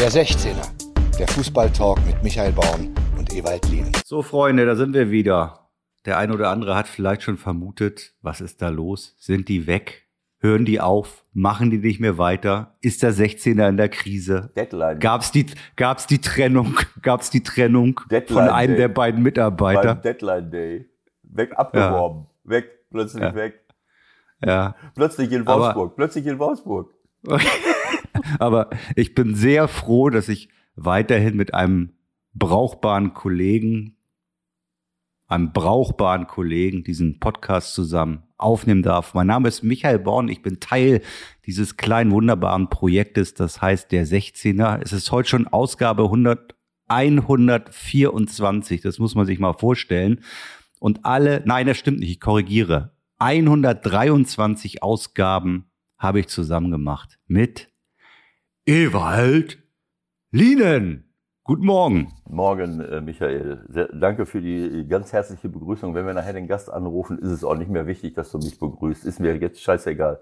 Der 16er, der Fußballtalk mit Michael Baum und Ewald Lien. So, Freunde, da sind wir wieder. Der ein oder andere hat vielleicht schon vermutet, was ist da los? Sind die weg? Hören die auf? Machen die nicht mehr weiter? Ist der 16er in der Krise? Deadline. Gab's die, gab's die Trennung? Gab's die Trennung Deadline von einem Day. der beiden Mitarbeiter? Beim Deadline Day. Weg, abgeworben. Weg, plötzlich Ja. weg. Ja. Plötzlich in Aber- Wolfsburg. plötzlich in Wolfsburg. Aber ich bin sehr froh, dass ich weiterhin mit einem brauchbaren Kollegen, einem brauchbaren Kollegen diesen Podcast zusammen aufnehmen darf. Mein Name ist Michael Born. Ich bin Teil dieses kleinen, wunderbaren Projektes, das heißt der 16er. Es ist heute schon Ausgabe 100, 124. Das muss man sich mal vorstellen. Und alle, nein, das stimmt nicht. Ich korrigiere. 123 Ausgaben habe ich zusammen gemacht mit Ewald Lienen. Guten Morgen. Morgen, äh, Michael. Sehr, danke für die ganz herzliche Begrüßung. Wenn wir nachher den Gast anrufen, ist es auch nicht mehr wichtig, dass du mich begrüßt. Ist mir jetzt scheißegal.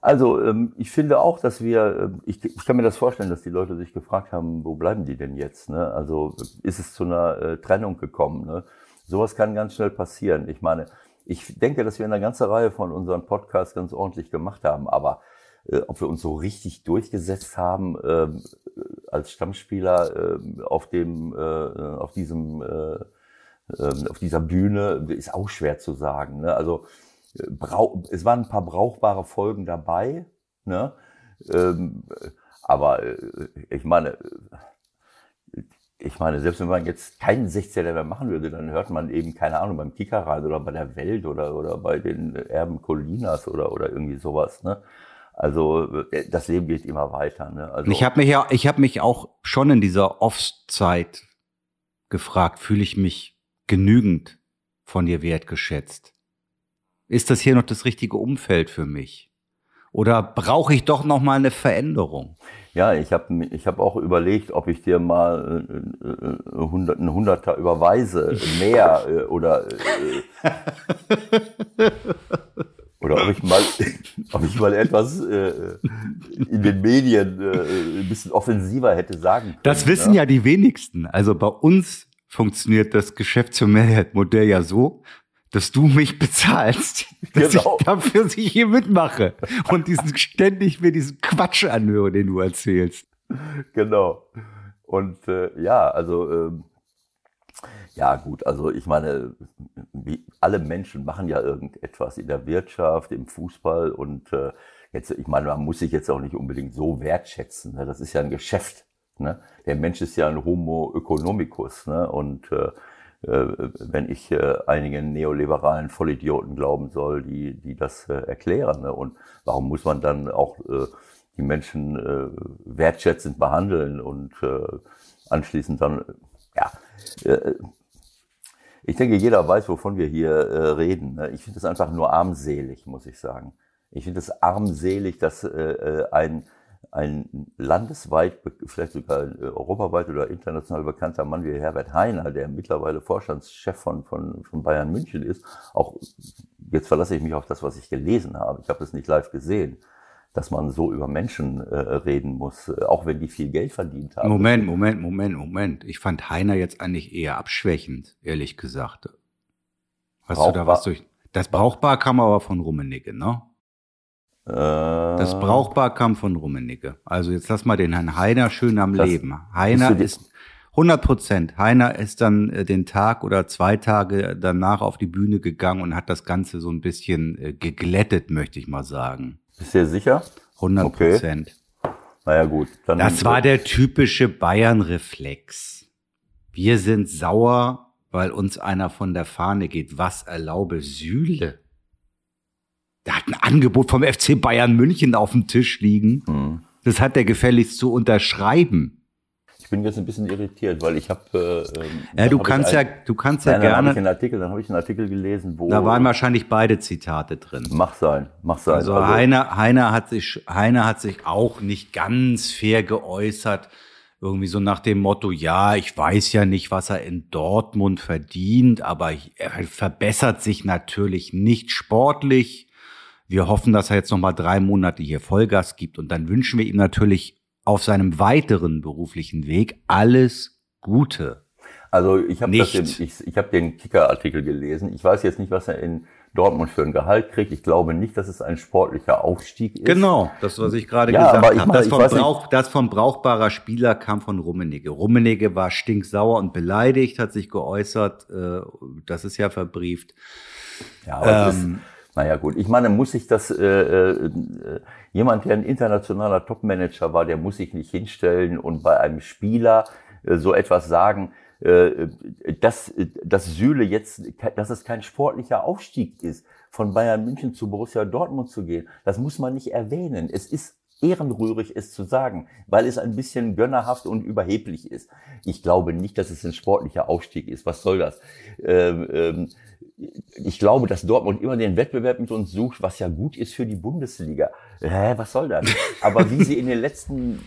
Also, ähm, ich finde auch, dass wir, ähm, ich, ich kann mir das vorstellen, dass die Leute sich gefragt haben, wo bleiben die denn jetzt? Ne? Also, ist es zu einer äh, Trennung gekommen? Ne? Sowas kann ganz schnell passieren. Ich meine, ich denke, dass wir eine ganze Reihe von unseren Podcasts ganz ordentlich gemacht haben, aber äh, ob wir uns so richtig durchgesetzt haben ähm, äh, als Stammspieler ähm, auf dem, äh, auf diesem, äh, ähm, auf dieser Bühne, ist auch schwer zu sagen. Ne? Also äh, brau es waren ein paar brauchbare Folgen dabei, ne? ähm, aber äh, ich meine, äh, ich meine, selbst wenn man jetzt keinen 16er mehr machen würde, dann hört man eben, keine Ahnung, beim Kicker rein oder bei der Welt oder, oder bei den Erben Colinas oder, oder irgendwie sowas. Ne? Also äh, das Leben geht immer weiter. Ne? Also, Ich habe mich ja, ich habe mich auch schon in dieser Off-Zeit gefragt, fühle ich mich genügend von dir wertgeschätzt? Ist das hier noch das richtige Umfeld für mich? Oder brauche ich doch noch mal eine Veränderung? Ja, ich habe ich hab auch überlegt, ob ich dir mal äh, äh, äh, hundert- ein Hunderter überweise, mehr äh, oder äh, oder ob ich mal ob ich mal etwas äh, in den Medien äh, ein bisschen offensiver hätte sagen können. Das wissen ne? ja die wenigsten. Also bei uns funktioniert das Geschäftsmodell ja so, dass du mich bezahlst, dass Genau. ich dafür dass ich hier mitmache und diesen ständig mir diesen Quatsch anhöre, den du erzählst. Genau. Und äh, ja, also ähm, ja gut, also ich meine, wie alle Menschen machen ja irgendetwas in der Wirtschaft, im Fußball und äh, jetzt, ich meine, man muss sich jetzt auch nicht unbedingt so wertschätzen. Ne? Das ist ja ein Geschäft. Ne? Der Mensch ist ja ein Homo economicus. Ne? Und äh, äh, wenn ich äh, einigen neoliberalen Vollidioten glauben soll, die, die das äh, erklären. Ne? Und warum muss man dann auch äh, die Menschen äh, wertschätzend behandeln und äh, anschließend dann, ja, ich denke, jeder weiß, wovon wir hier äh, reden. ne? Ich finde es einfach nur armselig, muss ich sagen. Ich finde es armselig, dass äh, äh, ein, ein landesweit, vielleicht sogar äh, europaweit oder international bekannter Mann wie Herbert Heiner, der mittlerweile Vorstandschef von, von, von Bayern München ist, auch jetzt verlasse ich mich auf das, was ich gelesen habe. Ich habe es nicht live gesehen, dass man so über Menschen äh, reden muss, äh, auch wenn die viel Geld verdient haben. Moment, Moment, Moment, Moment. Ich fand Heiner jetzt eigentlich eher abschwächend, ehrlich gesagt. Hast du da Brauchbar. was durch? Das Brauchbar kam aber von Rummenigge, ne? Äh, Das Brauchbar kam von Rummenigge. Also jetzt lass mal den Herrn Heiner schön am Das- Leben. Heiner ist 100 Prozent. Heiner ist dann äh, den Tag oder zwei Tage danach auf die Bühne gegangen und hat das Ganze so ein bisschen äh, geglättet, möchte ich mal sagen. Bist du dir sicher? 100 Prozent. Naja, gut. Dann, Das war der typische Bayern-Reflex. Wir sind sauer, weil uns einer von der Fahne geht. Was erlaube Sühle? Der hat ein Angebot vom FC Bayern München auf dem Tisch liegen. Hm. Das hat er gefälligst zu unterschreiben. Ich bin jetzt ein bisschen irritiert, weil ich habe. Äh, ähm, Ja, du hab kannst ja, ein- du kannst ja Nein, dann habe ich gerne. einen Artikel, dann habe ich einen Artikel gelesen, wo. Da waren wahrscheinlich beide Zitate drin. Mach sein, mach sein. Also, Heiner, Heiner hat sich, Heiner hat sich auch nicht ganz fair geäußert. Irgendwie so nach dem Motto, ja, ich weiß ja nicht, was er in Dortmund verdient, aber er verbessert sich natürlich nicht sportlich. Wir hoffen, dass er jetzt noch mal drei Monate hier Vollgas gibt und dann wünschen wir ihm natürlich auf seinem weiteren beruflichen Weg alles Gute. Also ich habe ich, ich hab den Kicker-Artikel gelesen. Ich weiß jetzt nicht, was er in Dortmund für ein Gehalt kriegt. Ich glaube nicht, dass es ein sportlicher Aufstieg ist. Genau, das, was ich gerade ja, gesagt habe. Das, von Brauch, das von brauchbarer Spieler kam von Rummenigge. Rummenigge war stinksauer und beleidigt, hat sich geäußert. Äh, das ist ja verbrieft. Ja, aber ähm, ist, naja gut, ich meine, muss ich das, äh, äh, jemand, der ein internationaler Topmanager war, der muss sich nicht hinstellen und bei einem Spieler äh, so etwas sagen, äh, dass, dass Süle jetzt, dass es kein sportlicher Aufstieg ist, von Bayern München zu Borussia Dortmund zu gehen. Das muss man nicht erwähnen. Es ist ehrenrührig, es zu sagen, weil es ein bisschen gönnerhaft und überheblich ist. Ich glaube nicht, dass es ein sportlicher Aufstieg ist. Was soll das? Ähm, ähm, ich glaube, dass Dortmund immer den Wettbewerb mit uns sucht, was ja gut ist für die Bundesliga. Hä, was soll das? Aber wie sie in den letzten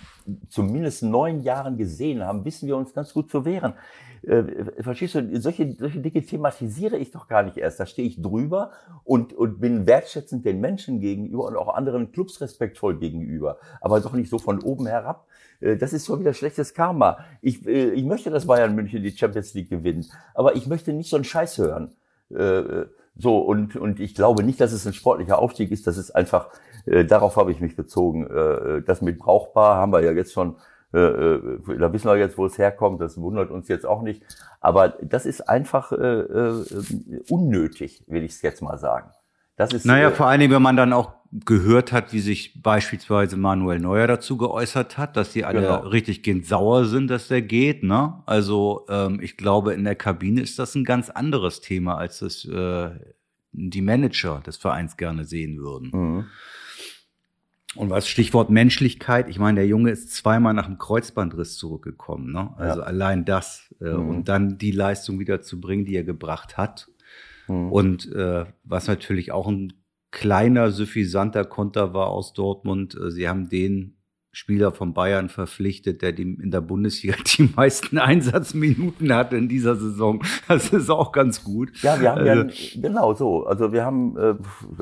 zumindest neun Jahren gesehen haben, wissen wir uns ganz gut zu wehren. Äh, verstehst du, solche, solche Dinge thematisiere ich doch gar nicht erst. Da stehe ich drüber und, und bin wertschätzend den Menschen gegenüber und auch anderen Clubs respektvoll gegenüber. Aber doch nicht so von oben herab. Äh, das ist schon wieder schlechtes Karma. Ich, äh, ich möchte, dass Bayern München die Champions League gewinnt. Aber ich möchte nicht so einen Scheiß hören. Äh, so, und, und ich glaube nicht, dass es ein sportlicher Aufstieg ist. Das ist einfach, äh, darauf habe ich mich bezogen. Äh, das mit brauchbar haben wir ja jetzt schon äh, äh, da wissen wir jetzt, wo es herkommt, das wundert uns jetzt auch nicht. Aber das ist einfach äh, äh, unnötig, will ich es jetzt mal sagen. Das ist, naja, äh, vor allen Dingen, wenn man dann auch gehört hat, wie sich beispielsweise Manuel Neuer dazu geäußert hat, dass die alle genau. richtig gehend sauer sind, dass der geht. Ne? Also ähm, ich glaube, in der Kabine ist das ein ganz anderes Thema, als das äh, die Manager des Vereins gerne sehen würden. Mhm. Und was Stichwort Menschlichkeit, ich meine, der Junge ist zweimal nach dem Kreuzbandriss zurückgekommen. Ne? Also ja. allein das äh, mhm. und dann die Leistung wieder zu bringen, die er gebracht hat. Mhm. Und äh, was natürlich auch ein kleiner, suffisanter Konter war aus Dortmund. Äh, sie haben den Spieler von Bayern verpflichtet, der in der Bundesliga die meisten Einsatzminuten hatte in dieser Saison. Das ist auch ganz gut. Ja, wir haben also, ja genau so. Also wir haben, äh,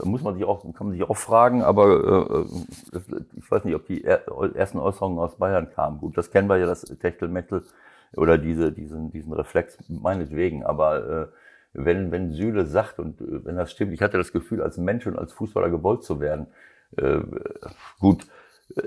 muss man sich auch, kann man sich auch fragen, aber äh, ich weiß nicht, ob die ersten Äußerungen aus Bayern kamen. Gut, das kennen wir ja, das Techtelmettel oder diese, diesen, diesen Reflex meinetwegen. Aber äh, wenn, wenn Süle sagt und äh, wenn das stimmt, ich hatte das Gefühl, als Mensch und als Fußballer gewollt zu werden. Äh, gut,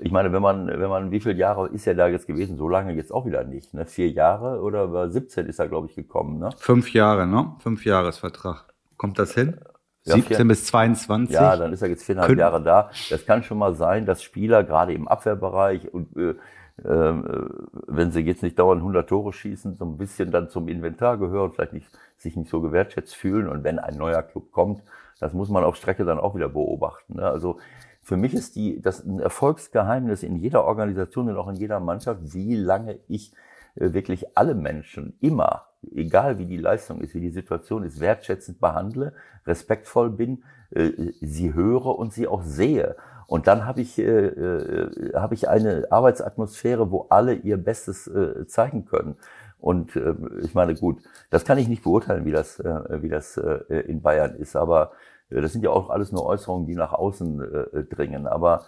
ich meine, wenn man, wenn man, wie viele Jahre ist er da jetzt gewesen? So lange jetzt auch wieder nicht, ne? Vier Jahre oder war 17 ist er, glaube ich, gekommen, ne? Fünf Jahre, ne? Fünf Jahresvertrag. Kommt das hin? Ja, 17 vier, bis 22? Ja, dann ist er jetzt viereinhalb Jahre da. Das kann schon mal sein, dass Spieler gerade im Abwehrbereich und äh, wenn sie jetzt nicht dauernd 100 Tore schießen, so ein bisschen dann zum Inventar gehören, vielleicht nicht, sich nicht so gewertschätzt fühlen. Und wenn ein neuer Club kommt, das muss man auf Strecke dann auch wieder beobachten. Ne? Also für mich ist die, das ein Erfolgsgeheimnis in jeder Organisation und auch in jeder Mannschaft, wie lange ich äh, wirklich alle Menschen immer, egal wie die Leistung ist, wie die Situation ist, wertschätzend behandle, respektvoll bin, äh, sie höre und sie auch sehe. Und dann habe ich, äh, äh, habe ich eine Arbeitsatmosphäre, wo alle ihr Bestes äh, zeigen können. Und äh, ich meine, gut, das kann ich nicht beurteilen, wie das, äh, wie das äh, in Bayern ist, aber das sind ja auch alles nur Äußerungen, die nach außen äh, dringen. Aber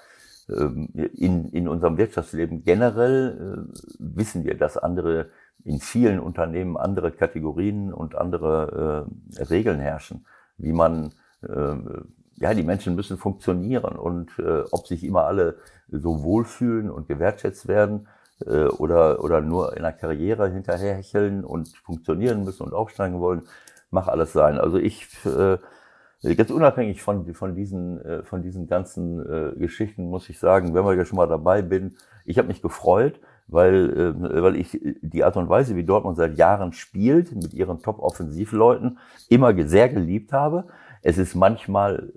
ähm, in, in unserem Wirtschaftsleben generell äh, wissen wir, dass andere in vielen Unternehmen andere Kategorien und andere äh, Regeln herrschen, wie man äh, ja, die Menschen müssen funktionieren und äh, ob sich immer alle so wohlfühlen und gewertschätzt werden äh, oder, oder nur in der Karriere hinterherhecheln und funktionieren müssen und aufsteigen wollen, mach alles sein. Also ich äh, Ganz unabhängig von, von, diesen, äh, von diesen ganzen äh, Geschichten muss ich sagen, wenn wir ja schon mal dabei bin, ich habe mich gefreut, weil, äh, weil ich die Art und Weise, wie Dortmund seit Jahren spielt, mit ihren Top-Offensivleuten, immer sehr geliebt habe. Es ist manchmal,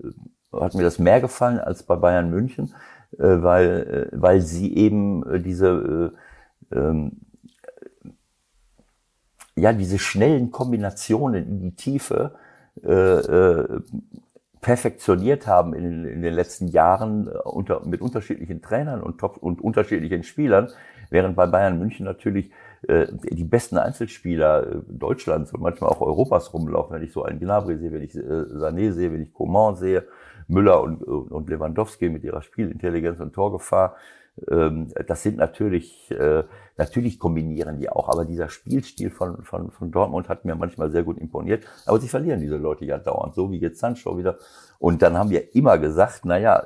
hat mir das mehr gefallen als bei Bayern München, weil, weil sie eben diese, ähm, ja, diese schnellen Kombinationen in die Tiefe, äh, äh, perfektioniert haben in, in, den letzten Jahren äh, unter, mit unterschiedlichen Trainern und, top, und unterschiedlichen Spielern, während bei Bayern München natürlich äh, die besten Einzelspieler äh, Deutschlands und manchmal auch Europas rumlaufen. Wenn ich so einen Gnabry sehe, wenn ich äh, Sané sehe, wenn ich Coman sehe, Müller und, und Lewandowski mit ihrer Spielintelligenz und Torgefahr. ähm, das sind natürlich, äh, natürlich kombinieren die auch, aber dieser Spielstil von, von, von Dortmund hat mir manchmal sehr gut imponiert. Aber sie verlieren diese Leute ja dauernd, so wie jetzt Sancho wieder. Und dann haben wir immer gesagt, naja,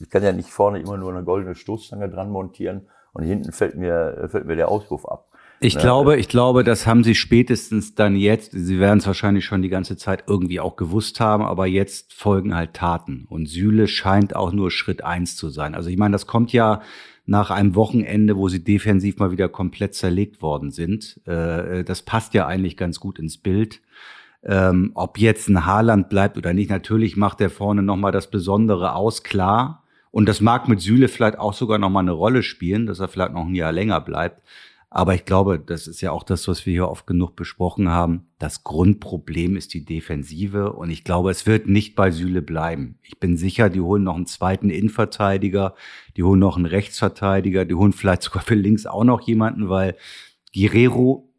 ich kann ja nicht vorne immer nur eine goldene Stoßstange dran montieren und hinten fällt mir, fällt mir der Auswurf ab. Ich ja. glaube, ich glaube, das haben sie spätestens dann jetzt, sie werden es wahrscheinlich schon die ganze Zeit irgendwie auch gewusst haben, aber jetzt folgen halt Taten. Und Süle scheint auch nur Schritt eins zu sein. Also ich meine, das kommt ja nach einem Wochenende, wo sie defensiv mal wieder komplett zerlegt worden sind. Äh, das passt ja eigentlich ganz gut ins Bild. Ähm, ob jetzt ein Haaland bleibt oder nicht, natürlich macht er vorne nochmal das Besondere aus, klar. Und das mag mit Süle vielleicht auch sogar nochmal eine Rolle spielen, dass er vielleicht noch ein Jahr länger bleibt. Aber ich glaube, das ist ja auch das, was wir hier oft genug besprochen haben. Das Grundproblem ist die Defensive und ich glaube, es wird nicht bei Süle bleiben. Ich bin sicher, die holen noch einen zweiten Innenverteidiger, die holen noch einen Rechtsverteidiger, die holen vielleicht sogar für links auch noch jemanden, weil Guerrero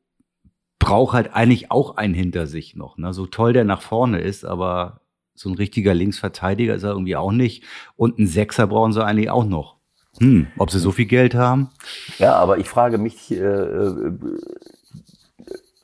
braucht halt eigentlich auch einen hinter sich noch. Ne? So toll der nach vorne ist, aber so ein richtiger Linksverteidiger ist er irgendwie auch nicht. Und einen Sechser brauchen sie eigentlich auch noch. Hm, ob sie so viel Geld haben? Ja, aber ich frage mich, äh, äh,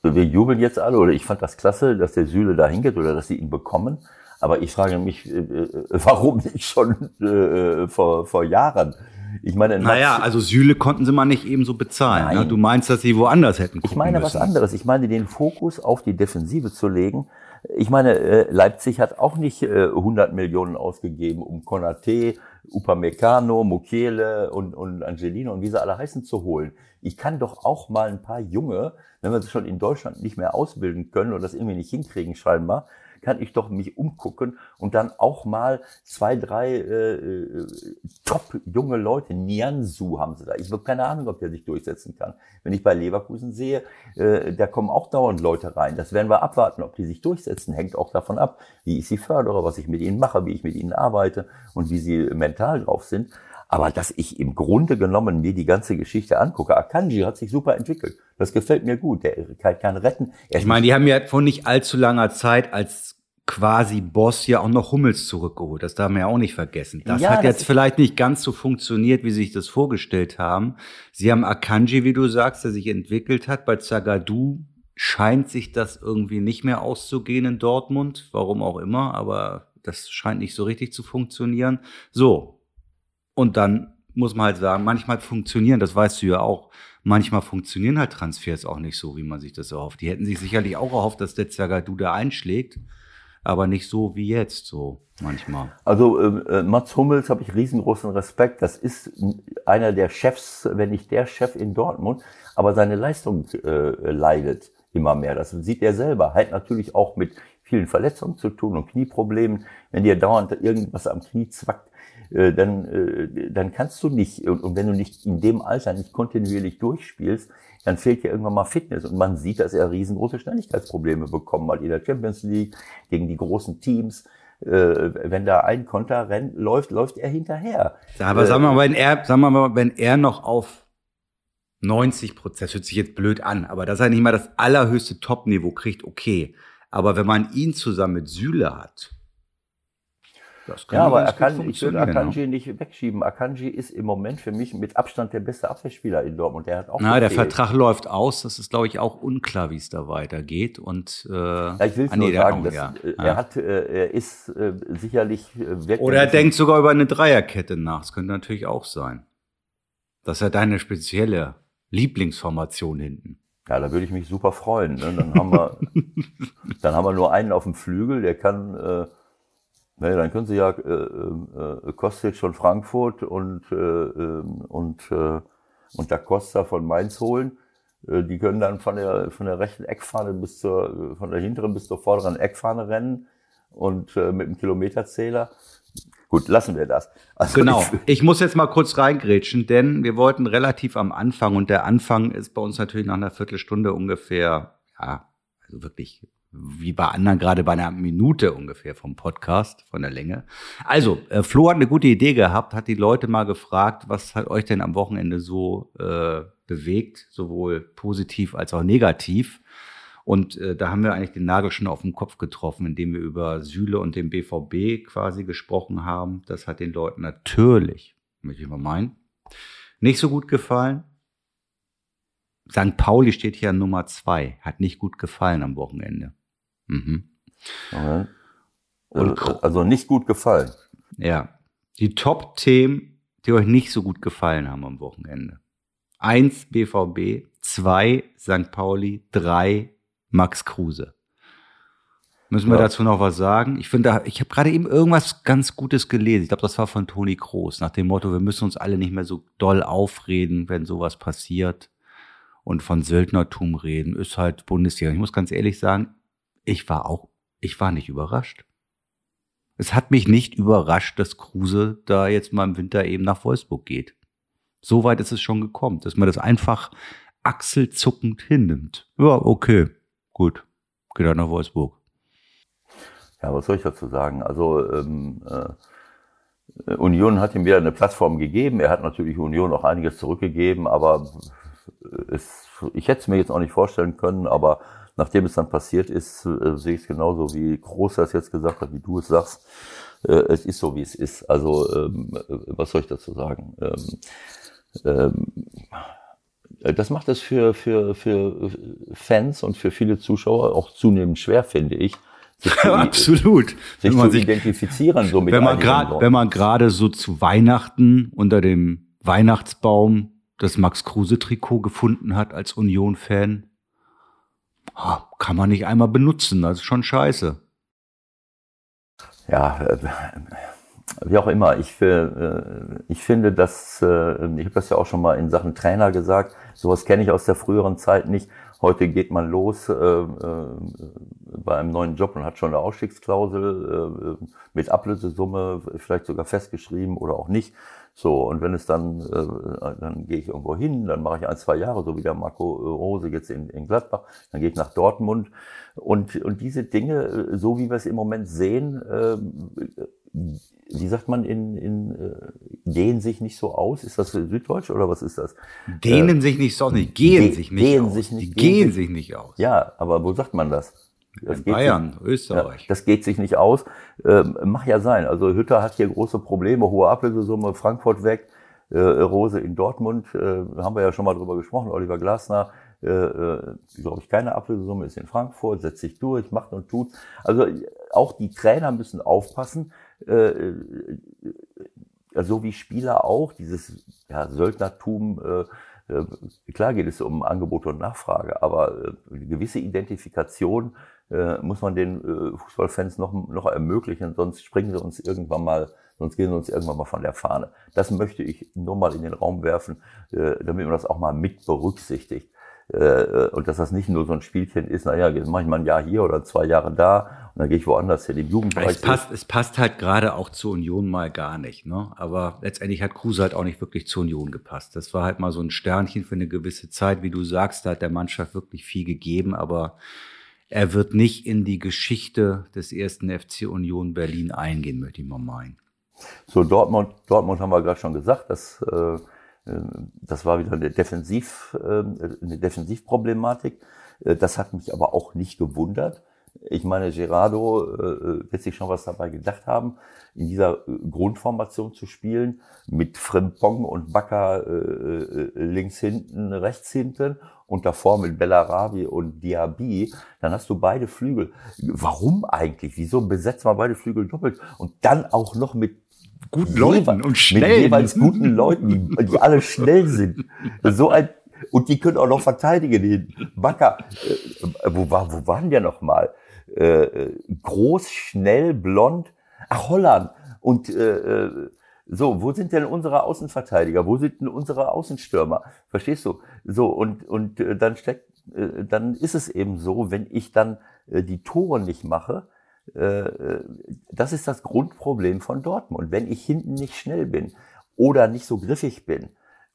wir jubeln jetzt alle, oder ich fand das klasse, dass der Süle da hingeht oder dass sie ihn bekommen. Aber ich frage mich, äh, äh warum nicht schon äh, vor, vor Jahren? Ich meine, naja, also Süle konnten sie mal nicht eben so bezahlen. Ne? Du meinst, dass sie woanders hätten Ich meine müssen. was anderes. Ich meine, den Fokus auf die Defensive zu legen. Ich meine, äh, Leipzig hat auch nicht 100 Millionen ausgegeben, um Konate Upamecano, Mukiele und, und Angelino und wie sie alle heißen zu holen. Ich kann doch auch mal ein paar Junge, wenn wir sie schon in Deutschland nicht mehr ausbilden können oder das irgendwie nicht hinkriegen scheinbar, kann ich doch mich umgucken und dann auch mal zwei, drei äh, äh, top junge Leute, Nianzu haben sie da. Ich habe keine Ahnung, ob der sich durchsetzen kann. Wenn ich bei Leverkusen sehe, äh, da kommen auch dauernd Leute rein. Das werden wir abwarten, ob die sich durchsetzen. Hängt auch davon ab, wie ich sie fördere, was ich mit ihnen mache, wie ich mit ihnen arbeite und wie sie mental drauf sind. Aber dass ich im Grunde genommen mir die ganze Geschichte angucke, Akanji hat sich super entwickelt. Das gefällt mir gut. Der kann retten. Er ich meine, die haben ja vor nicht allzu langer Zeit als quasi Boss ja auch noch Hummels zurückgeholt. Das darf man ja auch nicht vergessen. Das ja, hat das jetzt vielleicht nicht ganz so funktioniert, wie sie sich das vorgestellt haben. Sie haben Akanji, wie du sagst, der sich entwickelt hat. Bei Zagadou scheint sich das irgendwie nicht mehr auszugehen in Dortmund. Warum auch immer, aber das scheint nicht so richtig zu funktionieren. So. Und dann muss man halt sagen, manchmal funktionieren, das weißt du ja auch, manchmal funktionieren halt Transfers auch nicht so, wie man sich das erhofft. Die hätten sich sicherlich auch erhofft, dass der Zagadou da einschlägt aber nicht so wie jetzt, so manchmal. Also äh, Mats Hummels habe ich riesengroßen Respekt. Das ist einer der Chefs, wenn nicht der Chef in Dortmund, aber seine Leistung äh, leidet immer mehr. Das sieht er selber. Hat natürlich auch mit vielen Verletzungen zu tun und Knieproblemen. Wenn dir dauernd irgendwas am Knie zwackt, äh, dann, äh, dann kannst du nicht, und, und wenn du nicht in dem Alter nicht kontinuierlich durchspielst, dann fehlt ja irgendwann mal Fitness. Und man sieht, dass er riesengroße Schnelligkeitsprobleme bekommen hat in der Champions League, gegen die großen Teams. Äh, wenn da ein Konter rennt, läuft, läuft er hinterher. Aber äh, sagen wir mal, wenn er, sagen wir mal, wenn er noch auf 90 Prozent, das hört sich jetzt blöd an, aber dass er nicht mal das allerhöchste Top-Niveau kriegt, okay. Aber wenn man ihn zusammen mit Süle hat, ja, aber Akanji, ich würde Akanji genau. nicht wegschieben. Akanji ist im Moment für mich mit Abstand der beste Abwehrspieler in Dortmund. Der hat auch Na, der Vertrag läuft aus. Das ist, glaube ich, auch unklar, wie es da weitergeht. Und äh, ja, ich will ah, nur sagen, dass, ja. Äh, er hat, äh, er ist äh, sicherlich äh, Oder er denkt sogar über eine Dreierkette nach. Das könnte natürlich auch sein. Das ist ja deine spezielle Lieblingsformation hinten. Ja, da würde ich mich super freuen. Ne? Dann haben wir, dann haben wir nur einen auf dem Flügel, der kann äh, Nee, dann können Sie ja äh, äh, Kostic von Frankfurt und, äh, ähm, und, äh, und Da Costa von Mainz holen. Äh, die können dann von der, von der rechten Eckfahne bis zur, von der hinteren bis zur vorderen Eckfahne rennen und äh, mit dem Kilometerzähler. Gut, lassen wir das. Also genau. Ich, ich muss jetzt mal kurz reingrätschen, denn wir wollten relativ am Anfang und der Anfang ist bei uns natürlich nach einer Viertelstunde ungefähr, ja, also wirklich wie bei anderen gerade bei einer Minute ungefähr vom Podcast, von der Länge. Also, äh, Flo hat eine gute Idee gehabt, hat die Leute mal gefragt, was hat euch denn am Wochenende so äh, bewegt, sowohl positiv als auch negativ. Und äh, da haben wir eigentlich den Nagel schon auf den Kopf getroffen, indem wir über Süle und den BVB quasi gesprochen haben. Das hat den Leuten natürlich, möchte ich mal meinen, Nicht so gut gefallen. St. Pauli steht hier an Nummer zwei. Hat nicht gut gefallen am Wochenende. Mhm. Okay. Und, also nicht gut gefallen. Ja. Die Top-Themen, die euch nicht so gut gefallen haben am Wochenende. Eins BVB, zwei St. Pauli, drei Max Kruse. Müssen wir ja. dazu noch was sagen? Ich finde, ich habe gerade eben irgendwas ganz Gutes gelesen. Ich glaube, das war von Toni Kroos, nach dem Motto, wir müssen uns alle nicht mehr so doll aufreden, wenn sowas passiert und von Söldnertum reden. Ist halt Bundesliga. Ich muss ganz ehrlich sagen, ich war auch, ich war nicht überrascht. Es hat mich nicht überrascht, dass Kruse da jetzt mal im Winter eben nach Wolfsburg geht. So weit ist es schon gekommen, dass man das einfach achselzuckend hinnimmt. Ja, okay, gut, geht er nach Wolfsburg. Ja, was soll ich dazu sagen? Also ähm, äh, Union hat ihm wieder eine Plattform gegeben. Er hat natürlich Union auch einiges zurückgegeben, aber es, ich hätte es mir jetzt auch nicht vorstellen können, aber nachdem es dann passiert ist, äh, sehe ich es genauso, wie Groß das jetzt gesagt hat, wie du es sagst. Äh, es ist so, wie es ist. Also ähm, äh, was soll ich dazu sagen? Ähm, ähm, das macht es für, für, für Fans und für viele Zuschauer auch zunehmend schwer, finde ich, sich zu, Absolut. Sich zu sich, identifizieren, so mit wenn man gerade, wenn man gerade so zu Weihnachten unter dem Weihnachtsbaum das Max Kruse Trikot gefunden hat als Union-Fan, kann man nicht einmal benutzen. Das ist schon scheiße. Ja, äh, wie auch immer. Ich, äh, ich finde, dass, äh, ich habe das ja auch schon mal in Sachen Trainer gesagt, sowas kenne ich aus der früheren Zeit nicht. Heute geht man los äh, äh, bei einem neuen Job und hat schon eine Ausstiegsklausel äh, mit Ablösesumme, vielleicht sogar festgeschrieben oder auch nicht. So, und wenn es dann, äh, dann gehe ich irgendwo hin, dann mache ich ein, zwei Jahre, so wie der Marco Rose jetzt in, in Gladbach, dann gehe ich nach Dortmund. Und, und diese Dinge, äh, so wie wir es im Moment sehen, äh, wie sagt man, in, in äh, dehnen sich nicht so aus? Ist das Süddeutsch oder was ist das? Dehnen äh, sich nicht so aus, nicht gehen de sich nicht gehen aus. Sich nicht, Die gehen sich nicht aus. Ja, aber wo sagt man das? Das Bayern, sich, Österreich. Ja, das geht sich nicht aus. Ähm, mach ja sein. Also Hütter hat hier große Probleme, hohe Ablösesumme, Frankfurt weg, äh, Rose in Dortmund, äh, haben wir ja schon mal drüber gesprochen, Oliver Glasner, äh, äh, glaube ich, keine Ablösesumme ist in Frankfurt, setzt sich durch, macht und tut. Also auch die Trainer müssen aufpassen, äh, äh, so wie Spieler auch, dieses ja, Söldnertum, äh, äh, klar geht es um Angebot und Nachfrage, aber äh, eine gewisse Identifikation äh, muss man den äh, Fußballfans noch, noch ermöglichen, sonst springen sie uns irgendwann mal, sonst gehen sie uns irgendwann mal von der Fahne. Das möchte ich nur mal in den Raum werfen, äh, damit man das auch mal mit berücksichtigt. Äh, und dass das nicht nur so ein Spielchen ist, naja, jetzt mache ich mal ein Jahr hier oder zwei Jahre da und dann gehe ich woanders hin, im Jugendbereich. Es passt, es passt halt gerade auch zur Union mal gar nicht, ne? Aber letztendlich hat Kruse halt auch nicht wirklich zur Union gepasst. Das war halt mal so ein Sternchen für eine gewisse Zeit, wie du sagst, da hat der Mannschaft wirklich viel gegeben, aber er wird nicht in die Geschichte des ersten FC Union Berlin eingehen, möchte ich mal meinen. So, Dortmund, Dortmund haben wir gerade schon gesagt, dass äh, das war wieder eine, Defensiv, ähm, eine Defensivproblematik. Äh, das hat mich aber auch nicht gewundert. Ich meine, Gerardo äh, wird sich schon was dabei gedacht haben, in dieser äh, Grundformation zu spielen, mit Frimpong und Bakker links hinten, rechts hinten und davor mit Bellarabi und Diaby, dann hast du beide Flügel. Warum eigentlich? Wieso besetzt man beide Flügel doppelt? Und dann auch noch mit guten Leuten und schnell. Mit jeweils guten Leuten, die, die alle schnell sind. So ein, und die können auch noch verteidigen. Die Backer, äh, wo, war, wo waren der noch mal? Äh, groß, schnell, blond. Ach, Holland. Und äh, äh, so, wo sind denn unsere Außenverteidiger? Wo sind denn unsere Außenstürmer? Verstehst du? So, und, und äh, dann steckt, äh, dann ist es eben so, wenn ich dann äh, die Tore nicht mache, äh, das ist das Grundproblem von Dortmund. Wenn ich hinten nicht schnell bin oder nicht so griffig bin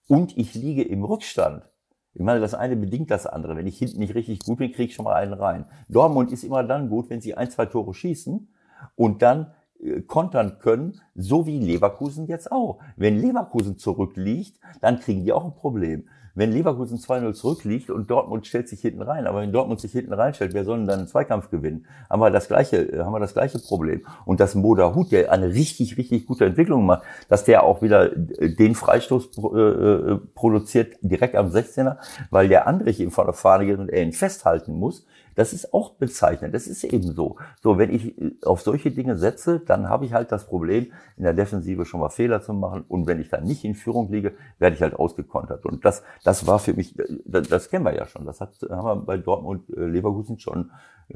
und ich liege im Rückstand, ich meine, das eine bedingt das andere. Wenn ich hinten nicht richtig gut bin, kriege ich schon mal einen rein. Dortmund ist immer dann gut, wenn sie ein, zwei Tore schießen und dann äh, kontern können, so wie Leverkusen jetzt auch. Wenn Leverkusen zurückliegt, dann kriegen die auch ein Problem wenn Leverkusen 2-0 zurückliegt und Dortmund stellt sich hinten rein, aber wenn Dortmund sich hinten reinstellt, wer soll denn dann einen Zweikampf gewinnen? Haben wir das gleiche, äh, haben wir das gleiche Problem. Und dass Moda Hut, der eine richtig, richtig gute Entwicklung macht, dass der auch wieder äh, den Freistoß äh, produziert direkt am 16er, weil der Andrich ihm von der Fahne geht und er ihn festhalten muss, das ist auch bezeichnend. Das ist eben so. So, wenn ich äh, auf solche Dinge setze, dann habe ich halt das Problem, in der Defensive schon mal Fehler zu machen. Und wenn ich dann nicht in Führung liege, werde ich halt ausgekontert. Und das, das war für mich, äh, das, das kennen wir ja schon. Das hat, haben wir bei Dortmund äh, Leverkusen schon,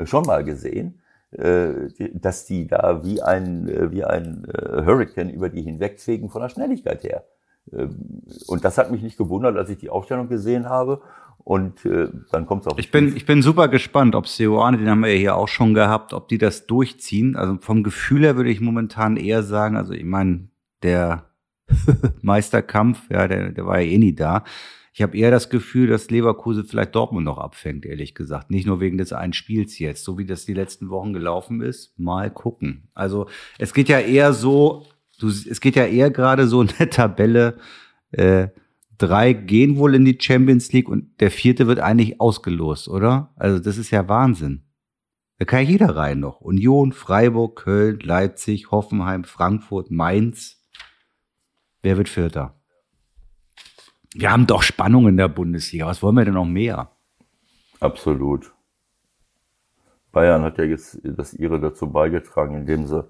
schon mal gesehen dass die da wie ein, wie ein Hurricane über die hinwegfegen von der Schnelligkeit her. Ähm, und das hat mich nicht gewundert, als ich die Aufstellung gesehen habe. Und äh, dann kommt es auch. Ich bin, ich bin super gespannt, ob Seoane, den haben wir ja hier auch schon gehabt, ob die das durchziehen. Also vom Gefühl her würde ich momentan eher sagen, also ich meine, der Meisterkampf, ja, der, der war ja eh nie da. Ich habe eher das Gefühl, dass Leverkusen vielleicht Dortmund noch abfängt, ehrlich gesagt. Nicht nur wegen des einen Spiels jetzt, so wie das die letzten Wochen gelaufen ist. Mal gucken. Also es geht ja eher so, du, es geht ja eher gerade so in der Tabelle. Äh, drei gehen wohl in die Champions League und der vierte wird eigentlich ausgelost, oder? Also das ist ja Wahnsinn. Da kann ja jeder rein noch. Union, Freiburg, Köln, Leipzig, Hoffenheim, Frankfurt, Mainz. Wer wird Vierter? Wir haben doch Spannung in der Bundesliga. Was wollen wir denn noch mehr? Absolut. Bayern hat ja jetzt das ihre dazu beigetragen, indem sie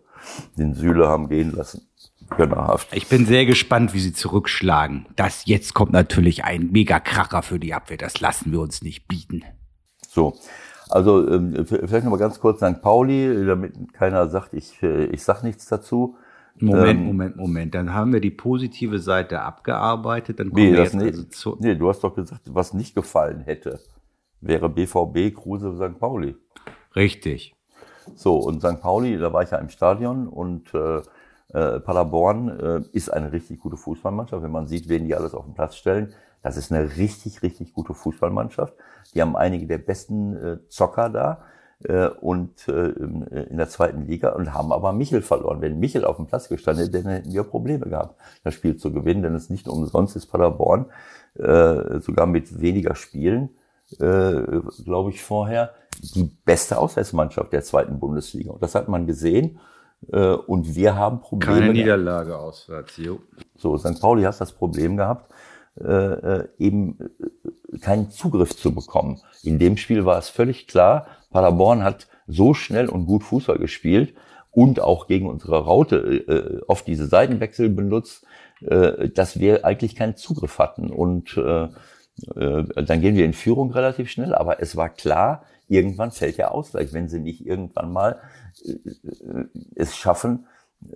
den Süle haben gehen lassen. Gönnerhaft. Ich bin sehr gespannt, wie sie zurückschlagen. Das jetzt kommt natürlich ein Mega-Kracher für die Abwehr. Das lassen wir uns nicht bieten. So. Also ähm, vielleicht noch mal ganz kurz St. Pauli, damit keiner sagt, ich, äh, ich sag nichts dazu. Moment, ähm, Moment, Moment. Dann haben wir die positive Seite abgearbeitet. Dann kommen nee, wir jetzt nicht, also zu nee, du hast doch gesagt, was nicht gefallen hätte, wäre BVB Kruse St. Pauli. Richtig. So, und St. Pauli, da war ich ja im Stadion und äh, äh, Paderborn äh, ist eine richtig gute Fußballmannschaft. Wenn man sieht, wen die alles auf den Platz stellen, das ist eine richtig, richtig gute Fußballmannschaft. Die haben einige der besten äh, Zocker da äh, und äh, in der zweiten Liga und haben aber Michel verloren. Wenn Michel auf dem Platz gestanden hätte, dann hätten wir Probleme gehabt, das Spiel zu gewinnen, denn es nicht umsonst ist Paderborn äh, sogar mit weniger Spielen, äh, glaube ich, vorher die beste Auswärtsmannschaft der zweiten Bundesliga. Und das hat man gesehen. Äh, und wir haben Probleme. Keine Niederlage auswärts, jo. So, St. Pauli hat das Problem gehabt, äh, äh, eben keinen Zugriff zu bekommen. In dem Spiel war es völlig klar, Paderborn hat so schnell und gut Fußball gespielt und auch gegen unsere Raute äh, oft diese Seitenwechsel benutzt, äh, dass wir eigentlich keinen Zugriff hatten. Und äh, äh, dann gehen wir in Führung relativ schnell, aber es war klar, irgendwann fällt der Ausgleich, wenn sie nicht irgendwann mal äh, äh, es schaffen,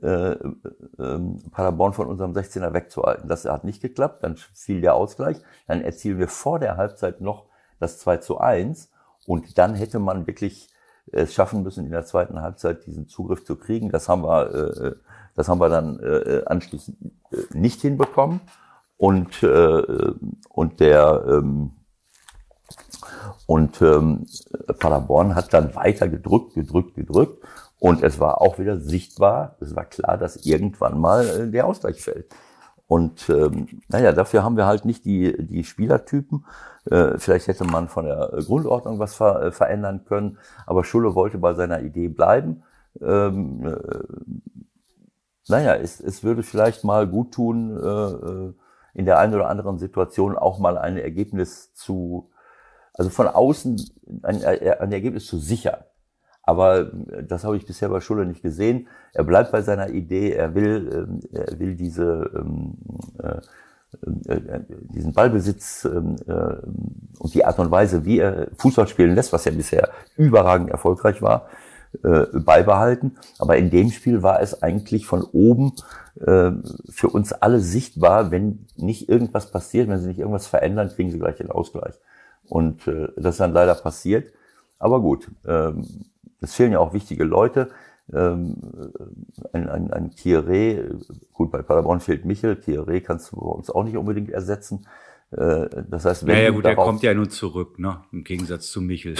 äh, äh, Paderborn von unserem 16er wegzuhalten. Das hat nicht geklappt, dann fiel der Ausgleich, dann erzielen wir vor der Halbzeit noch das 2 zu 1 und dann hätte man wirklich es schaffen müssen, in der zweiten Halbzeit diesen Zugriff zu kriegen. Das haben wir, äh, das haben wir dann äh, anschließend nicht hinbekommen und, äh, und der ähm, und ähm, Paderborn hat dann weiter gedrückt, gedrückt, gedrückt. Und es war auch wieder sichtbar, es war klar, dass irgendwann mal äh, der Ausgleich fällt. Und ähm, naja, dafür haben wir halt nicht die, die Spielertypen. Äh, vielleicht hätte man von der Grundordnung was ver, äh, verändern können. Aber Schulle wollte bei seiner Idee bleiben. Ähm, äh, naja, es, es würde vielleicht mal gut tun, äh, äh in der einen oder anderen Situation auch mal ein Ergebnis zu also von außen ein, ein Ergebnis zu sichern. Aber äh, das habe ich bisher bei Schulle nicht gesehen. Er bleibt bei seiner Idee, er will, ähm, er will diese, ähm, äh, äh, diesen Ballbesitz ähm, und die Art und Weise, wie er Fußball spielen lässt, was ja bisher überragend erfolgreich war, beibehalten. Aber in dem Spiel war es eigentlich von oben für uns alle sichtbar, wenn nicht irgendwas passiert, wenn sie nicht irgendwas verändern, kriegen sie gleich den Ausgleich. Und äh, das ist dann leider passiert. Aber gut, ähm, es fehlen ja auch wichtige Leute. Ähm, ein, ein, ein Thierry, gut, bei Paderborn fehlt Michel, Thierry kannst du bei uns auch nicht unbedingt ersetzen. Äh, das heißt, wenn naja, gut, der kommt ja nur zurück, ne? Im Gegensatz zu Michel.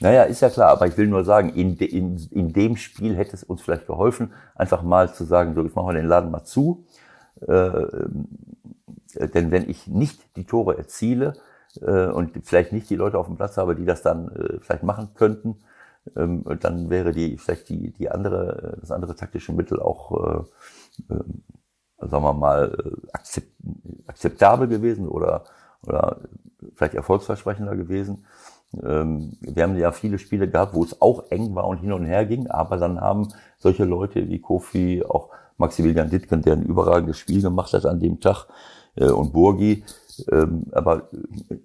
Naja, ist ja klar, aber ich will nur sagen, in, de, in, in dem Spiel hätte es uns vielleicht geholfen, einfach mal zu sagen, so, jetzt machen wir den Laden mal zu. Äh, äh, denn wenn ich nicht die Tore erziele äh, und vielleicht nicht die Leute auf dem Platz habe, die das dann äh, vielleicht machen könnten, ähm, dann wäre die vielleicht die, die andere, äh, das andere taktische Mittel auch, äh, äh, sagen wir mal, äh, akzept, akzeptabel gewesen oder, oder vielleicht erfolgsversprechender gewesen. Ähm, wir haben ja viele Spiele gehabt, wo es auch eng war und hin und her ging, aber dann haben solche Leute wie Kofi, auch Maximilian Dittgen, der ein überragendes Spiel gemacht hat an dem Tag, äh, und Burgi, ähm, aber äh,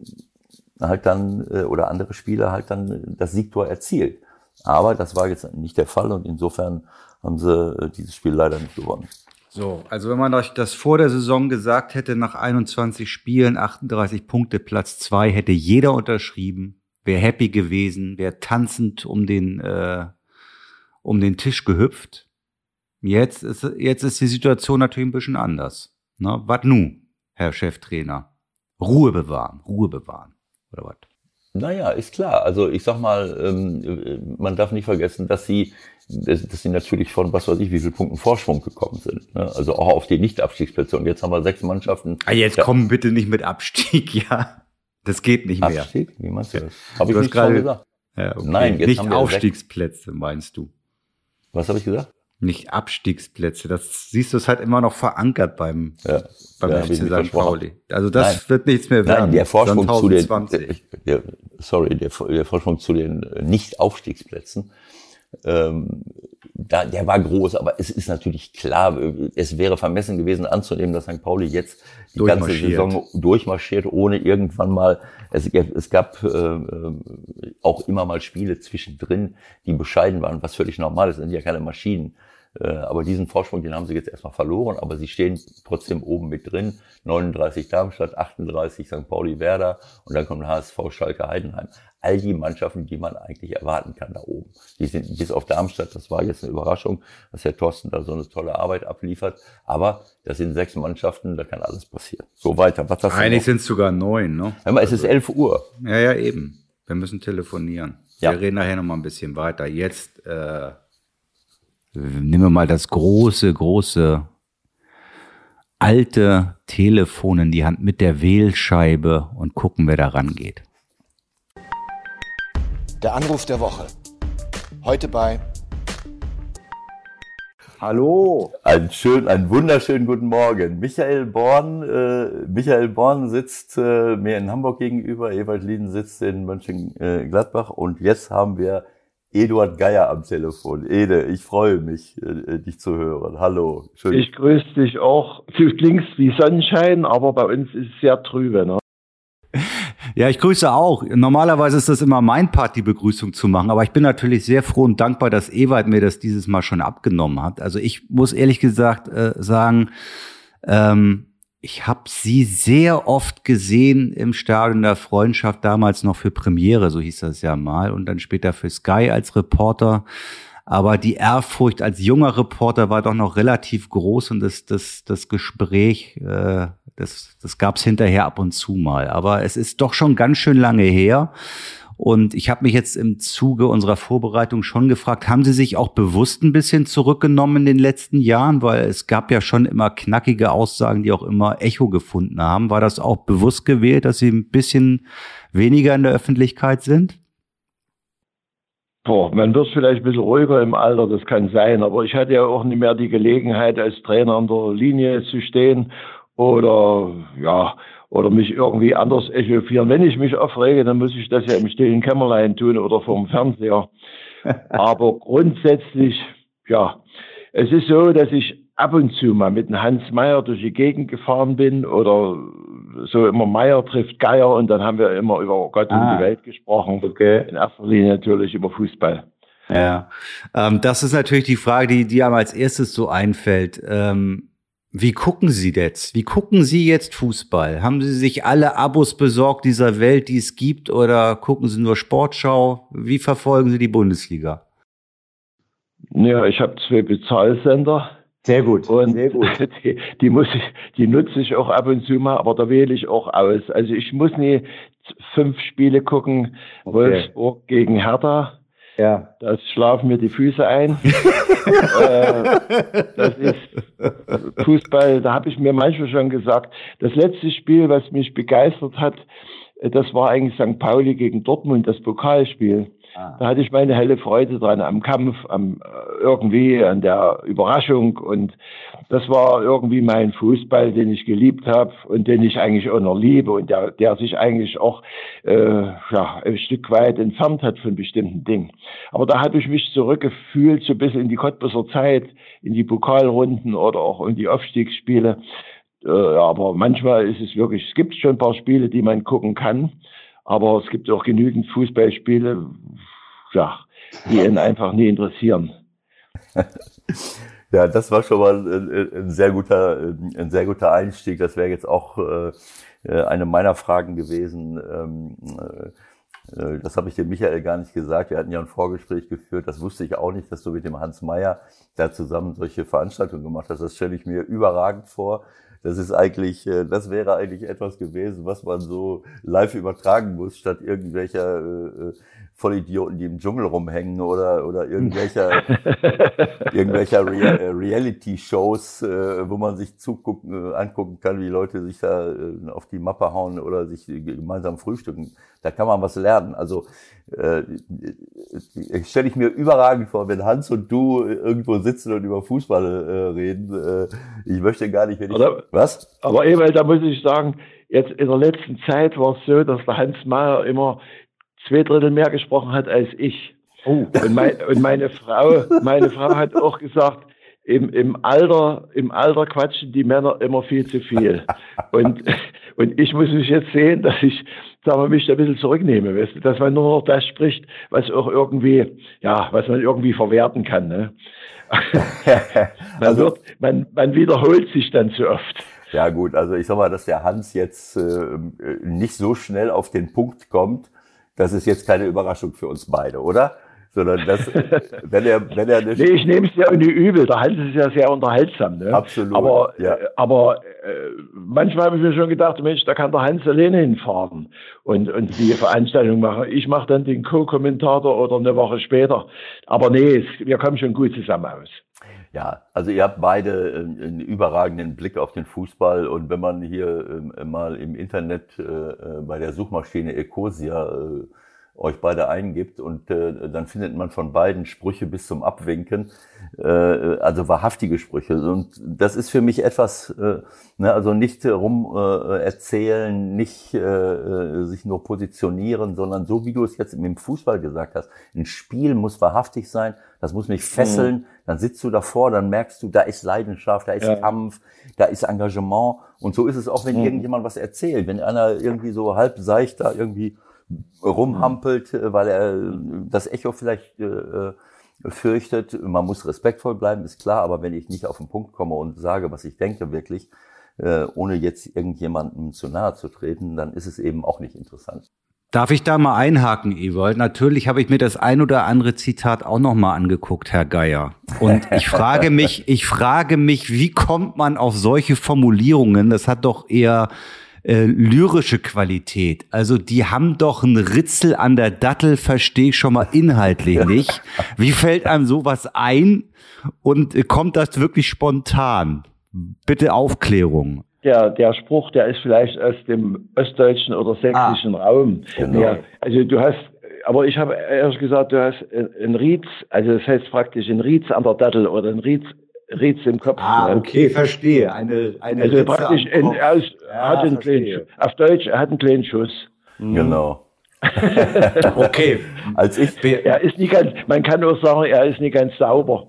halt dann, äh, oder andere Spieler halt dann das Siegtor erzielt. Aber das war jetzt nicht der Fall und insofern haben sie dieses Spiel leider nicht gewonnen. So, also wenn man euch das vor der Saison gesagt hätte, nach 21 Spielen, 38 Punkte, Platz zwei, hätte jeder unterschrieben wäre happy gewesen, wäre tanzend um den, äh, um den Tisch gehüpft. Jetzt ist, jetzt ist die Situation natürlich ein bisschen anders. Ne? Was nun, Herr Cheftrainer? Ruhe bewahren, Ruhe bewahren, oder was? Naja, ist klar. Also ich sag mal, ähm, man darf nicht vergessen, dass sie, dass, sie natürlich von was weiß ich, wie viel Punkten Vorsprung gekommen sind. Ne? Also auch auf die Nicht-Abstiegsplätze. Und jetzt haben wir sechs Mannschaften. Ah, jetzt kommen bitte nicht mit Abstieg, ja. Das geht nicht mehr. Abstieg? Wie meinst du das? Habe ich nicht gerade gesagt. Ja, okay. Nein, jetzt nicht Aufstiegsplätze, meinst du? Was habe ich gesagt? Nicht Abstiegsplätze. Das siehst du, es halt immer noch verankert beim, ja, beim FC St. Pauli. Also das Nein. wird nichts mehr werden. Nein, der Vorsprung zu den, der, sorry, der, der Vorsprung zu den Nicht-Aufstiegsplätzen ähm, da, der war groß, aber es ist natürlich klar, es wäre vermessen gewesen anzunehmen, dass St. Pauli jetzt die ganze Saison durchmarschiert, ohne irgendwann mal, es, es gab äh, äh, auch immer mal Spiele zwischendrin, die bescheiden waren, was völlig normal ist, sind ja keine Maschinen. Äh, aber diesen Vorsprung, den haben sie jetzt erstmal verloren, aber sie stehen trotzdem oben mit drin. 39 Darmstadt, 38 St. Pauli Werder und dann kommt HSV Schalke Heidenheim. All die Mannschaften, die man eigentlich erwarten kann da oben. Die sind bis auf Darmstadt, das war jetzt eine Überraschung, dass Herr Thorsten da so eine tolle Arbeit abliefert. Aber das sind sechs Mannschaften, da kann alles passieren. So weiter. Was hast Eigentlich sind es sogar neun, ne? Hör mal, es ist 11 Uhr. Ja, ja, eben. Wir müssen telefonieren. Ja. Wir reden nachher noch mal ein bisschen weiter. Jetzt äh, nehmen wir mal das große, große alte Telefon in die Hand mit der Wählscheibe und gucken, wer da rangeht. Der Anruf der Woche. Heute bei Hallo. Einen schönen, einen wunderschönen guten Morgen. Michael Born, äh, Michael Born sitzt äh, mir in Hamburg gegenüber, Ewald Lieden sitzt in Mönchengladbach und jetzt haben wir Eduard Geier am Telefon. Ede, ich freue mich, äh, dich zu hören. Hallo. Schön. Ich grüße dich auch. Du klingst wie Sonnenschein, aber bei uns ist es sehr trübe. Ne? Ja, ich grüße auch. Normalerweise ist das immer mein Part, die Begrüßung zu machen, aber ich bin natürlich sehr froh und dankbar, dass Ewald mir das dieses Mal schon abgenommen hat. Also ich muss ehrlich gesagt äh, sagen, ähm, ich habe sie sehr oft gesehen im Stadion der Freundschaft, damals noch für Premiere, so hieß das ja mal, und dann später für Sky als Reporter. Aber die Ehrfurcht als junger Reporter war doch noch relativ groß und das, das, das Gespräch, äh, das, das gab es hinterher ab und zu mal. Aber es ist doch schon ganz schön lange her. Und ich habe mich jetzt im Zuge unserer Vorbereitung schon gefragt, haben Sie sich auch bewusst ein bisschen zurückgenommen in den letzten Jahren? Weil es gab ja schon immer knackige Aussagen, die auch immer Echo gefunden haben. War das auch bewusst gewählt, dass Sie ein bisschen weniger in der Öffentlichkeit sind? Boah, man wird vielleicht ein bisschen ruhiger im Alter, das kann sein, aber ich hatte ja auch nicht mehr die Gelegenheit, als Trainer an der Linie zu stehen oder ja, oder mich irgendwie anders echauffieren. Wenn ich mich aufrege, dann muss ich das ja im stillen Kämmerlein tun oder vom Fernseher. Aber grundsätzlich, ja, es ist so, dass ich ab und zu mal mit dem Hans Meyer durch die Gegend gefahren bin oder so immer Meyer trifft Geier und dann haben wir immer über Gott ah. und die Welt gesprochen. Okay. In erster Linie natürlich über Fußball. Ja, ähm, das ist natürlich die Frage, die, die einem als erstes so einfällt. Ähm, wie gucken Sie jetzt? Wie gucken Sie jetzt Fußball? Haben Sie sich alle Abos besorgt dieser Welt, die es gibt, oder gucken Sie nur Sportschau? Wie verfolgen Sie die Bundesliga? Ja, ich habe zwei Bezahlsender. Sehr gut. Und sehr gut. Die, die, muss ich, die nutze ich auch ab und zu mal, aber da wähle ich auch aus. Also ich muss nie fünf Spiele gucken. Okay. Wolfsburg gegen Hertha. Ja. Das schlafen mir die Füße ein. äh, das ist Fußball, da habe ich mir manchmal schon gesagt, das letzte Spiel, was mich begeistert hat, äh, das war eigentlich St. Pauli gegen Dortmund, das Pokalspiel. Ah. Da hatte ich meine helle Freude dran, am Kampf, am äh, irgendwie an der Überraschung und das war irgendwie mein Fußball, den ich geliebt habe und den ich eigentlich auch noch liebe und der, der sich eigentlich auch äh, ja, ein Stück weit entfernt hat von bestimmten Dingen. Aber da habe ich mich zurückgefühlt, so ein bisschen in die Cottbuser Zeit, in die Pokalrunden oder auch in die Aufstiegsspiele. Äh, aber manchmal ist es wirklich, es gibt schon ein paar Spiele, die man gucken kann. Aber es gibt auch genügend Fußballspiele, ja, die ihn einfach nie interessieren. Ja, das war schon mal ein, ein sehr guter, ein sehr guter Einstieg. Das wäre jetzt auch äh, eine meiner Fragen gewesen. Äh, das habe ich dem Michael gar nicht gesagt. Wir hatten ja ein Vorgespräch geführt. Das wusste ich auch nicht, dass du mit dem Hans Meyer da zusammen solche Veranstaltungen gemacht hast. Das stelle ich mir überragend vor. Das ist eigentlich, äh, das wäre eigentlich etwas gewesen, was man so live übertragen muss, statt irgendwelcher äh, Vollidioten, die im Dschungel rumhängen oder, oder irgendwelcher, irgendwelcher Rea äh, Reality-Shows, äh, wo man sich zugucken, äh, angucken kann, wie Leute sich da äh, auf die Mappe hauen oder sich gemeinsam frühstücken. Da kann man was lernen. Also äh, stelle ich mir überragend vor, wenn Hans und du irgendwo sitzen und über Fußball äh, reden. Äh, ich möchte gar nicht, wenn ich... Oder, was? Aber Ewald, da muss ich sagen, jetzt in der letzten Zeit war es so, dass der Hans Mayer immer zwei Drittel mehr gesprochen hat als ich. Oh. Und, mein, und meine Frau, meine Frau hat auch gesagt, im, im Alter, im Alter quatschen die Männer immer viel zu viel. Und, und ich muss mich jetzt sehen, dass ich, sagen wir, mich da ein bisschen zurücknehme, weißt du, dass man nur noch das spricht, was auch irgendwie, ja, was man irgendwie verwerten kann, ne? man, Also- wird, man, man wiederholt sich dann zu oft. Ja gut, also ich sag mal, dass der Hans jetzt äh, nicht so schnell auf den Punkt kommt, das ist jetzt keine Überraschung für uns beide, oder? Sondern das, wenn er, wenn er eine, Nee, ich nehme es ja nicht übel. Der Hans ist ja sehr unterhaltsam. Ne? Absolut, Aber, ja. äh, aber äh, manchmal habe ich mir schon gedacht, Mensch, da kann der Hans alleine hinfahren und, und die Veranstaltung machen. Ich mache dann den Co-Kommentator oder eine Woche später. Aber nee, es, wir kommen schon gut zusammen aus. Ja, also ihr habt beide einen, einen überragenden Blick auf den Fußball. Und wenn man hier ähm, mal im Internet äh, äh, bei der Suchmaschine Ecosia äh, euch beide eingibt und dann findet man von beiden Sprüche bis zum Abwinken, äh, also wahrhaftige Sprüche. Und das ist für mich etwas, äh, ne, also nicht rum äh, erzählen, nicht äh, sich nur positionieren, sondern so wie du es jetzt im Fußball gesagt hast, ein Spiel muss wahrhaftig sein, das muss mich fesseln, dann sitzt du davor, dann merkst du, da ist Leidenschaft, da ist Ja. Kampf, da ist Engagement. Und so ist es auch, wenn Mhm. irgendjemand was erzählt. Wenn einer irgendwie so halb seicht da irgendwie rumhampelt, äh, weil er äh, das Echo vielleicht äh, äh, fürchtet. Man muss respektvoll bleiben, ist klar, aber wenn ich nicht auf den Punkt komme und sage, was ich denke wirklich, äh, ohne jetzt irgendjemandem zu nahe zu treten, dann ist es eben auch nicht interessant. Darf ich da mal einhaken, Ewald? Natürlich habe ich mir das ein oder andere Zitat auch noch mal angeguckt, Herr Geier. Und ich frage mich, ich frage mich, wie kommt man auf solche Formulierungen? Das hat doch eher äh, lyrische Qualität. Also die haben doch einen Ritzel an der Dattel, verstehe ich schon mal inhaltlich nicht. Wie fällt einem sowas ein? Und äh, kommt das wirklich spontan? Bitte Aufklärung. Der, der Spruch, der ist vielleicht aus dem ostdeutschen oder sächsischen Raum. Genau. Ja, also du hast, aber ich habe ehrlich gesagt, du hast ein Rietz, also das heißt praktisch ein Rietz an der Dattel oder ein Rietz, Rietz im Kopf. ne? verstehe. Eine, eine Also praktisch, in, er hat einen kleinen, Schuss- auf Deutsch, er hat einen kleinen Schuss. Genau. Okay. Als ich, Er ist nicht ganz, man kann auch sagen, er ist nicht ganz sauber.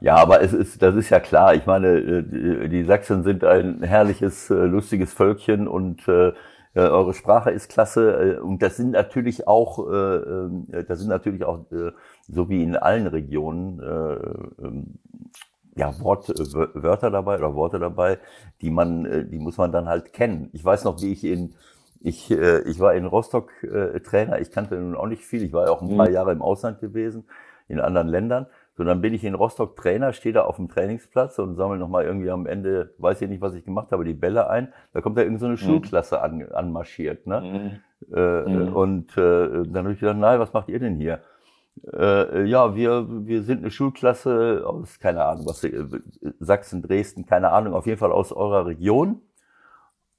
Ja, aber es ist, das ist ja klar. Ich meine, äh, die Sachsen sind ein herrliches, äh, lustiges Völkchen und äh, äh, eure Sprache ist klasse. Und das sind natürlich auch, äh, äh, das sind natürlich auch, äh, so wie in allen Regionen, äh, ähm, ja, Wort, äh, Wör- Wörter dabei oder Worte dabei, die man, äh, die muss man dann halt kennen. Ich weiß noch, wie ich in, ich, äh, ich war in Rostock äh, Trainer. Ich kannte nun auch nicht viel. Ich war ja auch ein paar Jahre im Ausland gewesen, in anderen Ländern. So, dann bin ich in Rostock Trainer, stehe da auf dem Trainingsplatz und sammle nochmal irgendwie am Ende, weiß ich nicht, was ich gemacht habe, die Bälle ein. Da kommt da irgendeine so eine Schulklasse an, anmarschiert. Ne? Äh, mhm. Und äh, dann habe ich gedacht, nein, was macht ihr denn hier? Äh, ja, wir, wir sind eine Schulklasse aus, keine Ahnung, was, Sachsen, Dresden, keine Ahnung, auf jeden Fall aus eurer Region.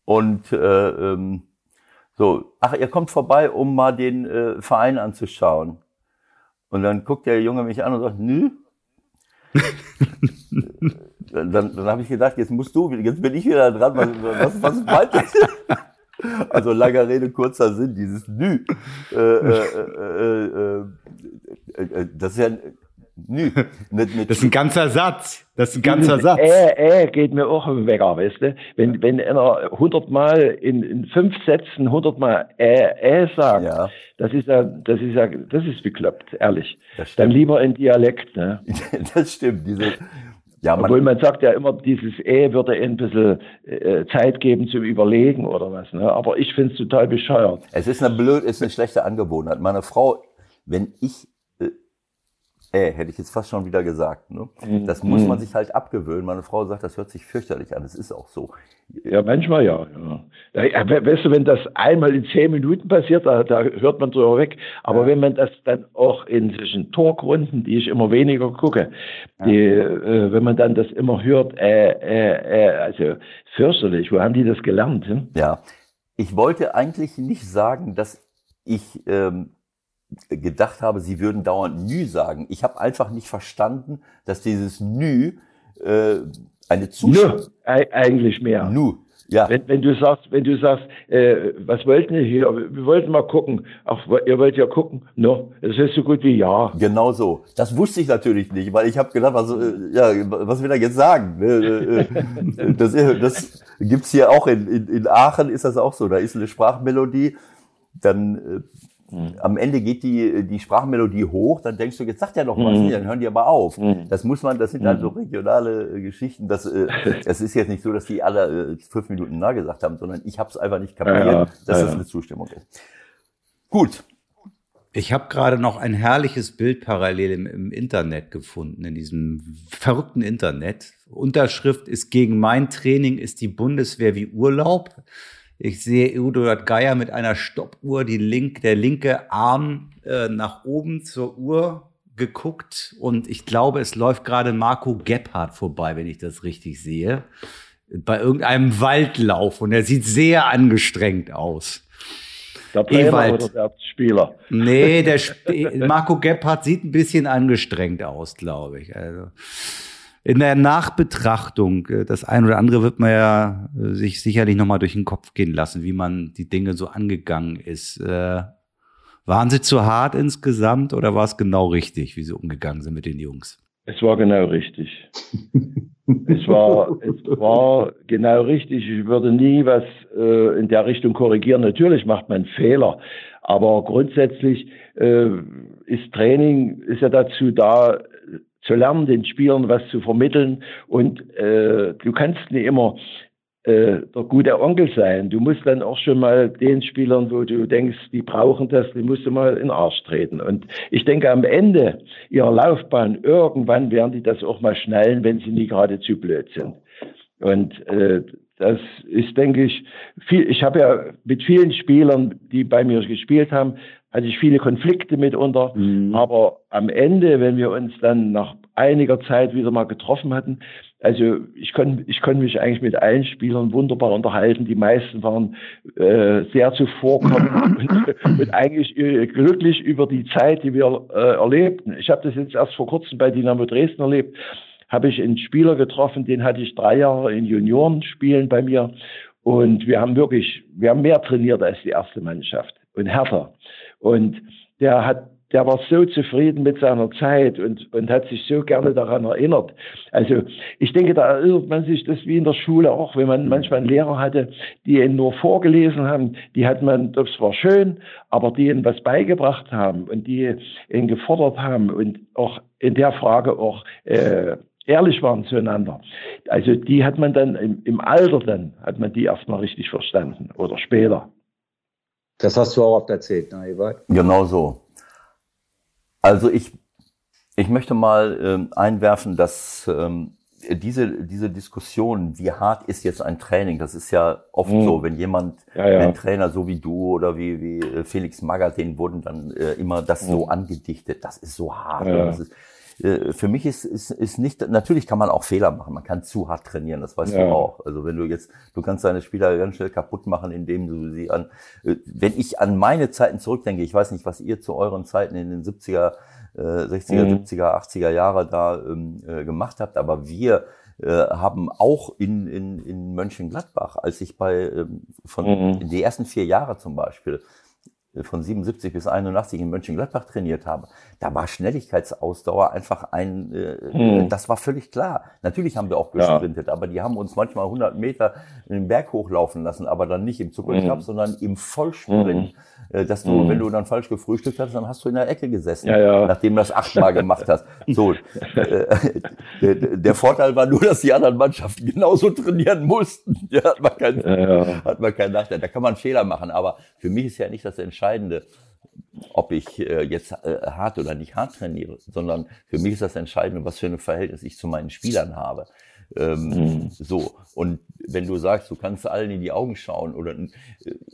Und äh, ähm, so, ach, ihr kommt vorbei, um mal den äh, Verein anzuschauen. Und dann guckt der Junge mich an und sagt, nö. dann dann habe ich gedacht, jetzt musst du, jetzt bin ich wieder dran, was, was, was meint das? Also langer Rede, kurzer Sinn, dieses Nü. Äh, äh, äh, äh, das ist ja Nü. Mit, mit das ist ein ganzer Satz. Das ist ein ganzer Satz. Äh, äh, geht mir auch im Wecker, weißt du? Wenn, wenn einer hundertmal in, in fünf Sätzen hundertmal äh, äh sagt, ja. das ist ja, das ist ja, das ist bekloppt, ehrlich. Dann lieber in Dialekt, ne? das stimmt, diese, ja, man Obwohl man sagt ja immer, dieses E würde ein bisschen äh, Zeit geben zum Überlegen oder was. Ne? Aber ich finde es total bescheuert. Es ist eine blöd, ist eine schlechte Angewohnheit. Meine Frau, wenn ich äh, hätte ich jetzt fast schon wieder gesagt. Ne? Mhm. Das muss man mhm. sich halt abgewöhnen. Meine Frau sagt, das hört sich fürchterlich an. Das ist auch so. Ja, manchmal ja. ja. Weißt du, wenn das einmal in zehn Minuten passiert, da, da hört man drüber weg. Aber ja. wenn man das dann auch in zwischen Talkrunden, die ich immer weniger gucke, die, äh, wenn man dann das immer hört, äh, äh, äh, also fürchterlich. Wo haben die das gelernt? Hm? Ja, ich wollte eigentlich nicht sagen, dass ich ähm, gedacht habe, sie würden dauernd Nü sagen. Ich habe einfach nicht verstanden, dass dieses Nü äh, eine Zustimmung... Nö, eigentlich mehr. Nu. Ja. Wenn, wenn du sagst, wenn du sagst, äh, was wollten wir hier? Wir wollten mal gucken. Ach, ihr wollt ja gucken. No, das ist so gut wie ja. Genau so. Das wusste ich natürlich nicht, weil ich habe gedacht, was, äh, ja, was will er jetzt sagen? Äh, äh, das, das gibt's hier auch in, in, in Aachen ist das auch so. Da ist eine Sprachmelodie, dann äh, Mhm. Am Ende geht die, die Sprachmelodie hoch, dann denkst du, jetzt sagt er noch was, mhm. dann hören die aber auf. Mhm. Das muss man, das sind halt so mhm. regionale äh, Geschichten. Das, äh, es ist jetzt nicht so, dass die alle äh, fünf Minuten nah gesagt haben, sondern ich habe es einfach nicht kapiert, ja, ja. dass ja, das eine Zustimmung ist. Gut. Ich habe gerade noch ein herrliches Bild parallel im, im Internet gefunden, in diesem verrückten Internet. Unterschrift ist gegen mein Training ist die Bundeswehr wie Urlaub. Ich sehe Eduard Geier mit einer Stoppuhr, die link, der linke Arm äh, nach oben zur Uhr geguckt und ich glaube, es läuft gerade Marco Gebhardt vorbei, wenn ich das richtig sehe, bei irgendeinem Waldlauf und er sieht sehr angestrengt aus. Der Trainer Ewald. oder der Spieler? Nee, der Sp Marco Gebhardt sieht ein bisschen angestrengt aus, glaube ich. Also in der Nachbetrachtung, äh, das ein oder andere wird man ja äh, sich sicherlich nochmal durch den Kopf gehen lassen, wie man die Dinge so angegangen ist. Äh, waren sie zu hart insgesamt oder war es genau richtig, wie sie umgegangen sind mit den Jungs? Es war genau richtig. es, war, es war genau richtig. Ich würde nie was äh, in der Richtung korrigieren. Natürlich macht man Fehler, aber grundsätzlich äh, ist Training ist ja dazu da, zu lernen, den Spielern was zu vermitteln. Und äh, du kannst nicht immer äh, der gute Onkel sein. Du musst dann auch schon mal den Spielern, wo du denkst, die brauchen das, die musst du mal in den Arsch treten. Und ich denke, am Ende ihrer Laufbahn, irgendwann werden die das auch mal schnallen, wenn sie nie gerade zu blöd sind. Und äh, das ist, denke ich, viel, ich habe ja mit vielen Spielern, die bei mir gespielt haben, hatte ich viele Konflikte mitunter. Mhm. Aber am Ende, wenn wir uns dann nach einiger Zeit wieder mal getroffen hatten, also ich konnte ich konnte mich eigentlich mit allen Spielern wunderbar unterhalten. Die meisten waren äh, sehr zuvorkommend und, und eigentlich äh, glücklich über die Zeit, die wir äh, erlebten. Ich habe das jetzt erst vor kurzem bei Dynamo Dresden erlebt. Habe ich einen Spieler getroffen, den hatte ich drei Jahre in Juniorenspielen bei mir. Und wir haben wirklich, wir haben mehr trainiert als die erste Mannschaft und härter. Und der hat, der war so zufrieden mit seiner Zeit und, und hat sich so gerne daran erinnert. Also ich denke, da erinnert man sich das wie in der Schule auch, wenn man manchmal einen Lehrer hatte, die ihn nur vorgelesen haben, die hat man, das war schön, aber die ihnen was beigebracht haben und die ihn gefordert haben und auch in der Frage auch äh, ehrlich waren zueinander. Also die hat man dann im, im Alter dann, hat man die erstmal richtig verstanden oder später. Das hast du auch oft erzählt, ne, Ewald? Genau so. Also ich, ich möchte mal ähm, einwerfen, dass ähm, diese, diese Diskussion, wie hart ist jetzt ein Training, das ist ja oft mhm. so, wenn jemand, ja, ja. ein Trainer so wie du oder wie, wie äh, Felix Magath, denen wurden dann äh, immer das mhm. so angedichtet, das ist so hart. Ja. Das ist, für mich ist, ist, ist nicht, natürlich kann man auch Fehler machen, man kann zu hart trainieren, das weißt ja. du auch. Also wenn du jetzt, du kannst deine Spieler ganz schnell kaputt machen, indem du sie an, äh, wenn ich an meine Zeiten zurückdenke, ich weiß nicht, was ihr zu euren Zeiten in den 70er, 60er, mhm. 70er, 80er Jahre da ähm, äh, gemacht habt, aber wir äh, haben auch in, in, in Mönchengladbach, als ich bei ähm, von mhm. die ersten vier Jahre zum Beispiel von 77 bis 81 in Mönchengladbach trainiert habe, da war Schnelligkeitsausdauer einfach ein, äh, hm. das war völlig klar. Natürlich haben wir auch gesprintet, ja. aber die haben uns manchmal 100 Meter den Berg hochlaufen lassen, aber dann nicht im Zuckercup, hm. sondern im Vollsprint. Hm. Äh, dass du, wenn du dann falsch gefrühstückt hast, dann hast du in der Ecke gesessen, ja, ja. nachdem du das achtmal gemacht hast. So, äh, der, der, Vorteil war nur, dass die anderen Mannschaften genauso trainieren mussten. Ja, hat man keinen, hat man keinen Nachteil. Da kann man Fehler machen, aber für mich ist ja nicht das Entscheidende, ob ich äh, jetzt äh, hart oder nicht hart trainiere, sondern für mich ist das Entscheidende, was für ein Verhältnis ich zu meinen Spielern habe. Ähm, mhm. So. Und wenn du sagst, du kannst allen in die Augen schauen oder äh,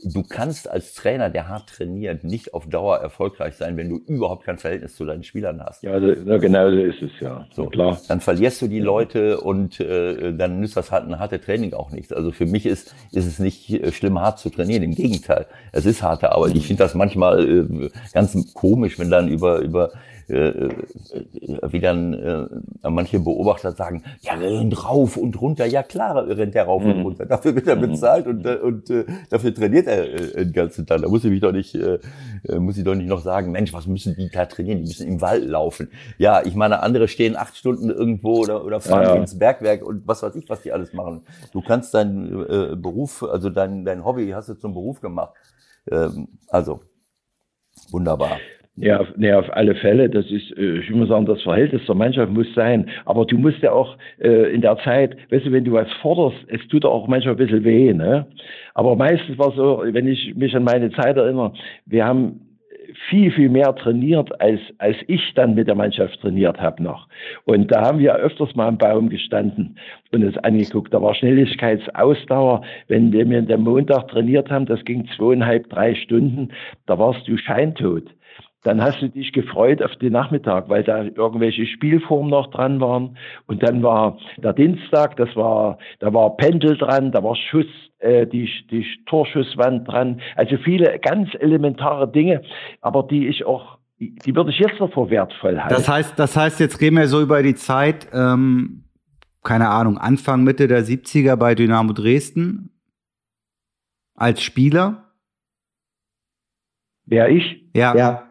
du kannst als Trainer, der hart trainiert, nicht auf Dauer erfolgreich sein, wenn du überhaupt kein Verhältnis zu deinen Spielern hast. Ja, genau so ist es ja. So klar. Dann verlierst du die Leute und äh, dann nützt das halt ein hartes Training auch nichts. Also für mich ist, ist es nicht äh, schlimm, hart zu trainieren. Im Gegenteil, es ist harte Arbeit. Ich finde das manchmal äh, ganz komisch, wenn dann über über äh, äh, wie dann äh, manche Beobachter sagen, ja, rennt rauf und runter. Ja klar, rennt er rauf mhm. und runter. Dafür wird er mhm. bezahlt und, äh, und äh, dafür trainiert er äh, den ganzen Tag. Da muss ich mich doch nicht, äh, äh, muss ich doch nicht noch sagen, Mensch, was müssen die da trainieren? Die müssen im Wald laufen. Ja, ich meine, andere stehen acht Stunden irgendwo oder, oder fahren ja, ja. ins Bergwerk und was weiß ich, was die alles machen. Du kannst deinen äh, Beruf, also dein, dein Hobby hast du zum Beruf gemacht. Ähm, also, wunderbar. Ja, auf, nee, auf alle Fälle. Das ist, äh, ich muss sagen, das Verhältnis der Mannschaft muss sein. Aber du musst ja auch äh, in der Zeit, weißt du, wenn du was forderst, es tut auch manchmal ein bisschen weh. Ne? Aber meistens war so, wenn ich mich an meine Zeit erinnere, wir haben viel, viel mehr trainiert, als, als ich dann mit der Mannschaft trainiert habe noch. Und da haben wir öfters mal am Baum gestanden und es angeguckt. Da war Schnelligkeitsausdauer. Wenn wir den Montag trainiert haben, das ging zweieinhalb, drei Stunden, da warst du scheintot dann hast du dich gefreut auf den Nachmittag, weil da irgendwelche Spielformen noch dran waren. Und dann war der Dienstag, das war, da war Pendel dran, da war Schuss, äh, die, die Torschusswand dran. Also viele ganz elementare Dinge, aber die ich auch, die würde ich jetzt noch für wertvoll halten. Das heißt, das heißt, jetzt reden wir so über die Zeit, ähm, keine Ahnung, Anfang, Mitte der 70er bei Dynamo Dresden als Spieler? Wer ich? Ja. ja.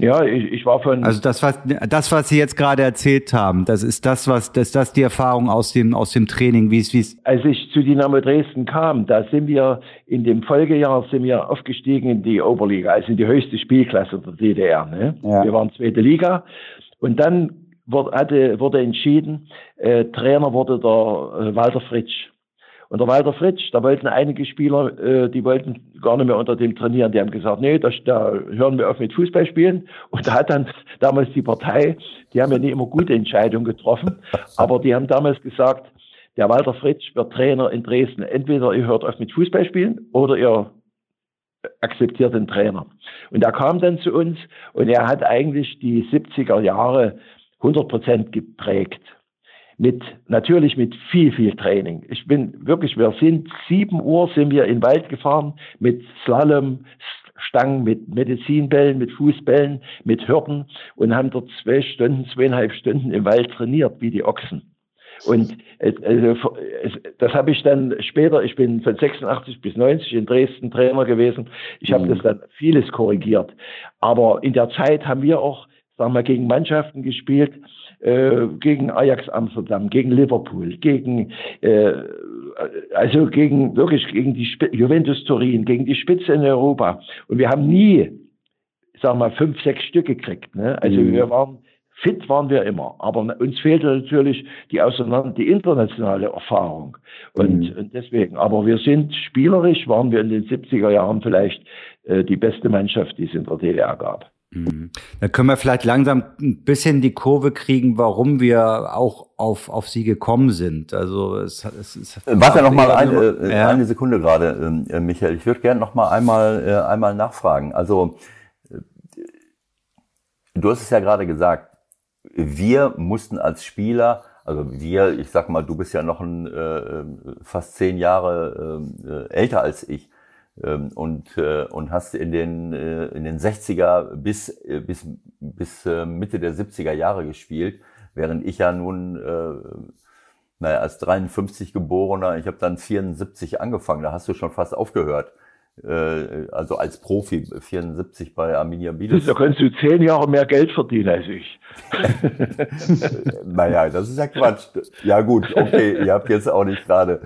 Ja, ich, ich war von. Also das, was das, was Sie jetzt gerade erzählt haben, das ist das, was das, das die Erfahrung aus dem aus dem Training, wie es wie es. Als ich zu Dynamo Dresden kam, da sind wir in dem Folgejahr sind wir aufgestiegen in die Oberliga, also in die höchste Spielklasse der DDR. Ne? Ja. Wir waren zweite Liga und dann wurde, hatte, wurde entschieden, äh, Trainer wurde der äh, Walter Fritsch. Und der Walter Fritsch, da wollten einige Spieler, äh, die wollten gar nicht mehr unter dem trainieren. Die haben gesagt, nee, das, da hören wir auf mit Fußball spielen. Und da hat dann damals die Partei, die haben ja nicht immer gute Entscheidungen getroffen, aber die haben damals gesagt, der Walter Fritsch wird Trainer in Dresden. Entweder ihr hört auf mit Fußball spielen oder ihr akzeptiert den Trainer. Und er kam dann zu uns und er hat eigentlich die 70er Jahre 100 Prozent geprägt mit, natürlich mit viel, viel Training. Ich bin wirklich, wir sind sieben Uhr sind wir in den Wald gefahren mit Slalom, Stangen, mit Medizinbällen, mit Fußbällen, mit Hürden und haben dort zwei Stunden, zweieinhalb Stunden im Wald trainiert, wie die Ochsen. Und also, das habe ich dann später, ich bin von 86 bis 90 in Dresden Trainer gewesen. Ich habe mhm. das dann vieles korrigiert. Aber in der Zeit haben wir auch, sagen wir, gegen Mannschaften gespielt, äh, gegen Ajax Amsterdam, gegen Liverpool, gegen äh, also gegen wirklich gegen die Sp Juventus Turin, gegen die Spitze in Europa. Und wir haben nie, sagen wir mal, fünf, sechs Stück gekriegt. Ne? Also mhm. wir waren fit waren wir immer, aber uns fehlte natürlich die auseinander die internationale Erfahrung und, mhm. und, deswegen. Aber wir sind spielerisch waren wir in den 70er Jahren vielleicht äh, die beste Mannschaft, die es in der DDR gab. Mhm. Da können wir vielleicht langsam ein bisschen die Kurve kriegen, warum wir auch auf, auf sie gekommen sind. Also es, es, es Warte noch mal eine, äh, ja. eine Sekunde gerade, äh, Michael. Ich würde gerne noch mal einmal, äh, einmal nachfragen. Also äh, du hast es ja gerade gesagt, wir mussten als Spieler, also wir, ich sag mal, du bist ja noch ein, äh, fast zehn Jahre äh, älter als ich ähm, und, äh, und hast in den, äh, in den 60er bis, äh, bis, bis Mitte der 70er Jahre gespielt, während ich ja nun äh, naja, als 53 geborener, ich habe dann 74 angefangen, da hast du schon fast aufgehört. Äh, also als Profi 74 bei Arminia Bielefeld. Da könntest du zehn Jahre mehr Geld verdienen als ich. naja, das ist ja Quatsch. Ja gut, okay, ihr habt jetzt auch nicht gerade,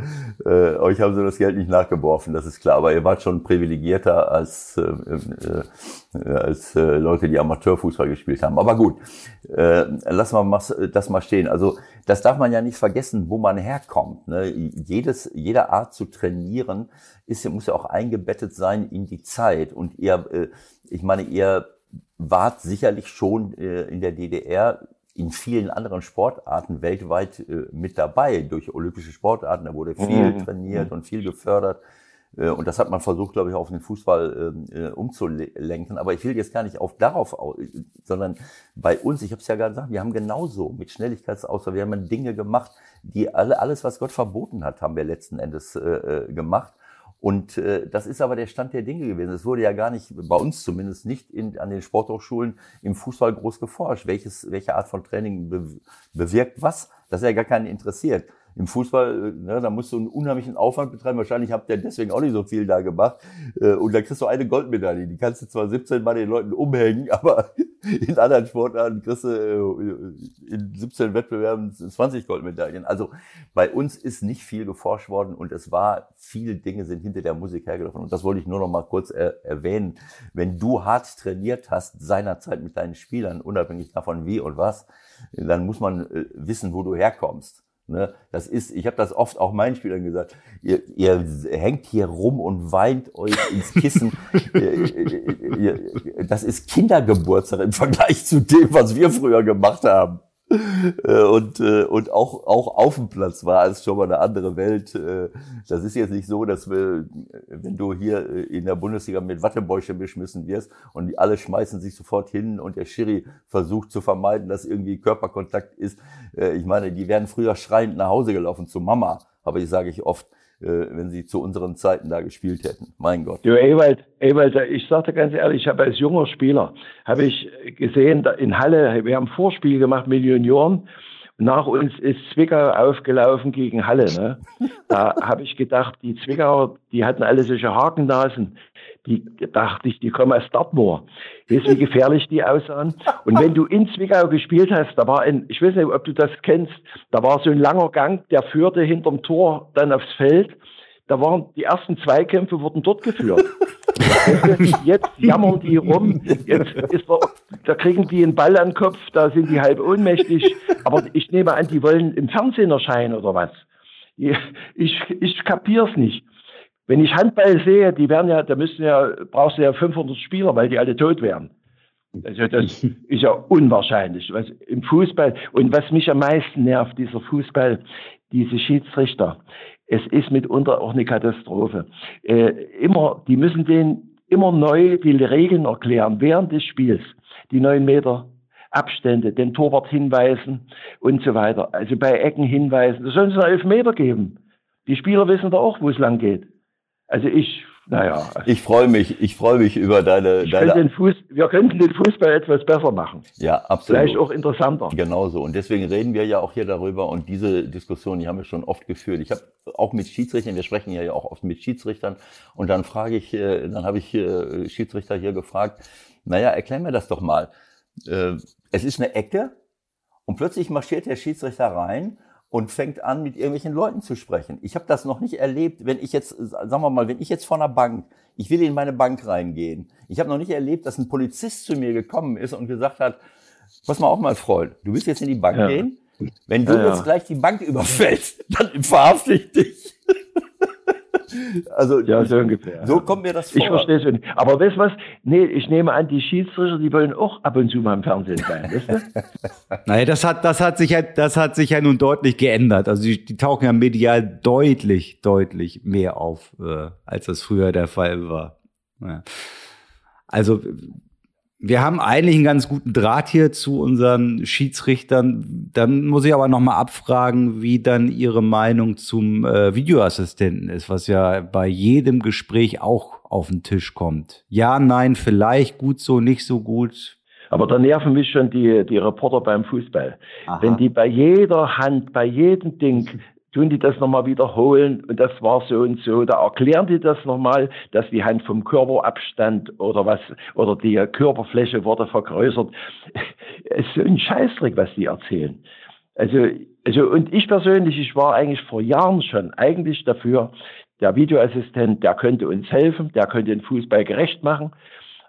äh, euch haben sie das Geld nicht nachgeworfen, das ist klar, aber ihr wart schon privilegierter als, äh, äh, als äh, Leute, die Amateurfußball gespielt haben. Aber gut, äh, lassen wir das mal stehen. Also das darf man ja nicht vergessen, wo man herkommt. Ne? Jedes, jede Art zu trainieren ist, muss ja auch eingebettet sein in die Zeit. Und ihr, äh, ich meine, ihr wart sicherlich schon äh, in der DDR in vielen anderen Sportarten weltweit äh, mit dabei, durch olympische Sportarten. Da wurde viel mhm. trainiert und viel gefördert. Äh, und das hat man versucht, glaube ich, auf den Fußball ähm, äh, umzulenken. Aber ich will jetzt gar nicht auf darauf, sondern bei uns, ich habe es ja gerade gesagt, wir haben genauso mit Schnelligkeitsauswahl, wir haben Dinge gemacht, die alle, alles, was Gott verboten hat, haben wir letzten Endes äh, äh gemacht. Und äh, das ist aber der Stand der Dinge gewesen. Es wurde ja gar nicht, bei uns zumindest nicht in, an den Sporthochschulen im Fußball groß geforscht, welches, welche Art von Training be, bewirkt was. Das ist ja gar keinen interessiert. Im Fußball, ne, da musst du einen unheimlichen Aufwand betreiben. Wahrscheinlich habt ihr deswegen auch nicht so viel da gemacht. Äh, und da kriegst du eine Goldmedaille. Die kannst du zwar 17 Mal den Leuten umhängen, aber in anderen Sportarten kriegst du äh, in 17 Wettbewerben 20 Goldmedaillen. Also bei uns ist nicht viel geforscht worden und es war, viele Dinge sind hinter der Musik hergelaufen. Und das wollte ich nur noch mal kurz erwähnen. Wenn du hart trainiert hast seinerzeit mit deinen Spielern, unabhängig davon wie und was, dann muss man äh, wissen, wo du herkommst. Ne, das ist, ich habe das oft auch meinen Spielern gesagt, ihr, ihr hängt hier rum und weint euch ins Kissen. das ist Kindergeburtstag im Vergleich zu dem, was wir früher gemacht haben. Äh, und, äh, und auch, auch auf dem Platz war es schon mal eine andere Welt. Äh, das ist jetzt nicht so, dass wir, wenn du hier in der Bundesliga mit Wattebäuschen beschmissen wirst und die alle schmeißen sich sofort hin und der Schiri versucht zu vermeiden, dass irgendwie Körperkontakt ist. Ich meine, die werden früher schreiend nach Hause gelaufen zu Mama, aber ich sage ich oft, äh, wenn sie zu unseren Zeiten da gespielt hätten. Mein Gott. Du, Ewald, Ewald, ich sagte ganz ehrlich, ich habe als junger Spieler, habe ich gesehen, in Halle, wir haben ein Vorspiel gemacht mit Junioren, nach uns ist Zwickau aufgelaufen gegen Halle. Ne? Da habe ich gedacht, die Zwickauer, die hatten alle solche Hakennasen. Die dachte ich, die kommen aus Dartmoor. Weißt wie gefährlich die aussahen? Und wenn du in Zwickau gespielt hast, da war ein, ich weiß nicht, ob du das kennst, da war so ein langer Gang, der führte hinterm Tor dann aufs Feld. Da waren die ersten Zweikämpfe wurden dort geführt. Jetzt jammern die rum, jetzt ist der, da kriegen die einen Ball an den Kopf, da sind die halb ohnmächtig. Aber ich nehme an, die wollen im Fernsehen erscheinen oder was. Ich, ich, ich kapier's nicht. Wenn ich Handball sehe, die werden ja, da müssen ja, brauchst du ja 500 Spieler, weil die alle tot wären. Also das ist ja unwahrscheinlich. Was im Fußball und was mich am meisten nervt, dieser Fußball, diese Schiedsrichter. Es ist mitunter auch eine Katastrophe. Äh, immer, die müssen denen immer neu die Regeln erklären während des Spiels. Die neun Meter Abstände, den Torwart hinweisen und so weiter. Also bei Ecken hinweisen. Da sollen es einen Elfmeter geben. Die Spieler wissen da auch, wo es lang geht. Also ich, naja. Ich freue mich, ich freue mich über deine. deine Fuß, wir könnten den Fußball etwas besser machen. Ja, absolut. Vielleicht auch interessanter. Genauso. Und deswegen reden wir ja auch hier darüber und diese Diskussion, die haben wir schon oft geführt. Ich habe auch mit Schiedsrichtern, wir sprechen ja auch oft mit Schiedsrichtern und dann frage ich, äh, dann habe ich äh, Schiedsrichter hier gefragt, naja, erklär mir das doch mal. Äh, es ist eine Ecke und plötzlich marschiert der Schiedsrichter rein und fängt an, mit irgendwelchen Leuten zu sprechen. Ich habe das noch nicht erlebt, wenn ich jetzt, sagen wir mal, wenn ich jetzt vor einer Bank, ich will in meine Bank reingehen. Ich habe noch nicht erlebt, dass ein Polizist zu mir gekommen ist und gesagt hat, pass mal auf, mein Freund, du willst jetzt in die Bank ja. gehen? Wenn du ja, ja. jetzt gleich die Bank überfällst, dann verhafte ich dich. Also, ja, so ungefähr. So kommt mir das vor. Ich verstehe es nicht. Aber weißt du was? Nee, ich nehme an, die Schiedsrichter, die wollen auch ab und zu mal im Fernsehen sein, weißt du? naja, das hat, das hat sich ja, das hat sich ja nun deutlich geändert. Also, die, die tauchen ja medial deutlich, deutlich mehr auf, äh, als das früher der Fall war. Ja. Also, wir haben eigentlich einen ganz guten Draht hier zu unseren Schiedsrichtern. Dann muss ich aber noch mal abfragen, wie dann Ihre Meinung zum äh, Videoassistenten ist, was ja bei jedem Gespräch auch auf den Tisch kommt. Ja, nein, vielleicht gut so, nicht so gut. Aber da nerven mich schon die, die Reporter beim Fußball. Aha. Wenn die bei jeder Hand, bei jedem Ding tun die das nochmal wiederholen und das war so und so. Da erklären die das nochmal, dass die Hand vom Körperabstand oder was, oder die Körperfläche wurde vergrößert. Es ist so ein Scheißdreck, was die erzählen. Also, also, und ich persönlich, ich war eigentlich vor Jahren schon eigentlich dafür, der Videoassistent, der könnte uns helfen, der könnte den Fußball gerecht machen.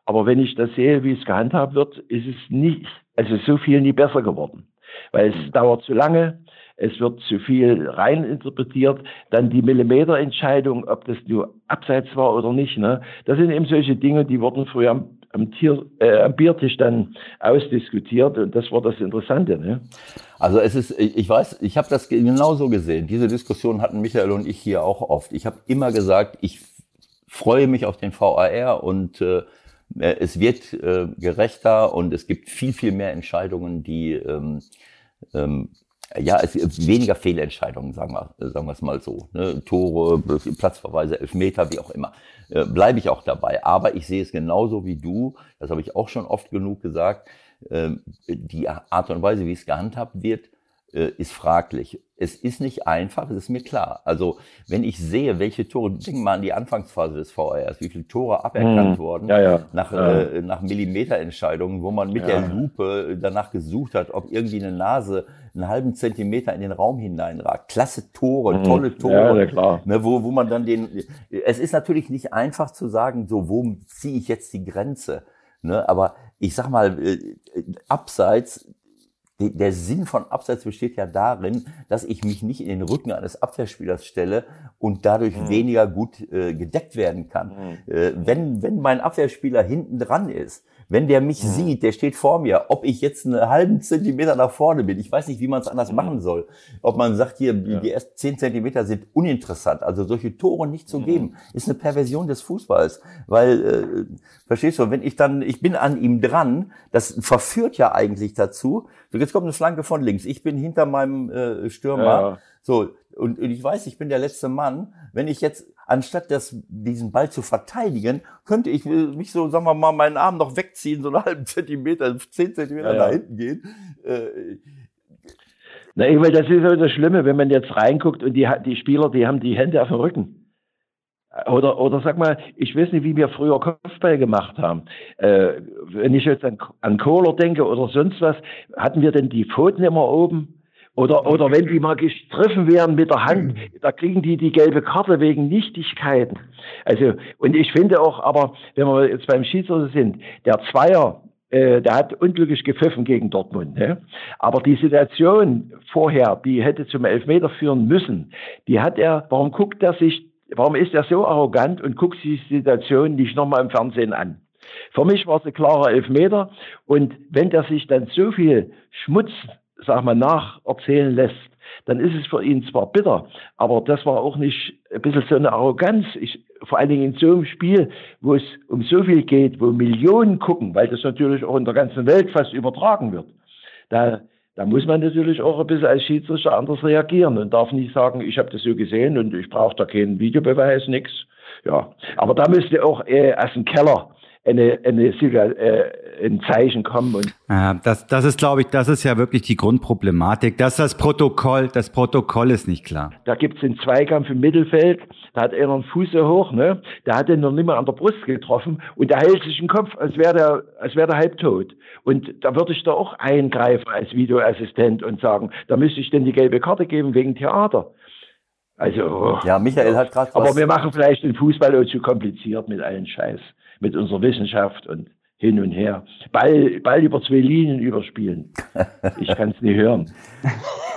Aber wenn ich das sehe, wie es gehandhabt wird, ist es nicht, also so viel nie besser geworden. Weil es dauert zu lange, es wird zu viel reininterpretiert, dann die Millimeterentscheidung, ob das nur abseits war oder nicht. Ne? Das sind eben solche Dinge, die wurden früher am, am, Tier, äh, am Biertisch dann ausdiskutiert und das war das Interessante. Ne? Also es ist, ich weiß, ich habe das genauso gesehen. Diese Diskussion hatten Michael und ich hier auch oft. Ich habe immer gesagt, ich freue mich auf den VAR und äh, es wird äh, gerechter und es gibt viel, viel mehr Entscheidungen, die ähm, ähm, ja, es weniger Fehlentscheidungen, sagen wir, sagen wir es mal so. Ne? Tore, Platzverweise, Elfmeter, wie auch immer. Äh, Bleibe ich auch dabei. Aber ich sehe es genauso wie du, das habe ich auch schon oft genug gesagt, äh, die Art und Weise, wie es gehandhabt wird, äh, ist fraglich. Es ist nicht einfach, es ist mir klar. Also, wenn ich sehe, welche Tore, denk mal an die Anfangsphase des VRs, wie viele Tore aberkannt hm. wurden, ja, ja. nach, ja. Äh, nach Millimeterentscheidungen, wo man mit der Lupe danach gesucht hat, ob irgendwie eine Nase einen halben Zentimeter in den Raum hineinragt. Klasse Tore, hm. tolle Tore. Ja, klar. Ne, wo, wo man dann den, es ist natürlich nicht einfach zu sagen, so, wo ziehe ich jetzt die Grenze? Ne, aber ich sag mal, äh, abseits der Sinn von Abseits besteht ja darin, dass ich mich nicht in den Rücken eines Abwehrspielers stelle und dadurch mhm. weniger gut äh, gedeckt werden kann. Mhm. Äh, wenn, wenn mein Abwehrspieler hinten dran ist, wenn der mich mhm. sieht, der steht vor mir, ob ich jetzt einen halben Zentimeter nach vorne bin, ich weiß nicht, wie man es anders mhm. machen soll. Ob man sagt, hier, ja. die ersten zehn Zentimeter sind uninteressant. Also solche Tore nicht zu mhm. geben, ist eine Perversion des Fußballs. Weil, äh, verstehst du, wenn ich dann, ich bin an ihm dran, das verführt ja eigentlich dazu. So, jetzt kommt eine Flanke von links. Ich bin hinter meinem äh, Stürmer. Ja. So, und, und ich weiß, ich bin der letzte Mann. Wenn ich jetzt anstatt das, diesen Ball zu verteidigen, könnte ich mich so, sagen wir mal, meinen Arm noch wegziehen, so einen halben Zentimeter, zehn Zentimeter ja, ja. nach hinten gehen. Äh, Na, ich meine, das ist so das Schlimme, wenn man jetzt reinguckt und die, die Spieler, die haben die Hände auf dem Rücken. Oder, oder sag mal, ich weiß nicht, wie wir früher Kopfball gemacht haben. Äh, wenn ich jetzt an, an Kohler denke oder sonst was, hatten wir denn die Pfoten immer oben? Oder, oder wenn die mal gestriffen werden mit der Hand, da kriegen die die gelbe Karte wegen Nichtigkeiten. Also, und ich finde auch, aber wenn wir jetzt beim Schiedsrichter sind, der Zweier, äh, der hat unglücklich gepfiffen gegen Dortmund. Ne? Aber die Situation vorher, die hätte zum Elfmeter führen müssen, die hat er, warum guckt er sich, warum ist er so arrogant und guckt sich die Situation nicht nochmal im Fernsehen an? Für mich war es ein klarer Elfmeter und wenn der sich dann so viel Schmutz sag mal, nacherzählen lässt, dann ist es für ihn zwar bitter, aber das war auch nicht ein bisschen so eine Arroganz. Ich, vor allen Dingen in so einem Spiel, wo es um so viel geht, wo Millionen gucken, weil das natürlich auch in der ganzen Welt fast übertragen wird. Da, da muss man natürlich auch ein bisschen als Schiedsrichter anders reagieren und darf nicht sagen, ich habe das so gesehen und ich brauche da keinen Videobeweis, nix. Ja, aber da müsste auch äh, aus dem Keller eine, eine, äh, ein Zeichen kommen. Und ja, das, das ist, glaube ich, das ist ja wirklich die Grundproblematik, dass das Protokoll, das Protokoll ist nicht klar. Da gibt es den Zweikampf im Mittelfeld, da hat einer einen Fuß so hoch, ne? Der hat den noch nicht mehr an der Brust getroffen und der hält sich im Kopf, als wäre der, als wäre der halb tot. Und da würde ich da auch eingreifen als Videoassistent und sagen, da müsste ich denn die gelbe Karte geben wegen Theater. Also. Ja, Michael hat gerade. Aber wir machen vielleicht den Fußball auch zu kompliziert mit allen Scheiß mit unserer Wissenschaft und hin und her. Ball, Ball über zwei Linien überspielen. Ich kann es nicht hören.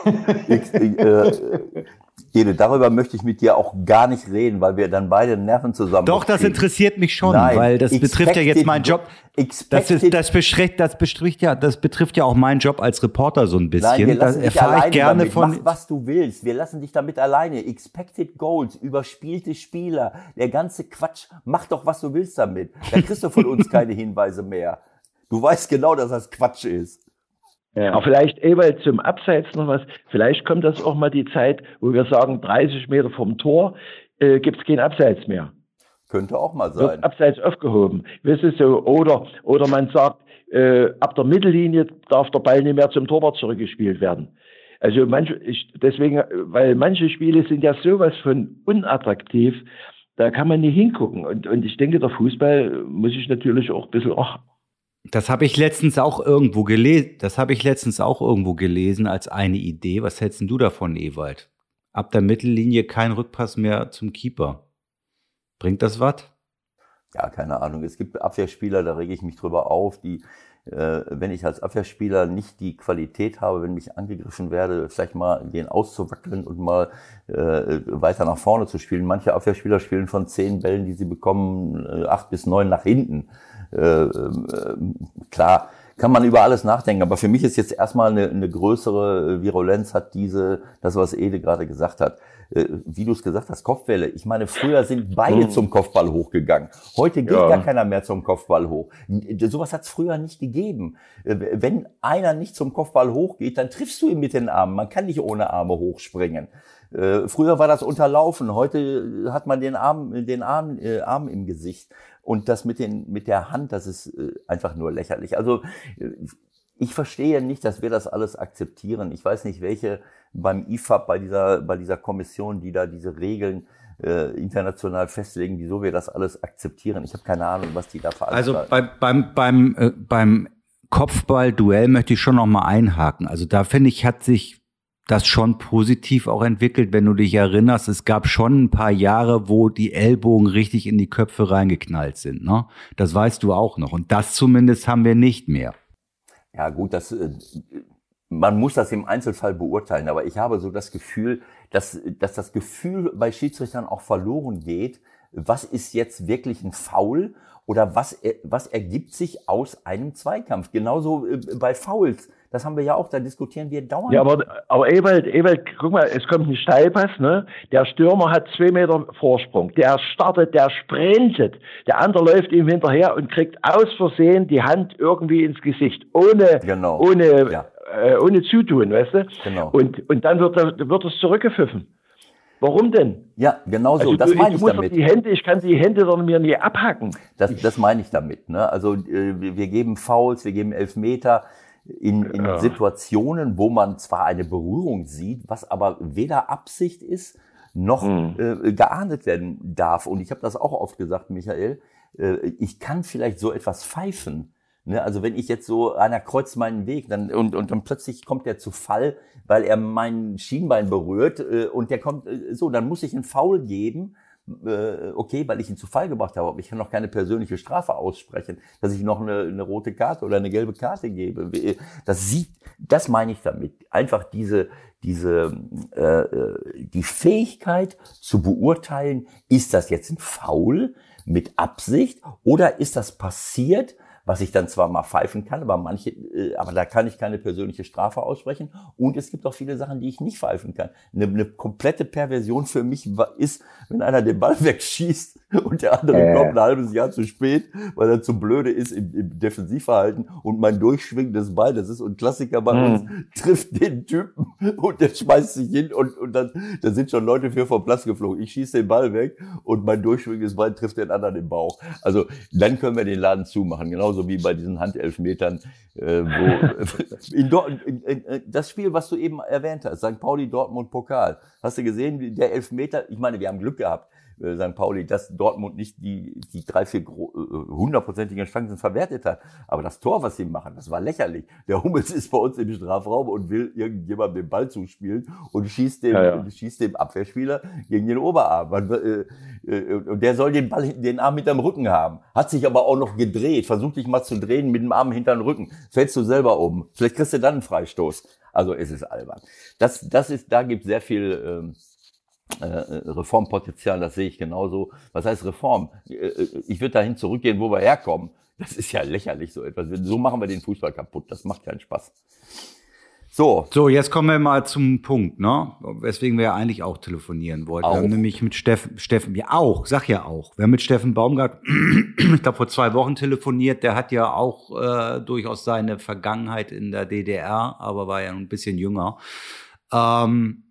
ich, ich, äh, Ede, darüber möchte ich mit dir auch gar nicht reden, weil wir dann beide Nerven zusammen. Doch, das interessiert mich schon, Nein, weil das betrifft ja jetzt meinen Job. Das, ist, das, beschränkt, das betrifft ja, das betrifft ja auch meinen Job als Reporter so ein bisschen. Nein, wir lassen das erfahre ich gerne damit. von. Mach, was du willst. Wir lassen dich damit alleine. Expected Goals, überspielte Spieler, der ganze Quatsch. Mach doch, was du willst damit. Da kriegst du von uns keine Hinweise mehr. Du weißt genau, dass das Quatsch ist. Ja, aber vielleicht Ewald zum Abseits noch was. Vielleicht kommt das auch mal die Zeit, wo wir sagen, 30 Meter vom Tor äh, gibt es kein Abseits mehr. Könnte auch mal sein. Wird Abseits aufgehoben. Weißt du, so, oder, oder man sagt, äh, ab der Mittellinie darf der Ball nicht mehr zum Torwart zurückgespielt werden. Also manche, ich, deswegen, weil manche Spiele sind ja sowas von unattraktiv, da kann man nie hingucken. Und, und ich denke, der Fußball muss ich natürlich auch ein bisschen ach, das habe ich letztens auch irgendwo gelesen. Das habe ich letztens auch irgendwo gelesen als eine Idee. Was hältst du davon, Ewald? Ab der Mittellinie kein Rückpass mehr zum Keeper. Bringt das was? Ja, keine Ahnung. Es gibt Abwehrspieler, da rege ich mich drüber auf, die, äh, wenn ich als Abwehrspieler nicht die Qualität habe, wenn mich angegriffen werde, vielleicht mal den auszuwackeln und mal äh, weiter nach vorne zu spielen. Manche Abwehrspieler spielen von zehn Bällen, die sie bekommen, äh, acht bis neun nach hinten. Äh, äh, klar, kann man über alles nachdenken, aber für mich ist jetzt erstmal eine, eine größere Virulenz hat diese, das was Ede gerade gesagt hat. Äh, wie du es gesagt hast, Kopfbälle. Ich meine, früher sind beide mhm. zum Kopfball hochgegangen. Heute geht ja. gar keiner mehr zum Kopfball hoch. Sowas hat es früher nicht gegeben. Wenn einer nicht zum Kopfball hochgeht, dann triffst du ihn mit den Armen. Man kann nicht ohne Arme hochspringen. Früher war das unterlaufen. Heute hat man den Arm, den Arm, äh, Arm im Gesicht. Und das mit, den, mit der Hand, das ist äh, einfach nur lächerlich. Also äh, ich verstehe nicht, dass wir das alles akzeptieren. Ich weiß nicht, welche beim IFAB, bei dieser, bei dieser Kommission, die da diese Regeln äh, international festlegen, wieso wir das alles akzeptieren. Ich habe keine Ahnung, was die da veranstalten. Also bei, beim, beim, äh, beim Kopfball-Duell möchte ich schon noch mal einhaken. Also da finde ich, hat sich das schon positiv auch entwickelt, wenn du dich erinnerst. Es gab schon ein paar Jahre, wo die Ellbogen richtig in die Köpfe reingeknallt sind. Ne? Das weißt du auch noch. Und das zumindest haben wir nicht mehr. Ja gut, das, äh, man muss das im Einzelfall beurteilen. Aber ich habe so das Gefühl, dass, dass das Gefühl bei Schiedsrichtern auch verloren geht. Was ist jetzt wirklich ein Foul oder was, was ergibt sich aus einem Zweikampf? Genauso äh, bei Fouls das haben wir ja auch, da diskutieren wir dauernd. Ja, aber, aber Ewald, Ewald, guck mal, es kommt ein Steilpass, ne? Der Stürmer hat zwei Meter Vorsprung. Der startet, der sprintet. Der andere läuft ihm hinterher und kriegt aus Versehen die Hand irgendwie ins Gesicht. Ohne, genau. ohne, ja. äh, ohne Zutun, weißt du? Genau. Und, und dann wird, wird es zurückgepfiffen. Warum denn? Ja, genau so. Also, das meine ich, ich damit. Die Hände, ich kann die Hände doch mir nie abhacken. Das, das meine ich damit. Ne? Also äh, wir geben Fouls, wir geben Elfmeter in, in ja. Situationen, wo man zwar eine Berührung sieht, was aber weder Absicht ist, noch mhm. äh, geahndet werden darf. Und ich habe das auch oft gesagt, Michael, äh, ich kann vielleicht so etwas pfeifen. Ne? Also wenn ich jetzt so, einer kreuzt meinen Weg dann, und, und dann plötzlich kommt der zu Fall, weil er mein Schienbein berührt äh, und der kommt äh, so, dann muss ich einen Foul geben äh, okay, weil ich ihn zu Fall gebracht habe, aber ich kann noch keine persönliche Strafe aussprechen, dass ich noch eine, eine rote Karte oder eine gelbe Karte gebe. Das sieht, das meine ich damit. Einfach diese, diese, äh, äh, die Fähigkeit zu beurteilen, ist das jetzt ein Foul mit Absicht oder ist das passiert, was ich dann zwar mal pfeifen kann, aber manche, äh, aber da kann ich keine persönliche Strafe aussprechen. Und es gibt auch viele Sachen, die ich nicht pfeifen kann. Eine, eine komplette Perversion für mich ist, wenn einer den Ball wegschießt und der andere äh. kommt ein halbes Jahr zu spät, weil er zu blöde ist im, im Defensivverhalten und mein durchschwingendes Ball, das ist ein Klassiker bei uns, hm. trifft den Typen und der schmeißt sich hin und, und dann, da sind schon Leute für vom Platz geflogen. Ich schieße den Ball weg und mein durchschwingendes Ball trifft den anderen im Bauch. Also dann können wir den Laden zumachen. Genauso genauso wie bei diesen Handelfmetern, äh, wo in, in, in, in, das Spiel, was du eben erwähnt hast, St. Pauli Dortmund Pokal. Hast du gesehen, der Elfmeter, ich meine, wir haben Glück gehabt. Äh, St. Pauli, dass Dortmund nicht die, die drei, vier äh, hundertprozentigen Chancen verwertet hat. Aber das Tor, was sie machen, das war lächerlich. Der Hummels ist bei uns im Strafraum und will irgendjemandem den Ball zuspielen und schießt dem, ja, ja. schießt dem Abwehrspieler gegen den Oberarm. Man, äh, äh, und der soll den Ball, den Arm hinterm Rücken haben. Hat sich aber auch noch gedreht. Versucht dich mal zu drehen mit dem Arm hinterm Rücken. Fällst du selber um. Vielleicht kriegst du dann einen Freistoß. Also es ist albern. Das, das ist, da gibt sehr viel, ähm, äh, Reformpotenzial, das sehe ich genauso. Was heißt Reform? Äh, äh, ich würde dahin zurückgehen, wo wir herkommen. Das ist ja lächerlich so etwas. So machen wir den Fußball kaputt. Das macht keinen Spaß. So. So, jetzt kommen wir mal zum Punkt, ne? Weswegen wir ja eigentlich auch telefonieren wollten. Auch. Wir haben nämlich mit Steffen, Steffen, ja auch, sag ja auch. Wir haben mit Steffen Baumgart, ich glaube, vor zwei Wochen telefoniert. Der hat ja auch äh, durchaus seine Vergangenheit in der DDR, aber war ja ein bisschen jünger. Ähm,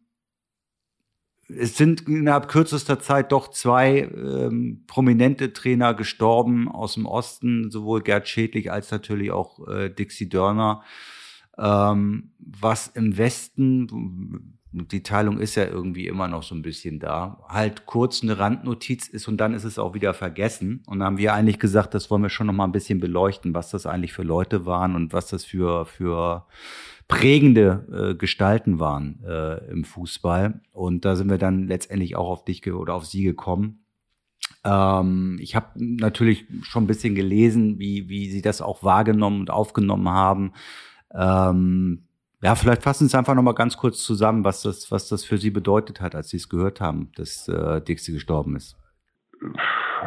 es sind innerhalb kürzester Zeit doch zwei ähm, prominente Trainer gestorben aus dem Osten, sowohl Gerd Schädlich als natürlich auch äh, Dixie Dörner. Ähm, was im Westen, die Teilung ist ja irgendwie immer noch so ein bisschen da, halt kurz eine Randnotiz ist und dann ist es auch wieder vergessen. Und dann haben wir eigentlich gesagt, das wollen wir schon noch mal ein bisschen beleuchten, was das eigentlich für Leute waren und was das für, für prägende äh, Gestalten waren äh, im Fußball. Und da sind wir dann letztendlich auch auf dich oder auf sie gekommen. Ähm, ich habe natürlich schon ein bisschen gelesen, wie, wie sie das auch wahrgenommen und aufgenommen haben. Ähm, ja, vielleicht fassen Sie es einfach noch mal ganz kurz zusammen, was das, was das für Sie bedeutet hat, als Sie es gehört haben, dass äh, Dixie gestorben ist.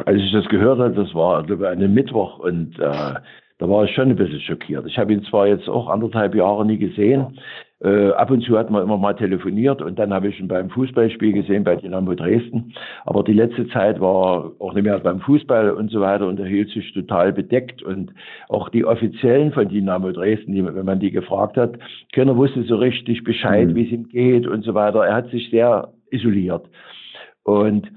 Als ich das gehört habe, das war einem Mittwoch und äh, da war ich schon ein bisschen schockiert. Ich habe ihn zwar jetzt auch anderthalb Jahre nie gesehen. Äh, ab und zu hat man immer mal telefoniert und dann habe ich ihn beim Fußballspiel gesehen bei Dynamo Dresden. Aber die letzte Zeit war auch nicht mehr beim Fußball und so weiter und er hielt sich total bedeckt. Und auch die Offiziellen von Dynamo Dresden, die, wenn man die gefragt hat, keiner wusste so richtig Bescheid, mhm. wie es ihm geht und so weiter. Er hat sich sehr isoliert. Und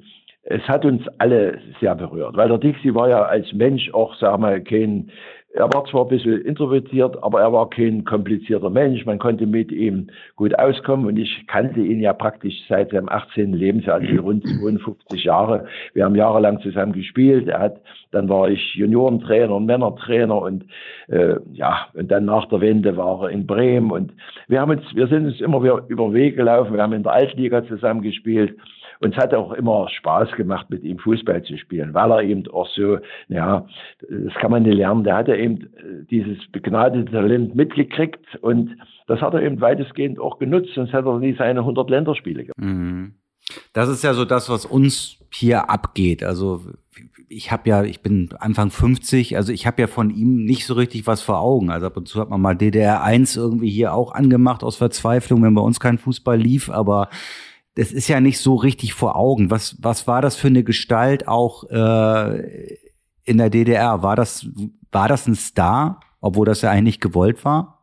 es hat uns alle sehr berührt, weil der Dixie war ja als Mensch auch, sagen wir mal, kein er war zwar ein bisschen introvertiert, aber er war kein komplizierter Mensch. Man konnte mit ihm gut auskommen und ich kannte ihn ja praktisch seit seinem 18. Lebensjahr, also rund 52 Jahre. Wir haben jahrelang zusammen gespielt. Er hat, dann war ich Juniorentrainer und Männertrainer und äh, ja, und dann nach der Wende war er in Bremen und wir haben uns, wir sind uns immer wieder über den Weg gelaufen. Wir haben in der Altliga zusammen gespielt. Und es hat auch immer Spaß gemacht, mit ihm Fußball zu spielen, weil er eben auch so, ja, das kann man nicht lernen. Der hat ja eben äh, dieses begnadete Talent mitgekriegt und das hat er eben weitestgehend auch genutzt, sonst hätte er nie seine 100 Länderspiele gemacht. Mhm. Das ist ja so das, was uns hier abgeht. Also ich habe ja, ich bin Anfang 50, also ich habe ja von ihm nicht so richtig was vor Augen. Also ab und zu hat man mal DDR 1 irgendwie hier auch angemacht aus Verzweiflung, wenn bei uns kein Fußball lief, aber das ist ja nicht so richtig vor Augen. Was, was war das für eine Gestalt auch äh, in der DDR? War das, war das ein Star, obwohl das ja eigentlich gewollt war?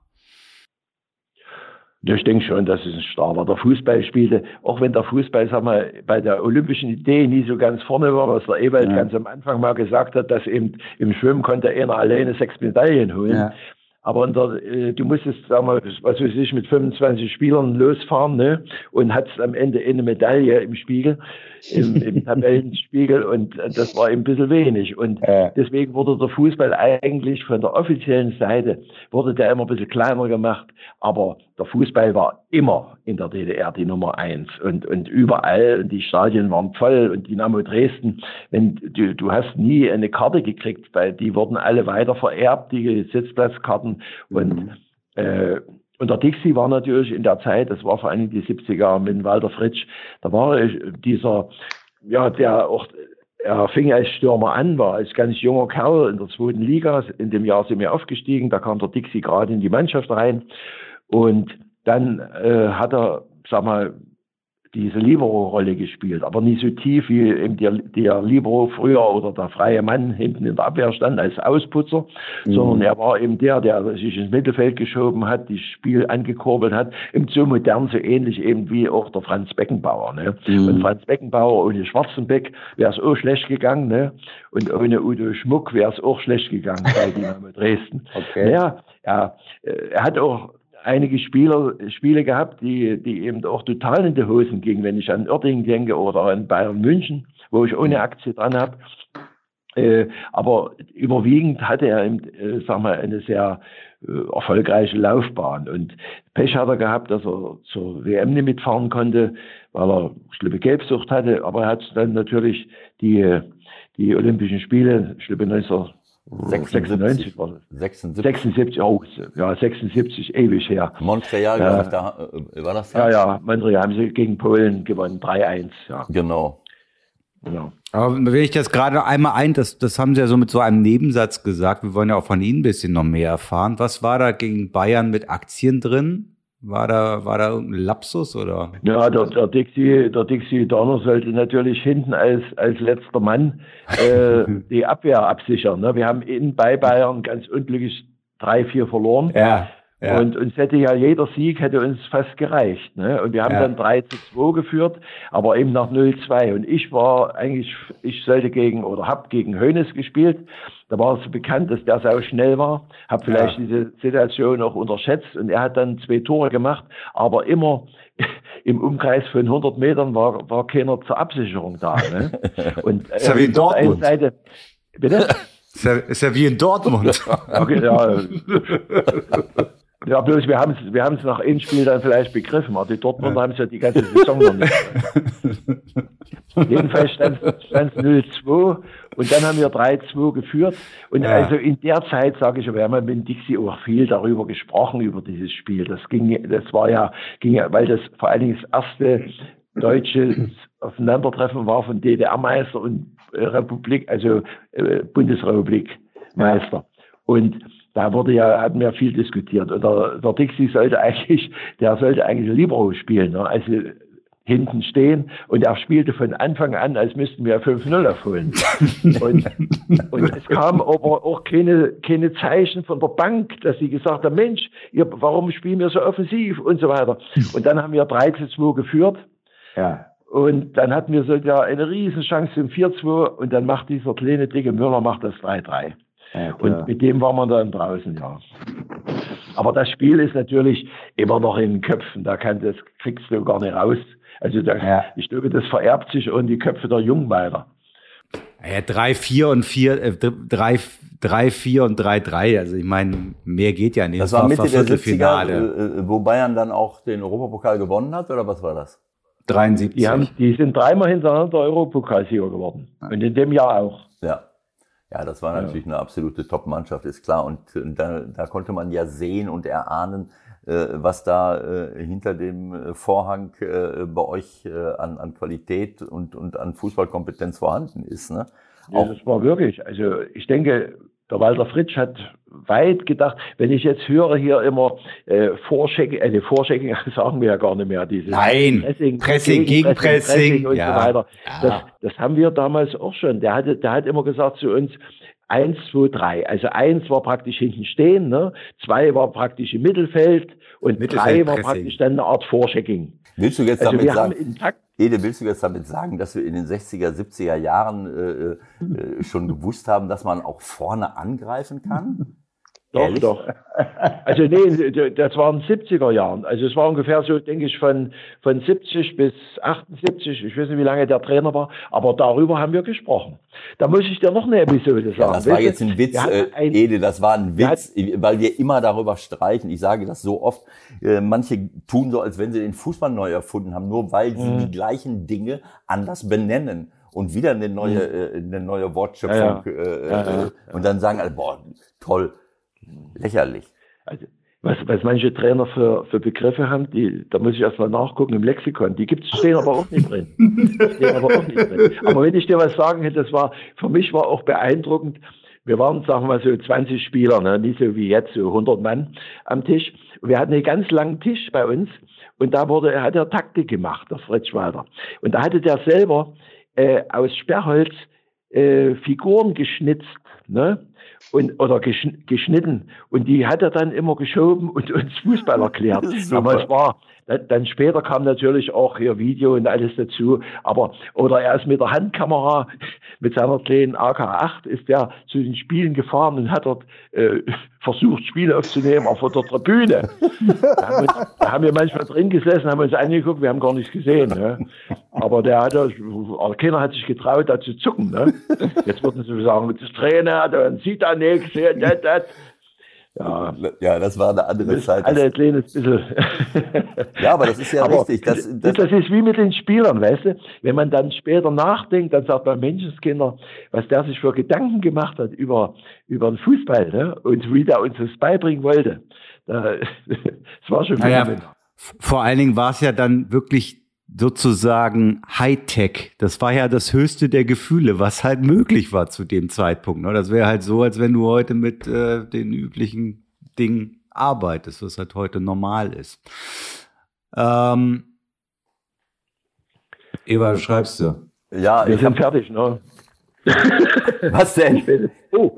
Ich denke schon, dass es ein Star war. Der Fußball spielte, auch wenn der Fußball sag mal, bei der olympischen Idee nie so ganz vorne war, was der Ewald ja. ganz am Anfang mal gesagt hat, dass eben im Schwimmen konnte einer alleine sechs Medaillen holen. Ja. Aber der, äh, du musstest, sagen wir, was weiß ich, mit 25 Spielern losfahren, ne? Und hattest am Ende eine Medaille im Spiegel, im, im Tabellenspiegel und das war ein bisschen wenig. Und deswegen wurde der Fußball eigentlich von der offiziellen Seite, wurde der immer ein bisschen kleiner gemacht. Aber der Fußball war immer in der DDR die Nummer eins und, und überall und die Stadien waren voll und Dynamo Dresden, wenn du, du hast nie eine Karte gekriegt, weil die wurden alle weiter vererbt, die Sitzplatzkarten und mhm. äh, und der Dixie war natürlich in der Zeit, das war vor allem die 70er mit Walter Fritsch, da war dieser, ja, der auch, er fing als Stürmer an, war als ganz junger Kerl in der zweiten Liga. In dem Jahr sind wir aufgestiegen, da kam der Dixie gerade in die Mannschaft rein. Und dann äh, hat er, sag mal, diese Libero-Rolle gespielt, aber nicht so tief wie eben der, der Libero früher oder der freie Mann hinten in der Abwehr stand als Ausputzer, mhm. sondern er war eben der, der sich ins Mittelfeld geschoben hat, das Spiel angekurbelt hat, im so modern, so ähnlich eben wie auch der Franz Beckenbauer. Ne? Mhm. Und Franz Beckenbauer ohne Schwarzenbeck wäre es auch schlecht gegangen, ne? und ohne Udo Schmuck wäre es auch schlecht gegangen bei Dynamo Dresden. Okay. Ja, er, er hat auch einige Spieler, Spiele gehabt, die, die eben auch total in die Hosen gingen, wenn ich an Oerding denke oder an Bayern München, wo ich ohne Aktie dran habe. Äh, aber überwiegend hatte er eben, äh, sag mal, eine sehr äh, erfolgreiche Laufbahn. Und Pech hat er gehabt, dass er zur WM nicht mitfahren konnte, weil er schlimme Gelbsucht hatte. Aber er hat dann natürlich die, die Olympischen Spiele, ich glaube 96 war das. 76. 76, oh, ja, 76, ewig her. Montreal, glaube ich, da äh, war das Ja, ja, Montreal haben sie gegen Polen gewonnen, 3-1, ja, Genau. genau. Aber wenn ich das gerade einmal ein, das, das haben Sie ja so mit so einem Nebensatz gesagt. Wir wollen ja auch von Ihnen ein bisschen noch mehr erfahren. Was war da gegen Bayern mit Aktien drin? War da, war da irgendein Lapsus oder? Ja, der, der Dixie, der Dixie Donner sollte natürlich hinten als, als letzter Mann äh, die Abwehr absichern. Ne? Wir haben in bei Bayern ganz unglücklich 3-4 verloren. Ja. Ja. Und uns hätte ja jeder Sieg hätte uns fast gereicht. Ne? Und wir haben Ja. dann 3 zu 2 geführt, aber eben nach 0-2. Und ich war eigentlich, ich sollte gegen oder habe gegen Hoeneß gespielt. Da war es so bekannt, dass der sau schnell war. Habe vielleicht Ja. diese Situation auch unterschätzt. Und er hat dann zwei Tore gemacht, aber immer im Umkreis von 100 Metern war, war keiner zur Absicherung da. Ne? Und Ist ja wie in Dortmund. Seite, bitte? Ist ja, ist ja wie in Dortmund. Okay, ja. Ja, bloß wir haben es wir haben's nach einem Spiel dann vielleicht begriffen, aber die Dortmunder haben es ja die ganze Saison noch nicht. Jedenfalls stand es 0-2 und dann haben wir 3-2 geführt. Und Ja. also in der Zeit, sage ich, wir haben ja mit Dixie auch viel darüber gesprochen, über dieses Spiel. Das ging, das war ja, ging ja, weil das vor allen Dingen das erste deutsche Aufeinandertreffen war von DDR-Meister und Republik, also äh, Bundesrepublik Meister. Und da wurde ja, hatten wir viel diskutiert. Und der, der Dixie sollte eigentlich, der sollte eigentlich Libero spielen, ne? also hinten stehen. Und er spielte von Anfang an, als müssten wir 5-0 aufholen. und, und es kam aber auch keine, keine Zeichen von der Bank, dass sie gesagt haben, Mensch, ihr, warum spielen wir so offensiv und so weiter. Und dann haben wir 3 zu 2 geführt. Ja. Und dann hatten wir sogar eine riesen Chance zum 4-2 und dann macht dieser kleine dicke Müller macht das 3-3. Und mit dem waren wir dann draußen, ja. Aber das Spiel ist natürlich immer noch in den Köpfen, da kann das kriegst du gar nicht raus. Also da, Ja. ich glaube, das vererbt sich in die Köpfe der Jungen weiter. Ja, 3, 4 und 4, äh, 3, 3, 4 und 3, 3. Also ich meine, mehr geht ja nicht. Das war Mitte der 70er, Viertelfinale. äh, äh, wo Bayern dann auch den Europapokal gewonnen hat, oder was war das? 73. Die, haben, die sind dreimal hintereinander Europapokalsieger geworden. Und in dem Jahr auch. Ja. Ja, das war natürlich eine absolute Top-Mannschaft, ist klar. Und äh, da, da konnte man ja sehen und erahnen, äh, was da äh, hinter dem Vorhang bei euch an, an Qualität und, und an Fußballkompetenz vorhanden ist. Ne? Ja, das war wirklich, also ich denke, der Walter Fritsch hat weit gedacht, wenn ich jetzt höre hier immer äh, Vorchecking, äh, Vorchecking sagen wir ja gar nicht mehr, dieses Nein, Pressing, Gegenpressing, und ja. so weiter. Ja. Das, das haben wir damals auch schon. Der, hatte, der hat immer gesagt zu uns, eins, zwei, drei. Also eins war praktisch hinten stehen, ne? zwei war praktisch im Mittelfeld und drei war praktisch dann eine Art Vorchecking. willst du jetzt Also damit sagen, Ede, willst du jetzt damit sagen, dass wir in den 60er, 70er Jahren äh, äh, schon gewusst haben, dass man auch vorne angreifen kann? Doch, doch. Also nee, das waren 70er Jahren. Also es war ungefähr so, denke ich, von, von 70 bis 78. Ich weiß nicht, wie lange der Trainer war, aber darüber haben wir gesprochen. Da muss ich dir noch eine Episode sagen. Ja, das war jetzt ein Witz, äh, ein- Ede, das war ein Witz, weil wir immer darüber streiten. Ich sage das so oft. Äh, manche tun so, als wenn sie den Fußball neu erfunden haben, nur weil sie Mhm. die gleichen Dinge anders benennen und wieder eine neue, äh, eine neue Wortschöpfung. Mhm. Ja, Äh, Ja, ja. Äh, und dann sagen alle, boah, toll, lächerlich. Also, was, was manche Trainer für, für Begriffe haben, die, da muss ich erst mal nachgucken im Lexikon. Die gibt's, stehen aber auch nicht drin. stehen aber auch nicht drin. Aber wenn ich dir was sagen hätte, das war, für mich war auch beeindruckend. Wir waren, sagen wir mal, so 20 Spieler, ne? nicht so wie jetzt, so 100 Mann am Tisch. Und wir hatten einen ganz langen Tisch bei uns und da wurde, hat er Taktik gemacht, der Fritz Walter. Und da hatte der selber äh, aus Sperrholz äh, Figuren geschnitzt, ne? Und, oder geschn geschnitten. Und die hat er dann immer geschoben und uns Fußball erklärt. Aber es war, dann, dann später kam natürlich auch hier Video und alles dazu. Aber, oder er ist mit der Handkamera, mit seiner kleinen AK-8 ist er zu den Spielen gefahren und hat dort äh, versucht, Spiele aufzunehmen, auch von der Tribüne. Da haben, uns, da haben wir manchmal drin gesessen, haben uns angeguckt, wir haben gar nichts gesehen. Ne? Aber der hat, keiner hat sich getraut, da zu zucken. Ne? Jetzt würden sie sagen, Trainer, der sieht da nichts, das, das. Ja, ja, das war eine andere das Zeit. Alle ein kleines bisschen. ja, aber das ist ja aber richtig. Das, das, das, ist wie mit den Spielern, weißt du? Wenn man dann später nachdenkt, dann sagt man, Menschenskinder, was der sich für Gedanken gemacht hat über, über den Fußball ne? und wie der uns das beibringen wollte. Da, das war schon naja, Vor allen Dingen war es ja dann wirklich sozusagen Hightech. Das war ja das höchste der Gefühle, was halt möglich war zu dem Zeitpunkt. Ne? Das wäre halt so, als wenn du heute mit äh, den üblichen Dingen arbeitest, was halt heute normal ist. Ähm, Eva, schreibst du? Ja, wir sind fertig, ne? was denn? Oh,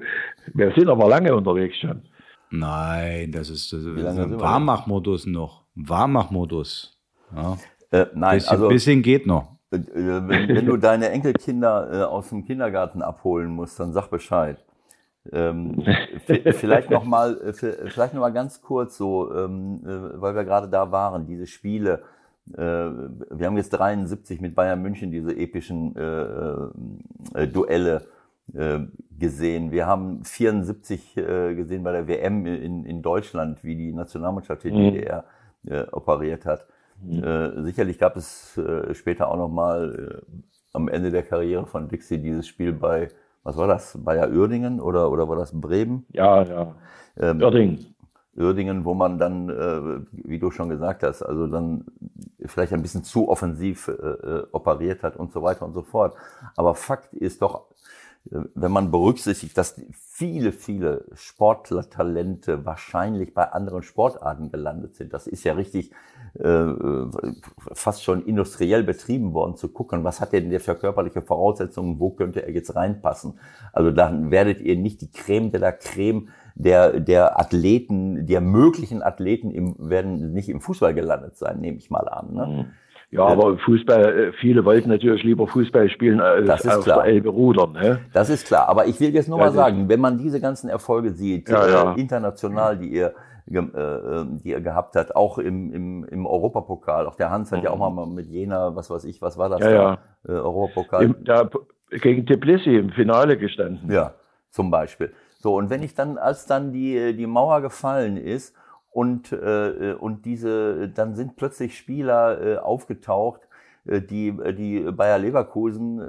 wir sind aber lange unterwegs schon. Nein, das ist, das ist ein Warmmachmodus noch. Warmmachmodus. Ja. Äh, nein, bisschen, also bisschen geht noch. Äh, äh, wenn, wenn, du deine Enkelkinder äh, aus dem Kindergarten abholen musst, dann sag Bescheid. Ähm, vielleicht noch mal, äh, vielleicht noch mal ganz kurz so, ähm, äh, weil wir gerade da waren, diese Spiele. Äh, wir haben jetzt 73 mit Bayern München diese epischen Duelle gesehen. Wir haben 74 gesehen bei der WM in, in Deutschland, wie die Nationalmannschaft die DDR mhm. operiert hat. Äh, sicherlich gab es äh, später auch noch mal äh, am Ende der Karriere von Dixie dieses Spiel bei, was war das, Bayer Uerdingen oder, oder war das Bremen? Ja, ja. Ähm, Uerdingen. Uerdingen, wo man dann, äh, wie du schon gesagt hast, also dann vielleicht ein bisschen zu offensiv äh, äh operiert hat und so weiter und so fort. Aber Fakt ist doch, wenn man berücksichtigt, dass viele, viele Sportlertalente wahrscheinlich bei anderen Sportarten gelandet sind. Das ist ja richtig äh, fast schon industriell betrieben worden, zu gucken, was hat er denn der für körperliche Voraussetzungen, wo könnte er jetzt reinpassen. Also dann werdet ihr nicht die Creme de la Creme der, der Athleten, der möglichen Athleten im, werden nicht im Fußball gelandet sein, nehme ich mal an. Ne? Mhm. Ja, aber Fußball, äh, viele wollten natürlich lieber Fußball spielen als das ist auf klar. der Elbe rudern. Ne? Das ist klar. Aber ich will jetzt nur ja, mal sagen, wenn man diese ganzen Erfolge sieht, ja, ja. Äh, international, die ihr, äh, die ihr gehabt habt, auch im, im, im Europapokal, auch der Hans hat mhm. ja auch mal mit Jena, was weiß ich, was war das ja, da? Ja. Europapokal. Im, da, gegen Tbilisi im Finale gestanden. Ja, zum Beispiel. So, und wenn ich dann, als dann die, die Mauer gefallen ist und, äh, und diese, dann sind plötzlich Spieler äh, aufgetaucht, äh, die, äh, die Bayer Leverkusen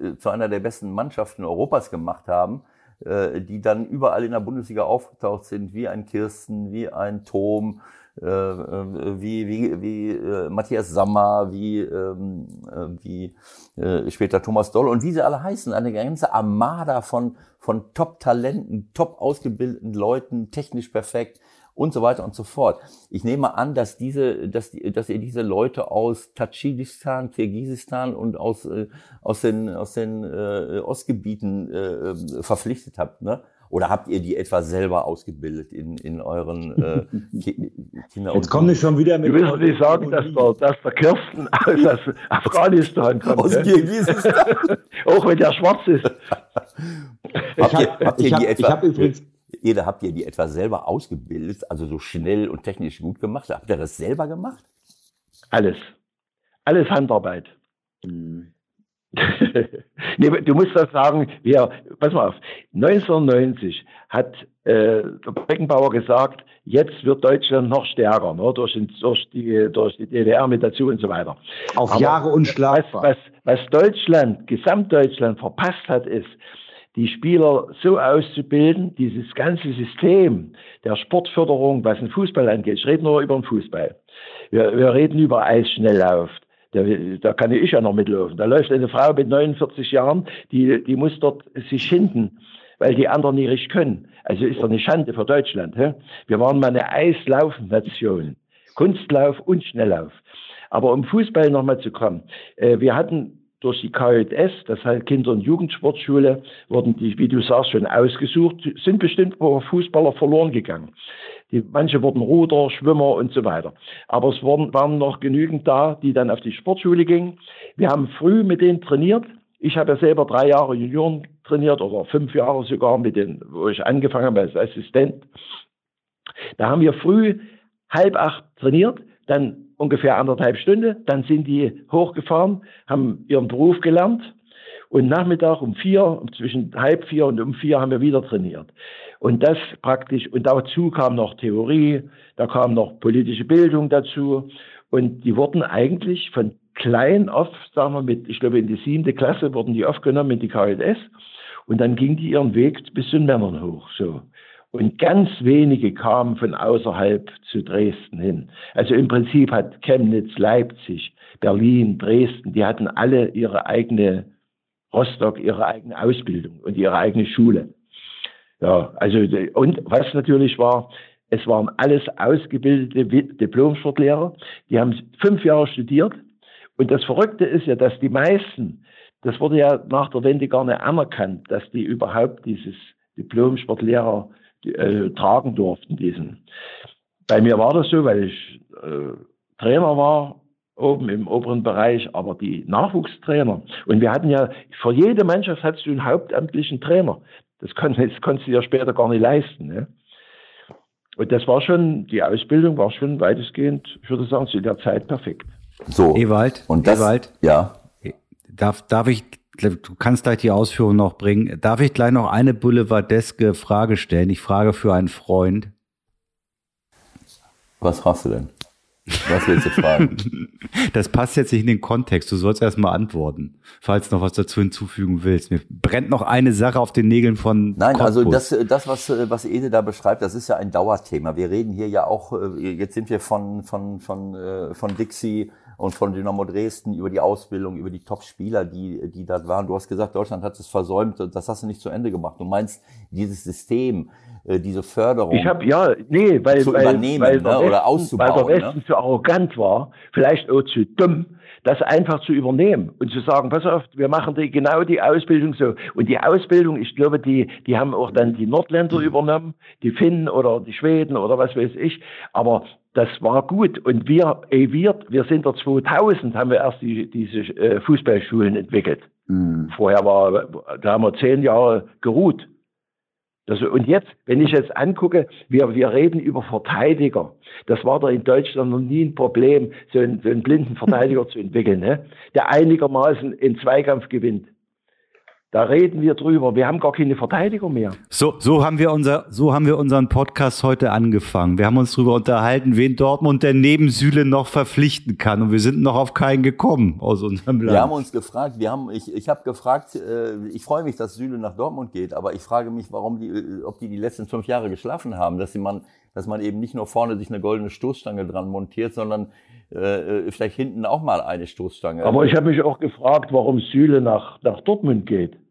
äh, zu einer der besten Mannschaften Europas gemacht haben, äh, die dann überall in der Bundesliga aufgetaucht sind, wie ein Kirsten, wie ein Tom, äh, äh wie, wie, wie äh, Matthias Sammer, wie, ähm, äh, wie äh, später Thomas Doll. Und wie sie alle heißen, eine ganze Armada von, von Top-Talenten, top ausgebildeten Leuten, technisch perfekt, und so weiter und so fort. Ich nehme an, dass diese, dass, die, dass ihr diese Leute aus Tadschikistan, Kirgisistan und aus, äh, aus den, aus den äh, Ostgebieten äh, verpflichtet habt, ne? Oder habt ihr die etwa selber ausgebildet in, in euren äh, Kinder? Jetzt komme ich schon wieder mit. Du willst nicht sagen, dass der, dass der Kirsten aus Afghanistan kommt. Aus Kirgisistan. Auch wenn der schwarz ist. habt ihr, habt ihr die etwa, ich hab übrigens, Jeder habt ihr die etwa selber ausgebildet, also so schnell und technisch gut gemacht? Habt ihr das selber gemacht? Alles. Alles Handarbeit. Hm. nee, du musst das sagen, wir, pass mal auf, 1990 hat äh, der Beckenbauer gesagt, jetzt wird Deutschland noch stärker, ne, durch, den, durch, die, durch die DDR mit dazu und so weiter. Auf Aber Jahre unschlagbar. Was, was, was Deutschland, Gesamtdeutschland verpasst hat, ist, die Spieler so auszubilden, dieses ganze System der Sportförderung, was den Fußball angeht. Ich rede nur über den Fußball. Wir, wir reden über Eisschnelllauf. Da, da kann ich ja noch mitlaufen. Da läuft eine Frau mit 49 Jahren, die, die muss dort sich hinten, weil die anderen nicht richtig können. Also ist doch eine Schande für Deutschland. He? Wir waren mal eine Eislaufnation. Kunstlauf und Schnelllauf. Aber um Fußball nochmal zu kommen. Äh, wir hatten durch die KJS, das heißt Kinder- und Jugendsportschule, wurden die, wie du sagst, schon ausgesucht, sind bestimmt Fußballer verloren gegangen. Die, manche wurden Ruder, Schwimmer und so weiter. Aber es wurden, waren noch genügend da, die dann auf die Sportschule gingen. Wir haben früh mit denen trainiert. Ich habe ja selber drei Jahre Junioren trainiert oder fünf Jahre sogar mit denen, wo ich angefangen habe als Assistent. Da haben wir früh halb acht trainiert, dann ungefähr anderthalb Stunden. Dann sind die hochgefahren, haben ihren Beruf gelernt Und Nachmittag um vier, zwischen halb vier und um vier haben wir wieder trainiert. Und das praktisch, und dazu kam noch Theorie, da kam noch politische Bildung dazu. Und die wurden eigentlich von klein auf, sagen wir mit, ich glaube in die siebte Klasse wurden die aufgenommen in die KLS. Und dann ging die ihren Weg bis zu den Männern hoch, so. Und ganz wenige kamen von außerhalb zu Dresden hin. Also im Prinzip hat Chemnitz, Leipzig, Berlin, Dresden, die hatten alle ihre eigene, Rostock, ihre eigene Ausbildung und ihre eigene Schule. Ja, also, und was natürlich war, es waren alles ausgebildete Diplomsportlehrer, die haben fünf Jahre studiert. Und das Verrückte ist ja, dass die meisten, das wurde ja nach der Wende gar nicht anerkannt, dass die überhaupt dieses Diplom-Sportlehrer äh, tragen durften, diesen. Bei mir war das so, weil ich äh, Trainer war, oben im oberen Bereich, aber die Nachwuchstrainer. Und wir hatten ja, für jede Mannschaft hattest du einen hauptamtlichen Trainer. Das, kon das konntest du ja später gar nicht leisten. Ne? Und das war schon, die Ausbildung war schon weitestgehend, ich würde sagen, zu der Zeit perfekt. So. Ewald, und das, Ewald, ja. Darf, darf ich du kannst gleich die Ausführung noch bringen. Darf ich gleich noch eine boulevardeske Frage stellen? Ich frage für einen Freund. Was hast du denn? Was willst du fragen? Das passt jetzt nicht in den Kontext. Du sollst erst mal antworten, falls du noch was dazu hinzufügen willst. Mir brennt noch eine Sache auf den Nägeln von. Nein, Cottbus. also das, das was, was Ede da beschreibt, das ist ja ein Dauerthema. Wir reden hier ja auch, äh, jetzt sind wir von, von, von, äh, von Dixie und von Dynamo Dresden über die Ausbildung, über die Top-Spieler, die, die da waren. Du hast gesagt, Deutschland hat es versäumt, das hast du nicht zu Ende gemacht. Du meinst, dieses System, äh, diese Förderung ich hab, ja, nee, weil, zu weil, übernehmen weil ne, Westen, oder auszubauen. Weil der Westen ne? zu arrogant war, vielleicht auch zu dumm, das einfach zu übernehmen und zu sagen, pass auf, wir machen die, genau die Ausbildung so. Und die Ausbildung, ich glaube, die, die haben auch dann die Nordländer übernommen, die Finnen oder die Schweden oder was weiß ich. Aber das war gut. Und wir, wir, wir sind der 2000, haben wir erst die, diese äh, Fußballschulen entwickelt. Mhm. Vorher war, da haben wir zehn Jahre geruht. Das, und jetzt, wenn ich jetzt angucke, wir, wir reden über Verteidiger. Das war da in Deutschland noch nie ein Problem, so einen, so einen blinden Verteidiger zu entwickeln, ne? der einigermaßen in Zweikampf gewinnt. Da reden wir drüber. Wir haben gar keine Verteidiger mehr. So, so haben wir unser, so haben wir unseren Podcast heute angefangen. Wir haben uns darüber unterhalten, wen Dortmund der neben Süle noch verpflichten kann. Und wir sind noch auf keinen gekommen aus unserem Land. Wir haben uns gefragt, wir haben, ich, ich habe gefragt, äh, ich freue mich, dass Süle nach Dortmund geht, aber ich frage mich, warum die, äh, ob die die letzten fünf Jahre geschlafen haben, dass man, dass man eben nicht nur vorne sich eine goldene Stoßstange dran montiert, sondern äh, vielleicht hinten auch mal eine Stoßstange. Aber ich habe mich auch gefragt, warum Süle nach, nach Dortmund geht.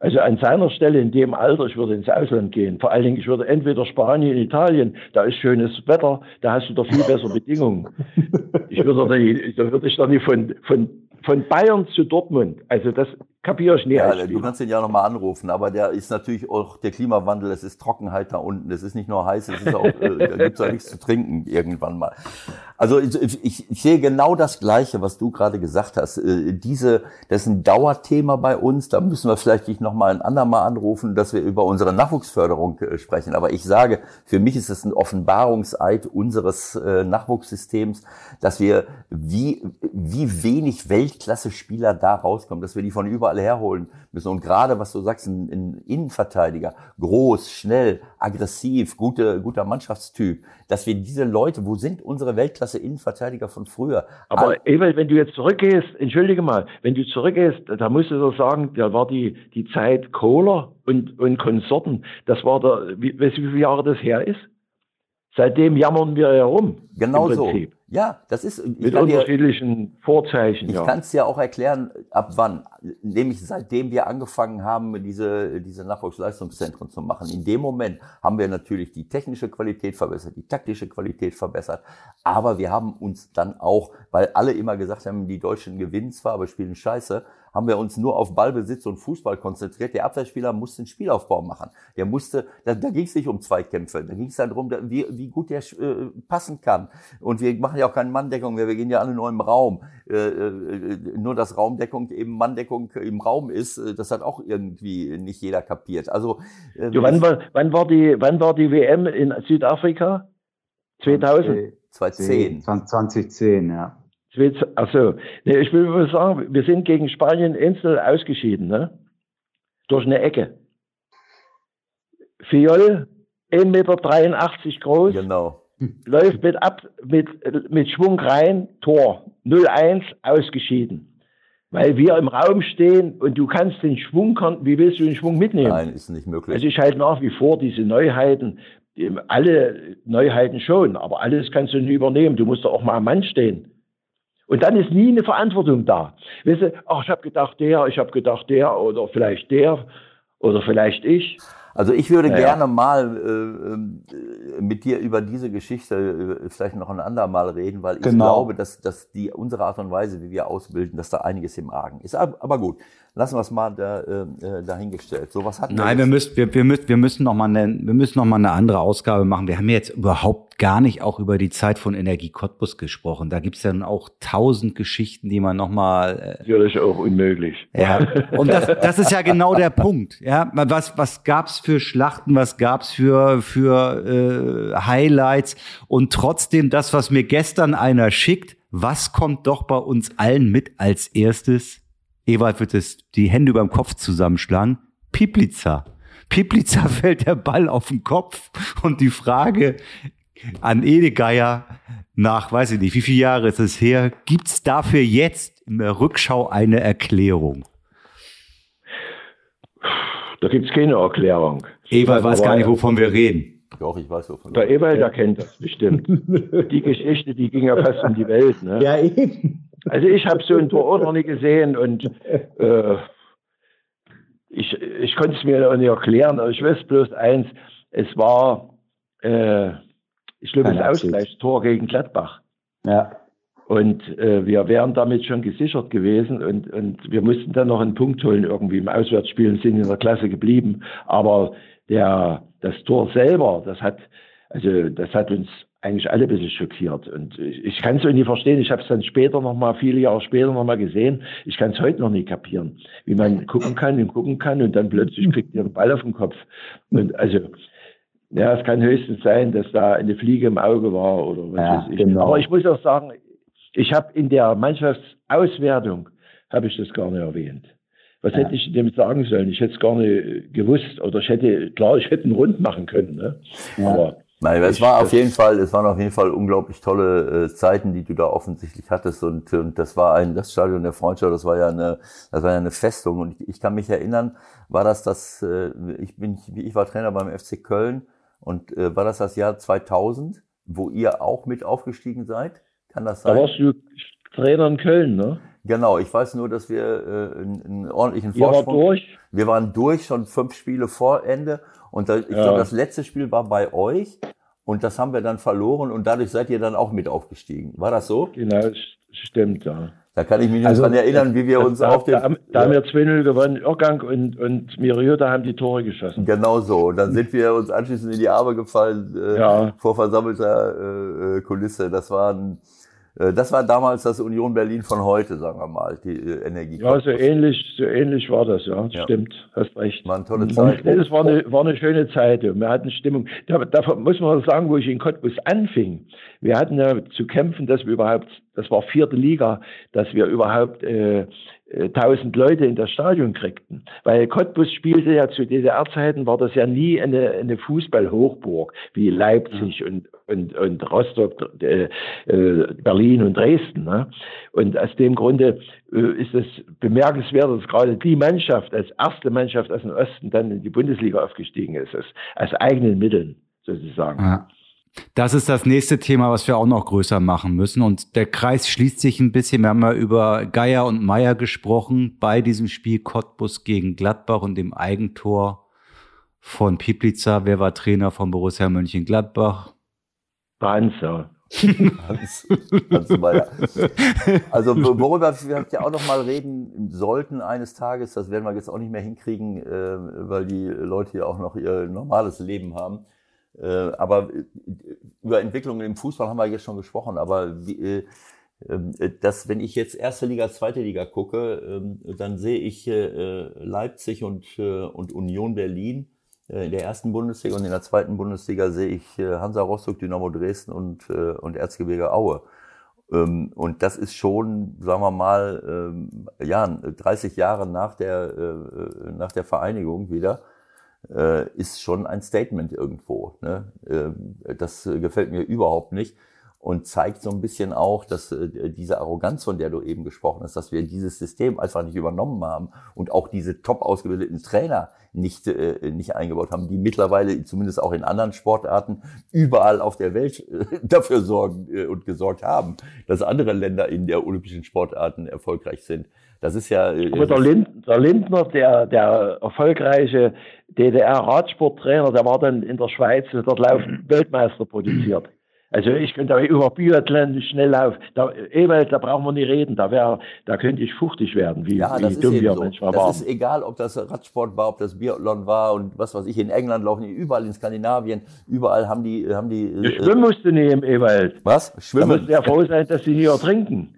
Also an seiner Stelle in dem Alter, ich würde ins Ausland gehen. Vor allen Dingen, ich würde entweder Spanien, Italien, da ist schönes Wetter, da hast du doch viel bessere Bedingungen. Ich würde, da würde ich doch nicht von, von, von Bayern zu Dortmund. Also das kapiere ich nicht. Ja, du kannst den ja nochmal anrufen, aber der ist natürlich auch der Klimawandel, es ist Trockenheit da unten, es ist nicht nur heiß, es ist auch, äh, da gibt's auch nichts zu trinken irgendwann mal. Also ich, ich, sehe genau das Gleiche, was du gerade gesagt hast. Äh, diese, das ist ein Dauerthema bei uns, da müssen wir vielleicht dich nochmal ein andermal anrufen, dass wir über unsere Nachwuchsförderung äh, sprechen. Aber ich sage, für mich ist es ein Offenbarungseid unseres äh, Nachwuchssystems, dass wir wie, wie wenig Weltklasse-Spieler da rauskommen, dass wir die von überall herholen müssen. Und gerade, was du sagst, ein, ein Innenverteidiger, groß, schnell, aggressiv, gute, guter Mannschaftstyp, dass wir diese Leute, wo sind unsere Weltklasse-Innenverteidiger von früher? Aber Ewald, wenn du jetzt zurückgehst, entschuldige mal, wenn du zurückgehst, da musst du doch sagen, da war die, die Zeit Kohler und, und Konsorten, das war wie, weißt du, wie viele Jahre das her ist? Seitdem jammern wir herum. Genau so. Ja, das ist mit unterschiedlichen dir, Vorzeichen. Ich ja. kann es ja auch erklären, ab wann. Nämlich seitdem wir angefangen haben, diese, diese Nachwuchsleistungszentren zu machen. In dem Moment haben wir natürlich die technische Qualität verbessert, die taktische Qualität verbessert. Aber wir haben uns dann auch, weil alle immer gesagt haben, die Deutschen gewinnen zwar, aber spielen Scheiße, haben wir uns nur auf Ballbesitz und Fußball konzentriert. Der Abwehrspieler musste einen Spielaufbau machen. Der musste, da, da ging es nicht um Zweikämpfe, da ging es darum, wie, wie gut der äh, passen kann. Und wir machen ja auch keine Manndeckung mehr, wir gehen ja alle nur im Raum. Äh, äh, nur dass Raumdeckung eben Manndeckung im Raum ist, äh, das hat auch irgendwie nicht jeder kapiert. Also äh, du, wann, war, wann, war die, wann war die WM in Südafrika? 2000? 2010. 2010, ja. Also, nee, ich will nur sagen, wir sind gegen Spanien einzeln ausgeschieden, ne? Durch eine Ecke. Fiol, 1,83 Meter groß. Genau. Läuft mit, ab, mit, mit Schwung rein, Tor. 0-1, ausgeschieden. Weil wir im Raum stehen und du kannst den Schwung, wie willst du den Schwung mitnehmen? Nein, ist nicht möglich. Also ich halte nach wie vor diese Neuheiten, alle Neuheiten schon, aber alles kannst du nicht übernehmen. Du musst doch auch mal am Mann stehen. Und dann ist nie eine Verantwortung da. Weißt du, ach, ich habe gedacht der, ich habe gedacht der oder vielleicht der oder vielleicht ich. Also ich würde ja, gerne mal äh, mit dir über diese Geschichte äh, vielleicht noch ein andermal reden, weil ich genau. glaube, dass, dass die unsere Art und Weise, wie wir ausbilden, dass da einiges im Argen ist. Aber gut, lassen wir es mal da, äh, dahingestellt. So was hat Nein, wir müssen, wir, wir müssen, wir müssen noch mal eine, wir müssen noch mal eine andere Ausgabe machen. Wir haben jetzt überhaupt gar nicht auch über die Zeit von Energie Cottbus gesprochen. Da gibt's dann auch tausend Geschichten, die man nochmal. Äh, Natürlich auch unmöglich. Ja, und das, das ist ja genau der Punkt. Ja, was, was gab's für Schlachten, was gab's für, für äh, Highlights und trotzdem das, was mir gestern einer schickt, was kommt doch bei uns allen mit als erstes? Ewald wird es die Hände über dem Kopf zusammenschlagen. Pipliza. Pipliza fällt der Ball auf den Kopf und die Frage an Edegeier nach, weiß ich nicht, wie viele Jahre ist es her, gibt es dafür jetzt in der Rückschau eine Erklärung? Da gibt es keine Erklärung. Ewald weiß gar nicht, wovon wir reden. Doch, ich weiß, wovon Der Ewald, der kennt das bestimmt. die Geschichte, die ging ja fast um die Welt. Ne? Ja, eben. Also ich habe so ein Tor noch nie gesehen und äh, ich, ich konnte es mir auch nicht erklären, aber ich weiß bloß eins, es war äh, schlimmes Ausgleichstor gegen Gladbach. Ja. Und äh, wir wären damit schon gesichert gewesen und, und wir mussten dann noch einen Punkt holen irgendwie im Auswärtsspiel und sind in der Klasse geblieben. Aber der, das Tor selber, das hat, also das hat uns eigentlich alle ein bisschen schockiert. Und ich, ich kann es auch nicht verstehen. Ich habe es dann später nochmal, viele Jahre später nochmal gesehen. Ich kann es heute noch nicht kapieren, wie man gucken kann und gucken kann und dann plötzlich kriegt ihr einen Ball auf den Kopf. Und also ja, es kann höchstens sein, dass da eine Fliege im Auge war oder was ja, weiß ich. Genau. Aber ich muss auch sagen, ich habe in der Mannschaftsauswertung habe ich das gar nicht erwähnt. Was ja. hätte ich dem sagen sollen? Ich hätte es gar nicht gewusst oder ich hätte, klar, ich hätte einen Rund machen können. Ne? Ja. Aber Nein, es war auf jeden Fall, es waren auf jeden Fall unglaublich tolle äh, Zeiten, die du da offensichtlich hattest und, und das war ein, das Stadion der Freundschaft, das war ja eine, das war ja eine Festung und ich, ich kann mich erinnern, war das das, äh, ich bin, ich war Trainer beim FC Köln und äh, war das das Jahr 2000, wo ihr auch mit aufgestiegen seid? Kann das sein? Da warst du Trainer in Köln, ne? Genau, ich weiß nur, dass wir äh, einen, einen ordentlichen Vorsprung... War durch? Wir waren durch, schon fünf Spiele vor Ende. Und da, ich ja. glaube, das letzte Spiel war bei euch. Und das haben wir dann verloren und dadurch seid ihr dann auch mit aufgestiegen. War das so? Genau, stimmt, ja. Da kann ich mich also, daran erinnern, wie wir uns da, auf dem. Da, da haben wir 2-0 gewonnen, Irrgang und, und Miriota haben die Tore geschossen. Genau so. Und dann sind wir uns anschließend in die Arme gefallen äh, ja. vor versammelter äh, Kulisse. Das war ein äh, das war damals das Union Berlin von heute, sagen wir mal, die äh, Energie. Ja, so ähnlich, so ähnlich war das, ja. ja. Stimmt, hast recht. War eine tolle Zeit. Es war eine, war eine schöne Zeit. Wir hatten Stimmung. Da, da muss man sagen, wo ich in Cottbus anfing. Wir hatten ja zu kämpfen, dass wir überhaupt, das war vierte Liga, dass wir überhaupt äh, äh, tausend Leute in das Stadion kriegten. Weil Cottbus spielte ja zu DDR-Zeiten, war das ja nie eine, eine Fußballhochburg wie Leipzig und, und, und Rostock, äh, äh, Berlin und Dresden. Ne? Und aus dem Grunde äh, ist es bemerkenswert, dass gerade die Mannschaft als erste Mannschaft aus dem Osten dann in die Bundesliga aufgestiegen ist, aus, aus eigenen Mitteln sozusagen. Ja. Das ist das nächste Thema, was wir auch noch größer machen müssen. Und der Kreis schließt sich ein bisschen. Wir haben ja über Geier und Meier gesprochen bei diesem Spiel Cottbus gegen Gladbach und dem Eigentor von Piplica. Wer war Trainer von Borussia Mönchengladbach? Banzer. Hans, Hans Meier. Also worüber wir ja auch noch mal reden sollten eines Tages, das werden wir jetzt auch nicht mehr hinkriegen, äh, weil die Leute ja auch noch ihr normales Leben haben aber äh, über Entwicklungen im Fußball haben wir jetzt schon gesprochen, aber wie, äh, ähm, dass wenn ich jetzt erste Liga, zweite Liga gucke, ähm, dann sehe ich Leipzig und, und Union Berlin in der ersten Bundesliga und in der zweiten Bundesliga sehe ich Hansa Rostock, Dynamo Dresden und, und Erzgebirge Aue. Ähm, und das ist schon, sagen wir mal, ja, 30 Jahre nach der, äh, nach der Vereinigung wieder, äh, ist schon ein Statement irgendwo. Ne? Ähm, das gefällt mir überhaupt nicht und zeigt so ein bisschen auch, dass äh, diese Arroganz, von der du eben gesprochen hast, dass wir dieses System einfach nicht übernommen haben und auch diese top ausgebildeten Trainer nicht, äh, nicht eingebaut haben, die mittlerweile zumindest auch in anderen Sportarten überall auf der Welt äh, dafür sorgen äh, und gesorgt haben, dass andere Länder in der olympischen Sportarten erfolgreich sind. Das ist ja. Äh, Aber der, Lind, der Lindner, der, der erfolgreiche DDR-Radsporttrainer, der war dann in der Schweiz, dort laufen Weltmeister produziert. Also ich könnte über Biathlon, Schnelllauf, da, Ewald, da brauchen wir nicht reden, da wäre, da könnte ich fuchtig werden, wie, ja, wie dumm wir so. manchmal waren. Das ist egal, ob das Radsport war, ob das Biathlon war und was weiß ich, in England laufen die überall in Skandinavien, überall haben die, haben die. Ja, schwimmen musst du nicht im Ewald. Was? Schwimmen? Da musst du ja froh sein, dass sie nicht ertrinken.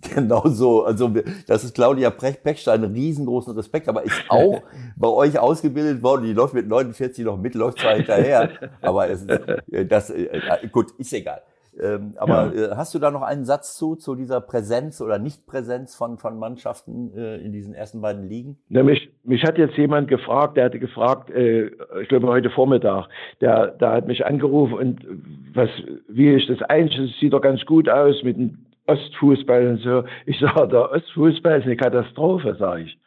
Genau so. Also das ist Claudia Pechstein, riesengroßen Respekt, aber ist auch bei euch ausgebildet worden. Die läuft mit 49 noch mit, läuft zwar hinterher, aber es, äh, das äh, gut, ist egal. Ähm, aber ja. Äh, hast du da noch einen Satz zu, zu dieser Präsenz oder Nichtpräsenz von, von Mannschaften äh, in diesen ersten beiden Ligen? Ja, mich, mich hat jetzt jemand gefragt, der hatte gefragt, äh, ich glaube heute Vormittag, der, der hat mich angerufen und was, wie ist das eigentlich? Das sieht doch ganz gut aus mit dem Ostfußball und so. Ich sage, der Ostfußball ist eine Katastrophe, sage ich.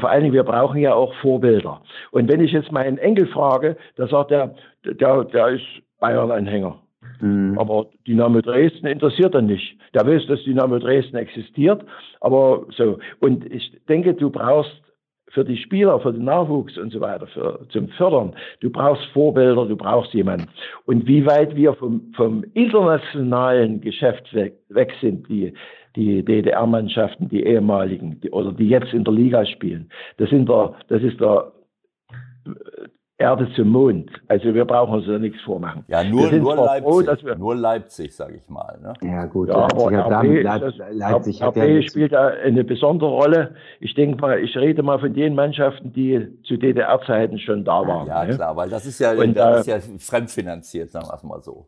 Vor allen Dingen, wir brauchen ja auch Vorbilder. Und wenn ich jetzt meinen Enkel frage, da sagt er, der, der ist Bayern-Anhänger. Mhm. Aber Dynamo Dresden interessiert er nicht. Der weiß, dass Dynamo Dresden existiert, aber so. Und ich denke, du brauchst für die Spieler, für den Nachwuchs und so weiter, für, zum Fördern. Du brauchst Vorbilder, du brauchst jemanden. Und wie weit wir vom, vom internationalen Geschäft weg, weg sind, die, die DDR-Mannschaften, die ehemaligen, die, oder die jetzt in der Liga spielen, das, sind der, das ist der Erde zum Mond. Also wir brauchen uns da nichts vormachen. Ja, nur, nur Leipzig, froh, nur Leipzig, sage ich mal. Ne? Ja gut, ja, Leipzig, aber RB, Leipzig, Leipzig hat RB ja spielt da eine besondere Rolle. Ich denke mal, ich rede mal von den Mannschaften, die zu DDR-Zeiten schon da waren. Ja, ne? klar, weil das ist ja, Und, das äh, ist ja fremdfinanziert, sagen wir es mal so.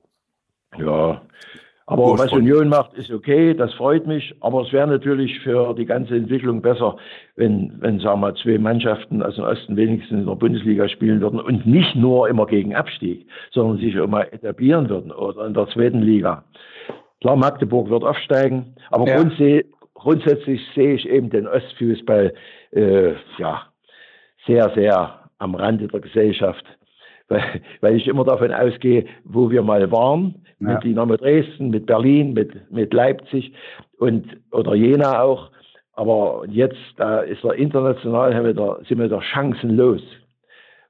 Ja, aber was Union macht, ist okay, das freut mich. Aber es wäre natürlich für die ganze Entwicklung besser, wenn, wenn sagen wir, zwei Mannschaften aus dem Osten wenigstens in der Bundesliga spielen würden und nicht nur immer gegen Abstieg, sondern sich immer etablieren würden oder in der zweiten Liga. Klar, Magdeburg wird aufsteigen, aber ja. grundsätzlich, grundsätzlich sehe ich eben den Ostfußball äh, ja, sehr, sehr am Rande der Gesellschaft weil, weil ich immer davon ausgehe, wo wir mal waren, ja. mit Dynamo Dresden, mit Berlin, mit, mit Leipzig und oder Jena auch. Aber jetzt da ist er international, haben wir da, sind wir da chancenlos.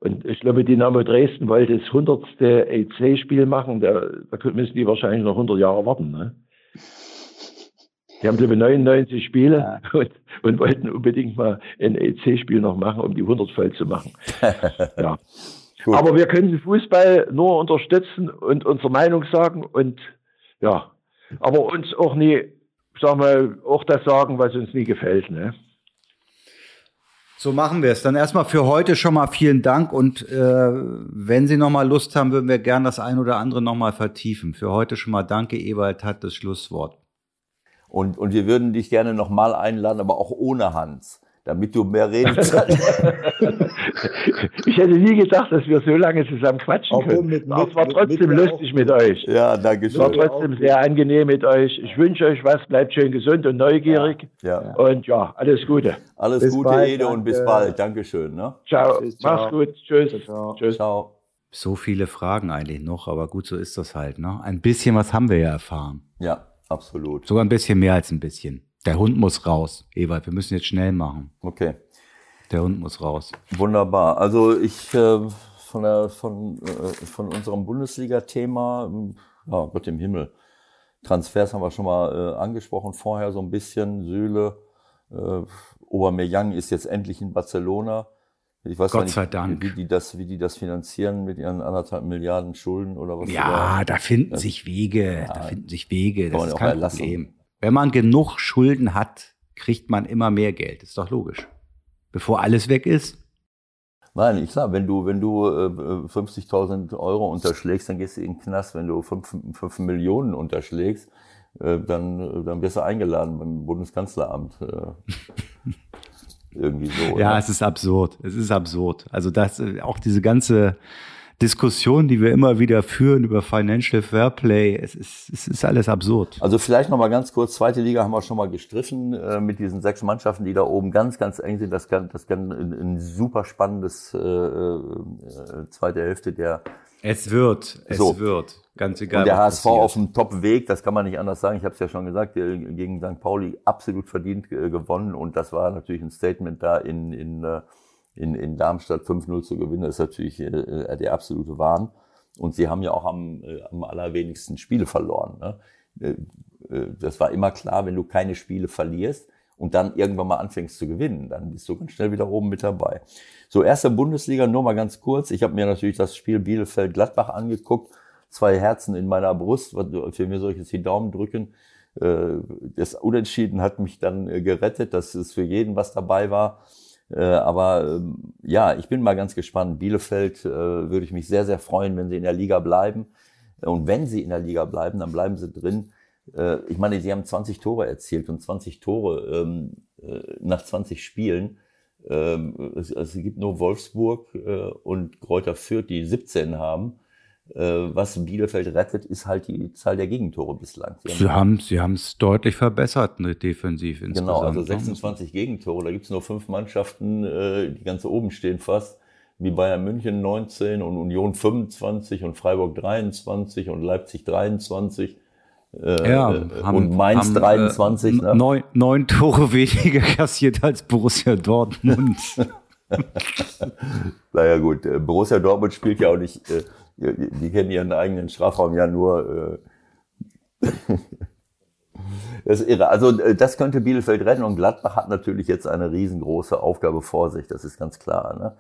Und ich glaube, Dynamo Dresden wollte das 100. EC-Spiel machen. Da, da müssen die wahrscheinlich noch 100 Jahre warten. Ne? Die haben, glaube ich, 99 Spiele ja. und, und, wollten unbedingt mal ein EC-Spiel noch machen, um die 100 voll zu machen. ja. Gut. Aber wir können den Fußball nur unterstützen und unsere Meinung sagen und ja, aber uns auch nie, sagen wir, auch das sagen, was uns nie gefällt. Ne? So machen wir es. Dann erstmal für heute schon mal vielen Dank und äh, wenn Sie noch mal Lust haben, würden wir gern das ein oder andere noch mal vertiefen. Für heute schon mal danke, Ewald hat das Schlusswort. Und, und wir würden dich gerne noch mal einladen, aber auch ohne Hans damit du mehr Redezeit Ich hätte nie gedacht, dass wir so lange zusammen quatschen Auch können. Mit, mit, es war trotzdem mit, lustig mit euch. Ja, danke schön. Es war trotzdem sehr angenehm mit euch. Ich wünsche euch was, bleibt schön gesund und neugierig. Ja. ja. Und ja, alles Gute. Alles bis Gute, bald, Ede, danke. und bis bald. Dankeschön. Ne? Ciao. Tschüss, ciao. Mach's gut. Tschüss. Ciao. Tschüss. Ciao. So viele Fragen eigentlich noch, aber gut, so ist das halt. Ne? Ein bisschen was haben wir ja erfahren. Ja, absolut. Sogar ein bisschen mehr als ein bisschen. Der Hund muss raus. Ewald, wir müssen jetzt schnell machen. Okay. Der Hund muss raus. Wunderbar. Also ich äh, von, der, von, äh, von unserem Bundesliga-Thema, ja, Gott im Himmel. Transfers haben wir schon mal äh, angesprochen vorher so ein bisschen. Süle, äh, Aubameyang ist jetzt endlich in Barcelona. Ich weiß Gott nicht, sei Dank. Wie die, das, wie die das finanzieren mit ihren anderthalb Milliarden Schulden oder was. Ja, da finden sich Wege. Ja, da finden sich Wege. Das ist kein. Problem. Wenn man genug Schulden hat, kriegt man immer mehr Geld. Ist doch logisch. Bevor alles weg ist. Nein, ich klar, wenn du, wenn du äh, 50.000 Euro unterschlägst, dann gehst du in den Knast. Wenn du 5, 5 Millionen unterschlägst, äh, dann, dann wirst du eingeladen beim Bundeskanzleramt. Äh, irgendwie so. Ja, oder? es ist absurd. Es ist absurd. Also das, auch diese ganze Diskussion, die wir immer wieder führen über Financial Fairplay, es ist, es ist alles absurd. Also vielleicht noch mal ganz kurz, zweite Liga haben wir schon mal gestriffen äh, mit diesen sechs Mannschaften, die da oben ganz, ganz eng sind. Das kann, das kann ein, ein super spannendes äh, äh, zweite Hälfte der es wird, es so. wird. Ganz egal. Und der HSV passiert. auf dem Top-Weg, das kann man nicht anders sagen. Ich habe es ja schon gesagt, gegen St. Pauli absolut verdient äh, gewonnen. Und das war natürlich ein Statement da in, in, äh, in, in Darmstadt 5-0 zu gewinnen. Ist natürlich äh, der absolute Wahn. Und sie haben ja auch am, am allerwenigsten Spiele verloren. Ne? Das war immer klar, wenn du keine Spiele verlierst, und dann irgendwann mal anfängst zu gewinnen, dann bist du ganz schnell wieder oben mit dabei. So, erste Bundesliga, nur mal ganz kurz. Ich habe mir natürlich das Spiel Bielefeld-Gladbach angeguckt. Zwei Herzen in meiner Brust. Für mir soll ich jetzt die Daumen drücken. Äh, das Unentschieden hat mich dann äh, gerettet, dass es für jeden was dabei war. Äh, aber ähm, ja, ich bin mal ganz gespannt. Bielefeld würde ich mich sehr, sehr freuen, wenn sie in der Liga bleiben. Und wenn sie in der Liga bleiben, dann bleiben sie drin. Äh, ich meine, sie haben 20 Tore erzielt und 20 Tore ähm, äh, nach 20 Spielen. Ähm, es, es, gibt nur Wolfsburg äh, und Kräuter Fürth, die 17 haben. Äh, was Bielefeld rettet, ist halt die Zahl der Gegentore bislang. Sie haben sie haben es deutlich verbessert, ne, defensiv insgesamt. Genau, also 26 ne? Gegentore. Da gibt es nur fünf Mannschaften, äh, die ganz oben stehen fast wie Bayern München 19 und Union 25 und Freiburg 23 und Leipzig 23. Äh, ja, äh, haben, und Mainz haben, 23. Äh, ne? neun, neun Tore weniger kassiert als Borussia Dortmund. naja gut, äh, Borussia Dortmund spielt ja auch nicht, äh, die kennen ihren eigenen Strafraum ja nur. Äh, das ist irre. Also das könnte Bielefeld retten und Gladbach hat natürlich jetzt eine riesengroße Aufgabe vor sich, das ist ganz klar.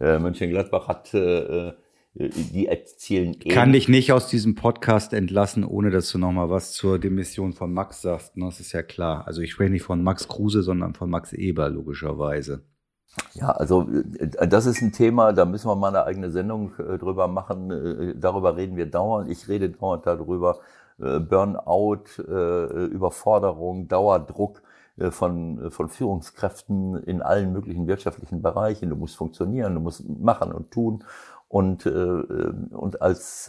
Ne? Mönchengladbach hat die erzielen eh. Kann dich nicht aus diesem Podcast entlassen, ohne dass du nochmal was zur Demission von Max sagst. Ne? Das ist ja klar. Also ich spreche nicht von Max Kruse, sondern von Max Eber, logischerweise. Ja, also äh, das ist ein Thema, da müssen wir mal eine eigene Sendung äh, drüber machen. Äh, darüber reden wir dauernd. Ich rede dauernd darüber. Burnout, Überforderung, Dauerdruck von, von Führungskräften in allen möglichen wirtschaftlichen Bereichen. Du musst funktionieren, du musst machen und tun. Und, und als,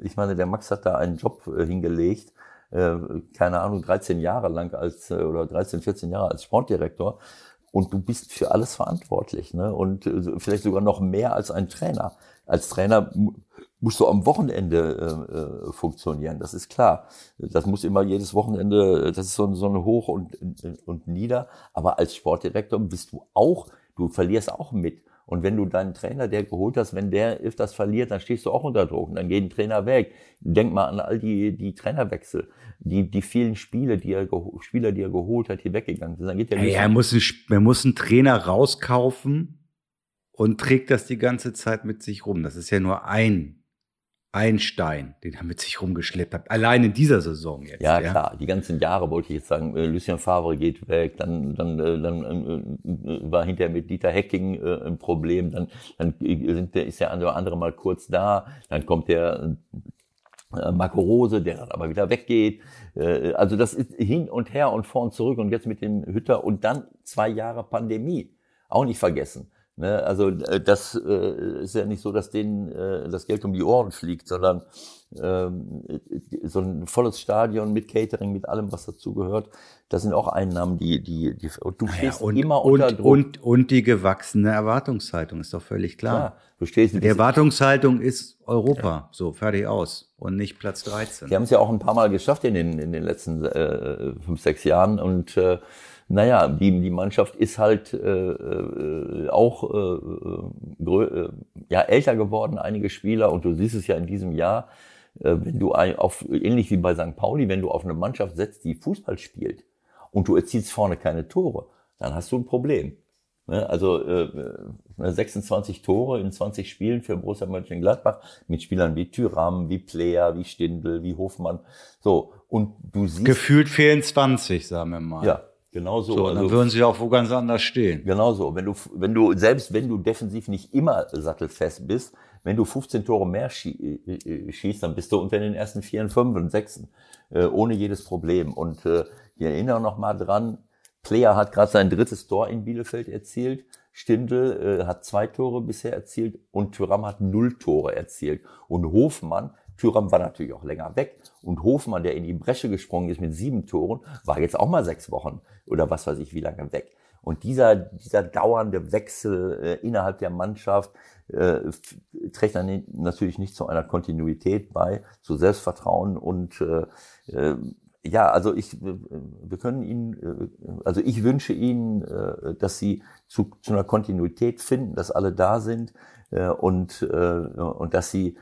ich meine, der Max hat da einen Job hingelegt, keine Ahnung, 13 Jahre lang als, oder 13, 14 Jahre als Sportdirektor. Und du bist für alles verantwortlich, ne? Und äh, vielleicht sogar noch mehr als ein Trainer. Als Trainer musst du am Wochenende äh, äh, funktionieren, das ist klar. Das muss immer jedes Wochenende, das ist so, so ein Hoch und, und nieder. Aber als Sportdirektor bist du auch, du verlierst auch mit. Und wenn du deinen Trainer, der geholt hast, wenn der das verliert, dann stehst du auch unter Druck und dann geht ein Trainer weg. Denk mal an all die, die Trainerwechsel, die, die vielen Spiele, die er, Spieler, die er geholt hat, die weggegangen sind. Dann geht der ja, er, muss er muss einen Trainer rauskaufen und trägt das die ganze Zeit mit sich rum. Das ist ja nur ein ein Stein, den er mit sich rumgeschleppt hat. Allein in dieser Saison jetzt. Ja, ja, klar. Die ganzen Jahre wollte ich jetzt sagen, äh, Lucien Favre geht weg, dann, dann, äh, dann äh, war hinterher mit Dieter Hecking äh, ein Problem, dann, dann sind ist der andere, mal kurz da, dann kommt der äh, Marco Rose, der dann aber wieder weggeht. Äh, also das ist hin und her und vor und zurück und jetzt mit dem Hütter und dann zwei Jahre Pandemie. Auch nicht vergessen. Ne? Also äh, das äh, ist ja nicht so, dass denen äh, das Geld um die Ohren fliegt, sondern ähm, so ein volles Stadion mit Catering, mit allem, was dazu gehört, das sind auch Einnahmen, die, die, die und du stehst ja, und, immer unter und, Druck. Und, und die gewachsene Erwartungshaltung, ist doch völlig klar. klar du stehst, die Erwartungshaltung ist Europa, ja. so, fertig aus und nicht Platz 13. Die haben es ja auch ein paar Mal geschafft in den, in den letzten äh, fünf, sechs Jahren und äh, naja, die, die Mannschaft ist halt äh, äh, auch äh, äh, ja, älter geworden, einige Spieler, und du siehst es ja in diesem Jahr, äh, wenn du auf, ähnlich wie bei St. Pauli, wenn du auf eine Mannschaft setzt, die Fußball spielt und du erzielst vorne keine Tore, dann hast du ein Problem. Ne? Also äh, 26 äh, Tore in 20 Spielen für Borussia Mönchengladbach mit Spielern wie Thüram, wie Player, wie Stindl, wie Hofmann. So, und du siehst... Gefühlt fehlen 20, sagen wir mal. Ja, Genau so. so also, dann würden sie auch wo ganz anders stehen. Genau so. Wenn du, wenn du, selbst wenn du defensiv nicht immer sattelfest bist, wenn du 15 Tore mehr äh, äh, schießt, dann bist du unter den ersten vier, fünf und sechsen, äh, ohne jedes Problem. Und äh, ich erinnere noch mal dran, Player hat gerade sein drittes Tor in Bielefeld erzielt. Stindl äh, hat zwei Tore bisher erzielt und Thüram hat null Tore erzielt. Und Hofmann, Thüram war natürlich auch länger weg. Und Hofmann, der in die Bresche gesprungen ist mit sieben Toren, war jetzt auch mal sechs Wochen oder was weiß ich wie lange weg. Und dieser, dieser dauernde Wechsel äh, innerhalb der Mannschaft äh, trägt dann natürlich nicht zu einer Kontinuität bei, zu Selbstvertrauen und äh, äh, ja, also ich, wir können Ihnen, äh, also ich wünsche Ihnen, äh, dass Sie zu, zu einer Kontinuität finden, dass alle da sind äh, und, und dass Sie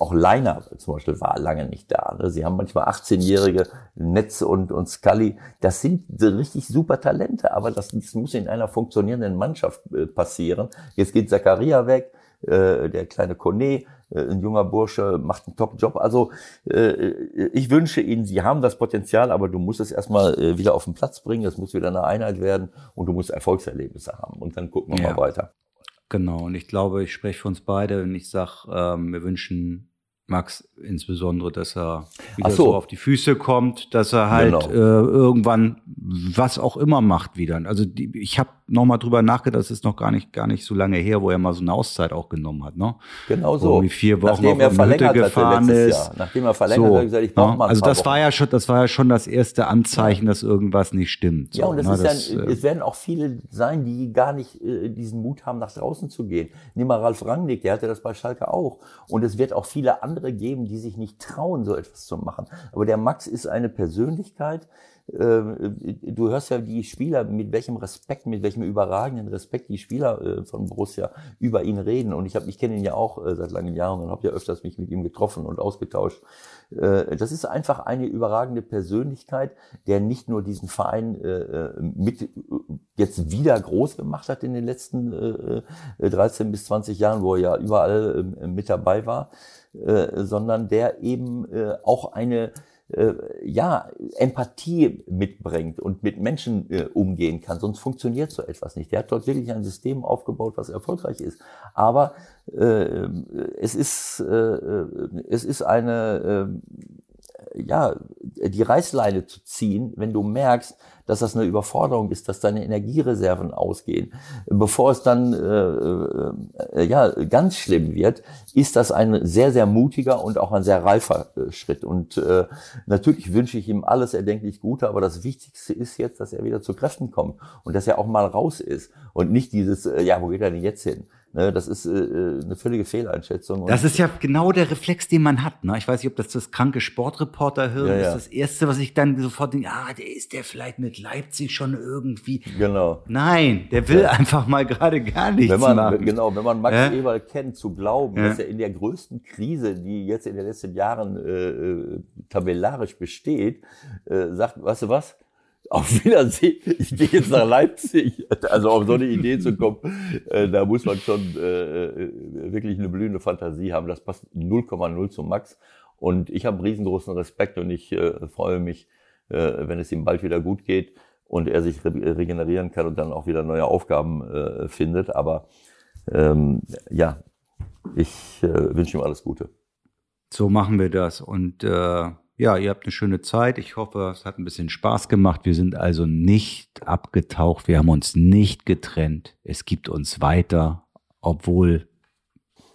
auch Leiner zum Beispiel war lange nicht da. Ne? Sie haben manchmal 18-jährige Netz und, und Scully. Das sind richtig super Talente, aber das, das muss in einer funktionierenden Mannschaft passieren. Jetzt geht Zakaria weg, der kleine Kone, äh, ein junger Bursche, macht einen Top-Job. Also äh, ich wünsche Ihnen, Sie haben das Potenzial, aber du musst es erstmal äh, wieder auf den Platz bringen, es muss wieder eine Einheit werden und du musst Erfolgserlebnisse haben. Und dann gucken wir ja. mal weiter. Genau, und ich glaube, ich spreche für uns beide, wenn ich sage, ähm, wir wünschen Max insbesondere, dass er wieder so. so. auf die Füße kommt, dass er halt genau. äh, irgendwann was auch immer macht wieder. Also die, ich habe noch mal drüber nachgedacht, das ist noch gar nicht gar nicht so lange her, wo er mal so eine Auszeit auch genommen hat, ne? Genau so. Wie vier Wochen Nachdem er verlängert Hütte gefahren ist. Jahr. Nachdem er verlängert so, hat, gesagt, ich brauche ne? mal. Also das Wochen. war ja schon, das war ja schon das erste Anzeichen, ja. dass irgendwas nicht stimmt. So, ja, und das ne? ist das, ja, äh, es werden auch viele sein, die gar nicht äh, diesen Mut haben, nach draußen zu gehen. Nimm mal Ralf Rangnick, der hatte das bei Schalke auch. Und es wird auch viele andere geben, die sich nicht trauen, so etwas zu machen. Aber der Max ist eine Persönlichkeit, ähm, du hörst ja die Spieler, mit welchem Respekt, mit welchem überragenden Respekt die Spieler äh, von Borussia über ihn reden. Und ich, hab, ich kenne ihn ja auch äh, seit langen Jahren und habe ja öfters mich mit ihm getroffen und ausgetauscht. Äh, das ist einfach eine überragende Persönlichkeit, der nicht nur diesen Verein mit jetzt wieder groß gemacht hat in den letzten 13 bis 20 Jahren, wo er ja überall mit dabei war, sondern der eben auch eine äh, ja, Empathie mitbringt und mit Menschen äh, umgehen kann. Sonst funktioniert so etwas nicht. Der hat dort wirklich ein System aufgebaut, was erfolgreich ist. Aber äh, es ist äh, es ist eine äh, ja, die Reißleine zu ziehen, wenn du merkst, dass das eine Überforderung ist, dass deine Energiereserven ausgehen. Bevor es dann äh, äh, ja ganz schlimm wird, ist das ein sehr, sehr mutiger und auch ein sehr reifer äh, Schritt. Und äh, natürlich wünsche ich ihm alles erdenklich Gute, aber das Wichtigste ist jetzt, dass er wieder zu Kräften kommt und dass er auch mal raus ist und nicht dieses, äh, ja, wo geht er denn jetzt hin? Ne, das ist äh, äh, eine völlige Fehleinschätzung. Das ist ja genau der Reflex, den man hat. Ne? Ich weiß nicht, ob das das kranke Sportreporter hören ja, ja. ist. Das Erste, was ich dann sofort denke, ah, der ist der vielleicht mit Leipzig schon irgendwie. Genau. Nein, der will ja. einfach mal gerade gar nichts wenn man, machen. Genau, wenn man Max ja? Eberl kennt, zu glauben, dass er in der größten Krise, die jetzt in den letzten Jahren äh, äh tabellarisch besteht, äh, sagt, weißt du was? Auf Wiedersehen, ich gehe jetzt nach Leipzig. Also auf so eine Idee zu kommen, äh, da muss man schon äh, äh wirklich eine blühende Fantasie haben. Das passt 0,0 zu Max. Und ich habe riesengroßen Respekt und ich äh, freue mich, äh, wenn es ihm bald wieder gut geht und er sich re regenerieren kann und dann auch wieder neue Aufgaben äh, findet. Aber ähm, ja, ich wünsche ihm alles Gute. So machen wir das. Und äh ja, ihr habt eine schöne Zeit. Ich hoffe, es hat ein bisschen Spaß gemacht. Wir sind also nicht abgetaucht. Wir haben uns nicht getrennt. Es gibt uns weiter, obwohl.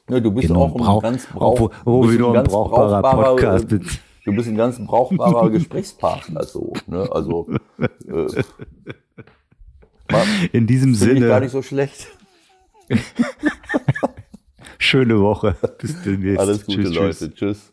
Ja, du bist auch ein ganz, brauch, obwohl, obwohl ein brauchbarer, brauchbarer Podcast bist. Du bist ein ganz brauchbarer Gesprächspartner, so. Ne? Also. Äh, In diesem Sinne. gar nicht so schlecht. Schöne Woche. Bis demnächst. Alles Gute, tschüss, Leute. Tschüss. tschüss.